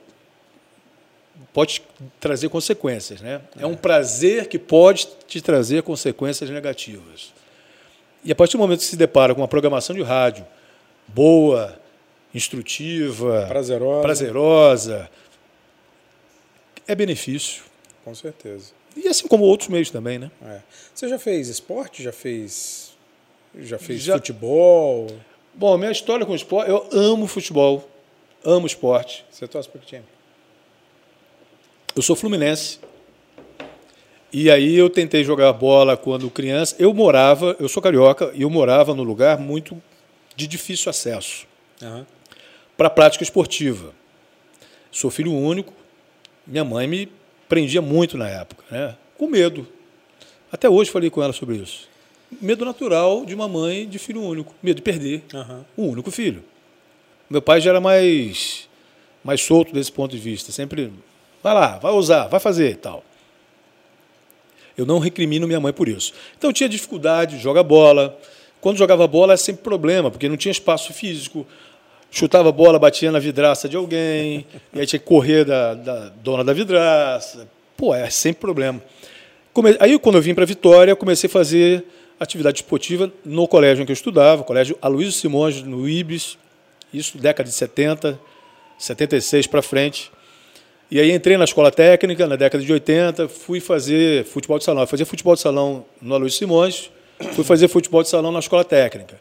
pode trazer consequências, né? É um prazer que pode te trazer consequências negativas. E a partir do momento que se depara com uma programação de rádio boa, instrutiva, Prazerosa. prazerosa, é benefício. Com certeza. E assim como outros meios também, né? É. Você já fez esporte? Já fez. Já fez Já. futebol? Bom, minha história com esporte, eu amo futebol, amo esporte. Você torce para que time? Eu sou fluminense. E aí eu tentei jogar bola quando criança. Eu morava, eu sou carioca, e eu morava num lugar muito de difícil acesso Aham. para prática esportiva. Sou filho único. Minha mãe me prendia muito na época, né? Com medo. Até hoje falei com ela sobre isso. Medo natural de uma mãe de filho único, medo de perder Aham. o único filho. Meu pai já era mais mais solto desse ponto de vista, sempre vai lá, vai usar, vai fazer e tal. Eu não recrimino minha mãe por isso. Então tinha dificuldade de jogar bola. Quando jogava bola era sempre problema, porque não tinha espaço físico. Chutava bola, batia na vidraça de alguém, e aí tinha que correr da, da dona da vidraça. Pô, é sempre problema. Come- Aí, quando eu vim para Vitória, eu comecei a fazer atividade esportiva no colégio em que eu estudava, colégio Aloysio Simões, no IBS, isso década de 70, 76 para frente. E aí entrei na escola técnica, na década de 80, fui fazer futebol de salão. Eu fazia futebol de salão no Aloysio Simões, fui fazer futebol de salão na escola técnica.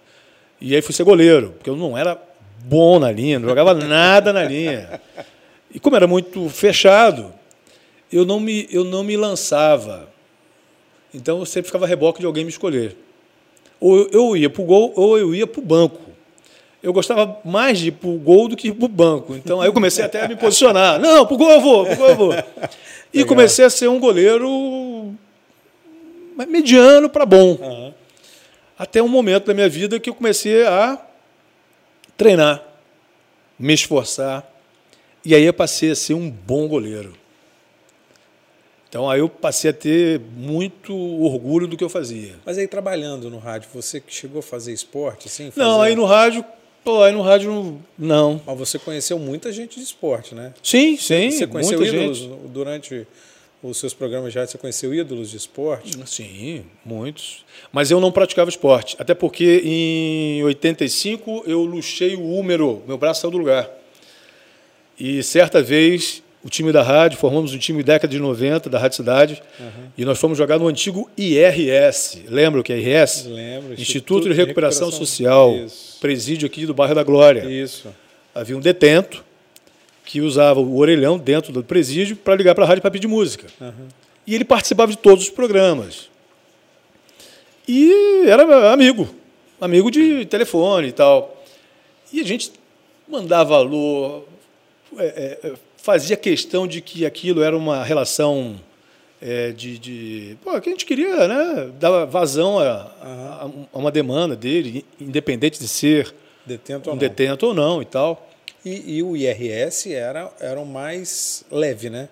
E aí fui ser goleiro, porque eu não era bom na linha, não jogava nada na linha. E como era muito fechado, eu não me, eu não me lançava. Então eu sempre ficava reboque de alguém me escolher. Ou eu- ia para o gol ou eu ia para o banco. Eu gostava mais de ir para o gol do que para o banco. Então aí eu comecei até a me posicionar. Não, para o gol eu vou, para o gol eu vou. E Legal. comecei a ser um goleiro mediano para bom. Aham. Até um momento da minha vida que eu comecei a treinar, me esforçar. E aí eu passei a ser um bom goleiro. Então aí eu passei a ter muito orgulho do que eu fazia. Mas aí trabalhando no rádio, você que chegou a fazer esporte, assim? Não, fazer- aí no rádio, pô, aí no rádio não. Mas você conheceu muita gente de esporte, né? Sim, sim, você conheceu muita ídolos gente. durante os seus programas de rádio? Você conheceu ídolos de esporte? Sim, muitos. Mas eu não praticava esporte. Até porque em 85 eu luxei o húmero, meu braço saiu do lugar. E certa vez, o time da rádio, formamos um time década de 90 da Rádio Cidade, e nós fomos jogar no antigo IRS. Lembra o que é IRS? Lembro. Instituto de Recuperação, Social, Isso. presídio aqui do bairro da Glória. Isso. Havia um detento que usava o orelhão dentro do presídio para ligar para a rádio para pedir música. E ele participava de todos os programas. E era amigo, amigo de telefone e tal. E a gente mandava alô, é, é, fazia questão de que aquilo era uma relação é, de, de. Pô, que a gente queria né, dar vazão a, a- a uma demanda dele, independente de ser Detento um detento ou não e tal. E, e o IRS era, era o mais leve, né?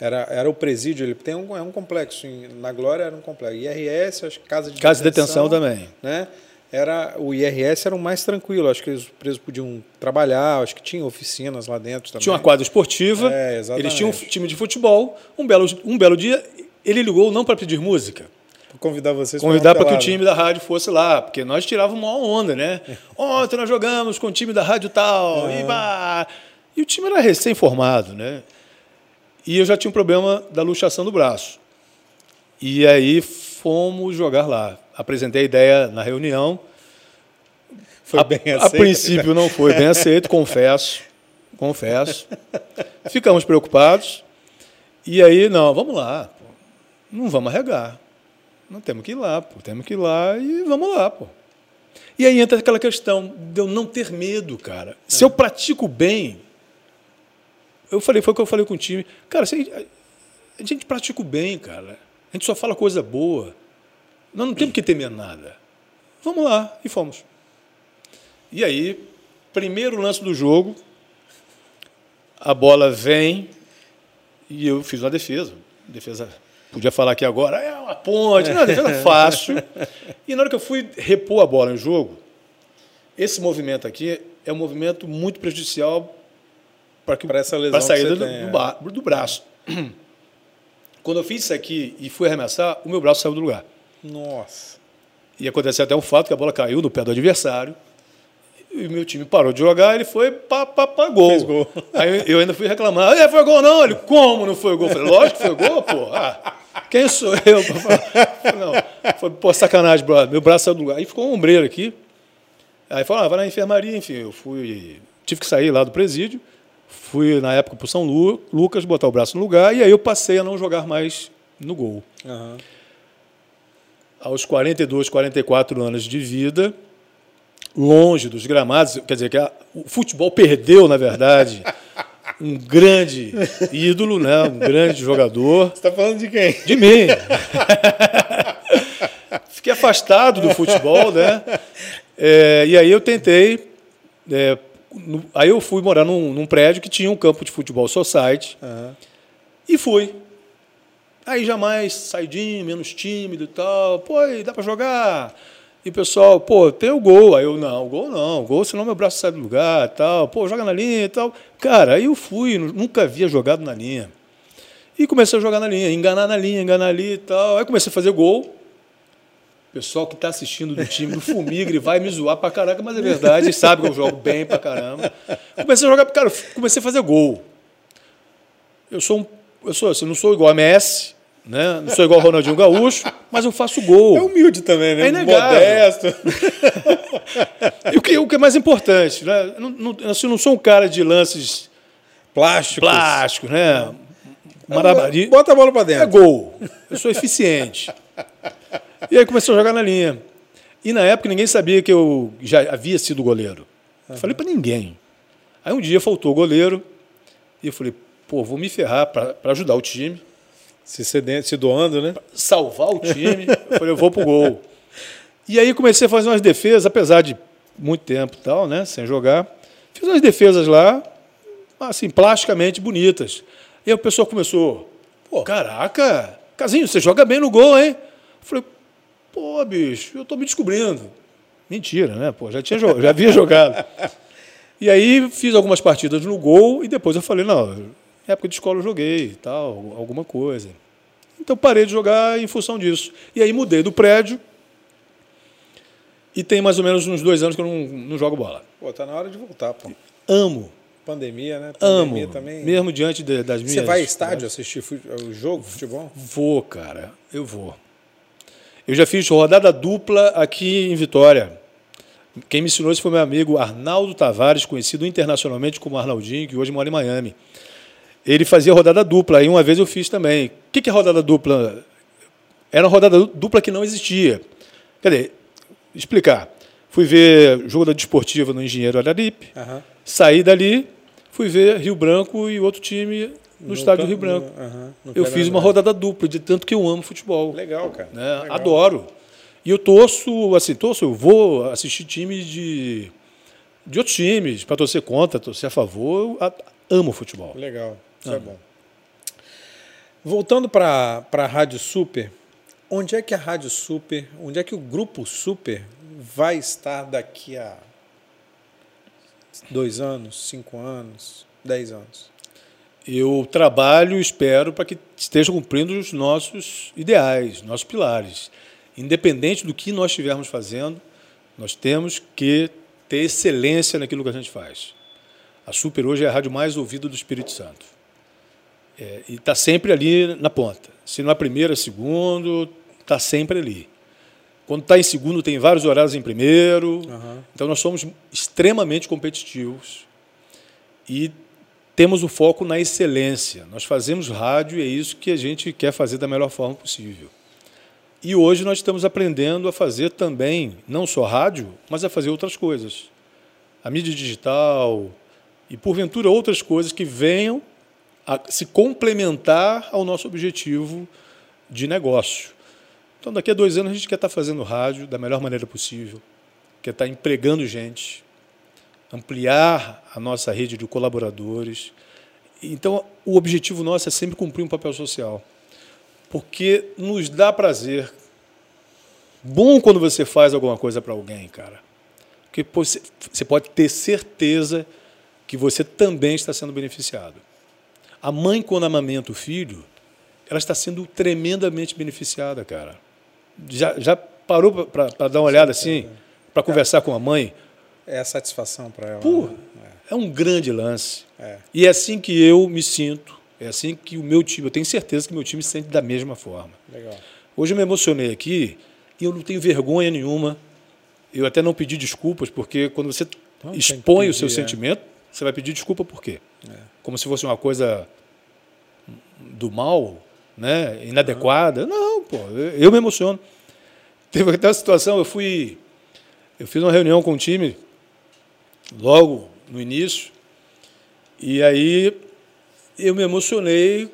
Era, era o presídio, ele tem um, é um complexo. na Glória era um complexo. IRS, acho que casa de Casa de detenção também. Né? Era, o IRS era o mais tranquilo. Acho que os presos podiam trabalhar, acho que tinha oficinas lá dentro também. Tinha uma quadra esportiva, É, eles tinham um time de futebol. Um belo, um belo dia, ele ligou não para pedir música, convidar vocês convidar para que o time da rádio fosse lá, porque nós tirávamos uma onda, né? Ontem nós jogamos com o time da rádio tal, e, bah, e o time era recém-formado, né? E eu já tinha um problema da luxação do braço. E aí fomos jogar lá. Apresentei a ideia na reunião. Foi a, bem a aceito. princípio não foi bem aceito, confesso. Confesso. Ficamos preocupados. E aí, não, vamos lá. Não vamos arregar. Não temos que ir lá, pô. Temos que ir lá e vamos lá, pô. E aí entra aquela questão de eu não ter medo, cara. Se eu pratico bem, eu falei, foi o que eu falei com o time. Cara, se a gente pratica o bem, cara. A gente só fala coisa boa. Nós não temos que temer nada. Vamos lá, e fomos. E aí, primeiro lance do jogo, a bola vem e eu fiz uma defesa. Defesa, podia falar aqui agora, é uma ponte, não, defesa fácil. E na hora que eu fui repor a bola em jogo, esse movimento aqui é um movimento muito prejudicial para que Pra essa lesão para a saída do, tem, do é. do braço. Quando eu fiz isso aqui e fui arremessar, o meu braço saiu do lugar. Nossa. E aconteceu até um fato que a bola caiu no pé do adversário. E o meu time parou de jogar, ele foi para pa, pa, gol. Fez gol. Aí eu ainda fui reclamar. "Ah, foi gol não? Ele, como não foi gol? Eu falei, lógico que foi gol, pô. Ah, quem sou eu? pra falar?" Não, foi, pô, sacanagem, brother. Meu braço saiu do lugar. Aí ficou um ombreiro aqui. Aí falou, ah, vai na enfermaria, enfim. Eu fui, tive que sair lá do presídio. Fui, na época, para o São Lu, Lucas, botar o braço no lugar. E aí eu passei a não jogar mais no gol Aham. aos 42, 44 anos de vida, longe dos gramados, quer dizer que a- o futebol perdeu, na verdade, um grande ídolo, né, um grande jogador Você tá falando de quem? de mim. Fiquei afastado do futebol, né? É, e aí eu tentei. é, no- aí eu fui morar num, num prédio que tinha um campo de futebol society. Aham. E fui. Aí jamais saidinho, menos tímido e tal. Pô, dá pra jogar? E o pessoal, pô, tem o gol. Aí eu, não, gol não, gol, senão meu braço sai do lugar tal. Pô, joga na linha e tal. Cara, aí eu fui, nunca havia jogado na linha. E comecei a jogar na linha, enganar na linha, enganar ali e tal. Aí comecei a fazer gol. O pessoal que está assistindo do time do Fumigre vai me zoar pra caraca, mas é verdade, sabe que eu jogo bem pra caramba. Comecei a jogar, cara, comecei a fazer gol. Eu sou um, eu sou assim, não sou igual a Messi, né? Não sou igual ao Ronaldinho Gaúcho, mas eu faço gol. É humilde também, né? É. Modesto. E o que, o que é mais importante, né? Eu não, não, assim, eu não sou um cara de lances Plásticos. plásticos, né? Marabari. Bota a bola pra É dentro. gol. Eu sou eficiente. E aí comecei a jogar na linha. E na época ninguém sabia que eu já havia sido goleiro. Eu Falei para ninguém. Aí um dia faltou o goleiro e eu falei, pô, vou me ferrar para ajudar o time, Se, cedendo, se doando, né? salvar o time. Eu falei, eu vou pro gol. E aí comecei a fazer umas defesas, apesar de muito tempo e tal, né, sem jogar. Fiz umas defesas lá, assim, plasticamente bonitas. E aí o pessoal começou, pô, caraca, Casinho, você joga bem no gol, hein? Eu falei, pô, bicho, eu tô me descobrindo. Mentira, né? Pô, já, tinha, já havia jogado. E aí fiz algumas partidas no gol e depois eu falei, não, na época de escola eu joguei tal, alguma coisa. Então parei de jogar em função disso. E aí mudei do prédio e tem mais ou menos uns dois anos que eu não, não jogo bola. Pô, tá na hora de voltar, pô. Amo, Pandemia, né? amo. Pandemia também. Mesmo diante de- das minhas... Você vai a estádio assistir fu- o jogo, futebol? Vou, cara, eu vou. Eu já fiz rodada dupla aqui em Vitória. Quem me ensinou isso foi meu amigo Arnaldo Tavares, conhecido internacionalmente como Arnaldinho, que hoje mora em Miami. Ele fazia rodada dupla, e uma vez eu fiz também. O que que é rodada dupla? Era uma rodada dupla que não existia. Quer dizer, explicar. Fui ver jogo da Desportiva no Engenheiro Araripe, Aham. saí dali, fui ver Rio Branco e outro time no, estádio campo- Rio Branco. no- no eu fiz uma rodada dupla, de tanto que eu amo futebol. Legal, cara. né? Legal. Adoro. E eu torço, assim, torço, eu vou assistir times de, de outros times, para torcer contra, torcer a favor. Eu amo futebol. Legal, isso Ah. é bom. Voltando para a Rádio Super, onde é que a Rádio Super, onde é que o Grupo Super vai estar daqui a dois anos, cinco anos, dez anos? Eu trabalho espero para que esteja cumprindo os nossos ideais, nossos pilares. Independente do que nós estivermos fazendo, nós temos que ter excelência naquilo que a gente faz. A Super hoje é a rádio mais ouvida do Espírito Santo. É, e está sempre ali na ponta. Se não é primeiro, é segundo, está sempre ali. Quando está em segundo, tem vários horários em primeiro. Aham. Então, nós somos extremamente competitivos e temos o foco na excelência. Nós fazemos rádio e é isso que a gente quer fazer da melhor forma possível. E hoje nós estamos aprendendo a fazer também, não só rádio, mas a fazer outras coisas. A mídia digital e, porventura, outras coisas que venham a se complementar ao nosso objetivo de negócio. Então, daqui a dois anos, a gente quer estar fazendo rádio da melhor maneira possível, quer estar empregando gente, ampliar a nossa rede de colaboradores. Então, o objetivo nosso é sempre cumprir um papel social, porque nos dá prazer. Bom quando você faz alguma coisa para alguém, cara. Porque você pode ter certeza que você também está sendo beneficiado. A mãe, quando amamenta o filho, ela está sendo tremendamente beneficiada, cara. Já, já parou para dar uma olhada assim, para conversar com a mãe? É a satisfação para ela. Pô, né? é. é. um grande lance. É. E é assim que eu me sinto, é assim que o meu time, eu tenho certeza que meu time se sente da mesma forma. Legal. Hoje eu me emocionei aqui e eu não tenho vergonha nenhuma. Eu até não pedi desculpas, porque quando você não, expõe pedir, o seu é. sentimento, você vai pedir desculpa por quê? Como se fosse uma coisa do mal, né? inadequada. Uhum. Não, pô, eu me emociono. Teve até uma situação, eu fui. Eu fiz uma reunião com o time logo no início, e aí eu me emocionei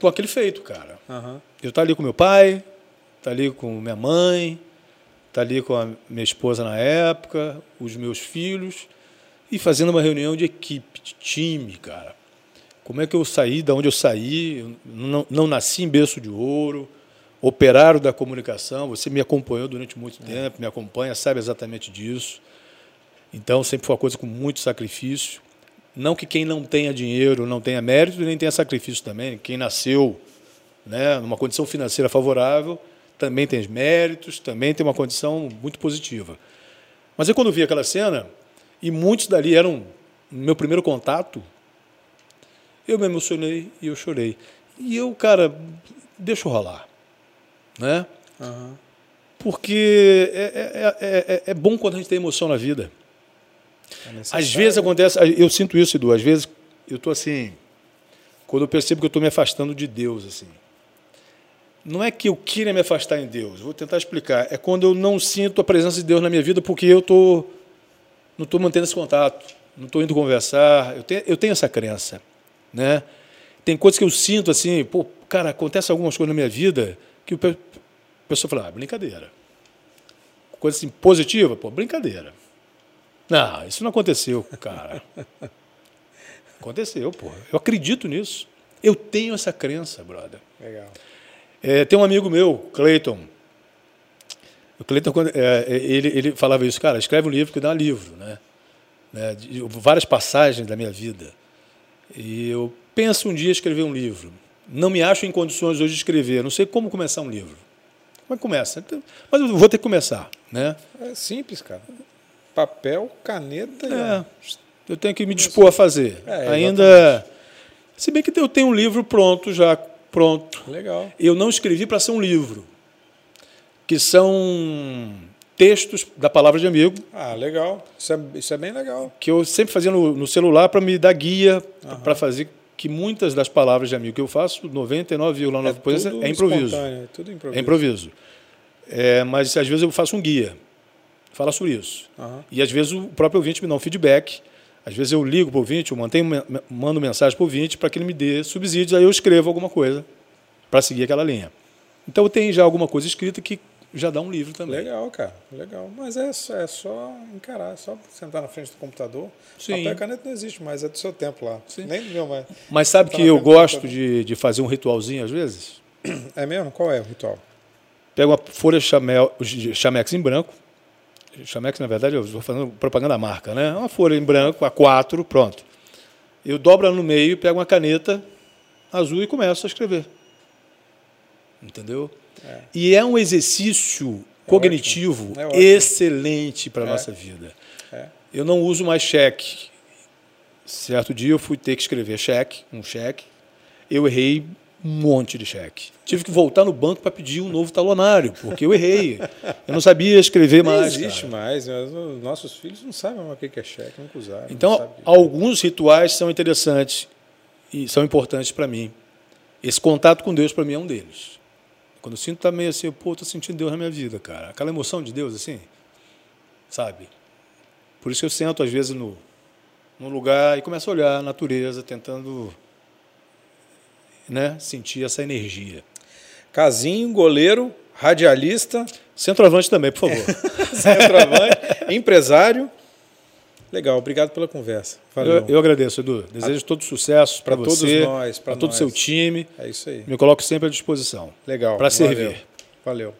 com aquele feito, cara. Uhum. Eu tá ali com meu pai, tá ali com minha mãe, tá ali com a minha esposa na época, os meus filhos e fazendo uma reunião de equipe, de time, cara. Como é que eu saí, da onde eu saí? Eu não, não nasci em berço de ouro, operário da comunicação. Você me acompanhou durante muito é. tempo, me acompanha, sabe exatamente disso. Então, sempre foi uma coisa com muito sacrifício. Não que quem não tenha dinheiro não tenha mérito, nem tenha sacrifício também. Quem nasceu né, numa condição financeira favorável também tem méritos, também tem uma condição muito positiva. Mas eu, quando vi aquela cena, e muitos dali eram meu primeiro contato. Eu me emocionei e eu chorei. E eu, cara, deixa eu rolar. Né? Uhum. Porque é, é, é, é, bom quando a gente tem emoção na vida. às vezes acontece, eu sinto isso, Edu, às vezes eu estou assim, quando eu percebo que eu estou me afastando de Deus, assim. Não é que eu queira me afastar em Deus, vou tentar explicar. É quando eu não sinto a presença de Deus na minha vida porque eu estou não estou mantendo esse contato, não estou indo conversar. Eu tenho, eu tenho essa crença. Né? Tem coisas que eu sinto assim, pô, cara, acontece algumas coisas na minha vida que o pessoa fala, ah, brincadeira. Coisa assim, positiva, pô, brincadeira. Não, isso não aconteceu, cara. Aconteceu, pô. Eu acredito nisso. Eu tenho essa crença, brother. Legal. É, tem um amigo meu, Clayton, o Cleiton, é, é, ele, ele falava isso, cara, escreve um livro que dá um livro, né? né? várias passagens da minha vida. E eu penso um dia escrever um livro. Não me acho em condições hoje de escrever, não sei como começar um livro. Como é que começa? Então, mas eu vou ter que começar, né? É simples, cara. Papel, caneta. É, eu tenho que me dispor a fazer. É, Ainda, se bem que eu tenho um livro pronto já pronto. Legal. Eu não escrevi para ser um livro que são textos da palavra de amigo. Ah, legal. Isso é, isso é bem legal. Que eu sempre fazia no, no celular para me dar guia, uhum. para fazer que muitas das palavras de amigo que eu faço, 99,9% é, é improviso. É tudo improviso. É improviso. É, mas às vezes eu faço um guia, fala sobre isso. Uhum. E às vezes o próprio ouvinte me dá um feedback. Às vezes eu ligo para o ouvinte, eu mantenho, mando mensagem para o ouvinte para que ele me dê subsídios, aí eu escrevo alguma coisa para seguir aquela linha. Então eu tenho já alguma coisa escrita que já dá um livro também. Legal, cara, legal. Mas é, é só encarar, é só sentar na frente do computador. Sim. Papel e caneta não existe mais, é do seu tempo lá. Sim. Nem do meu mais. Mas sabe que eu gosto de, de fazer um ritualzinho às vezes? É mesmo? Qual é o ritual? Pego uma folha chamel, chamex em branco. Chamex, na verdade, eu estou fazendo propaganda da marca, né? Uma folha em branco, a quatro, pronto. Eu dobro no meio, pego uma caneta azul e começo a escrever. Entendeu? É. E é um exercício é cognitivo é excelente para a nossa vida. É. Eu não uso mais cheque. Certo dia eu fui ter que escrever cheque, um cheque. Eu errei um monte de cheque. Tive que voltar no banco para pedir um novo talonário, porque eu errei. Eu não sabia escrever mais. Não existe cara. mais. Os nossos filhos não sabem mais o que é cheque, nunca usaram. Então, alguns rituais são interessantes e são importantes para mim. Esse contato com Deus, para mim, é um deles. Quando eu sinto tá meio assim, pô, tô sentindo Deus na minha vida, cara. Aquela emoção de Deus, assim, sabe? Por isso que eu sento, às vezes, no, no lugar e começo a olhar a natureza, tentando né, sentir essa energia. Casinho, goleiro, radialista. Centroavante também, por favor. Centroavante, empresário. Legal, obrigado pela conversa. Valeu. Eu, eu agradeço, Edu. Desejo a, todo sucesso para todos você, nós, para todo o seu time. É isso aí. Me coloco sempre à disposição. Legal. Para servir. Valeu.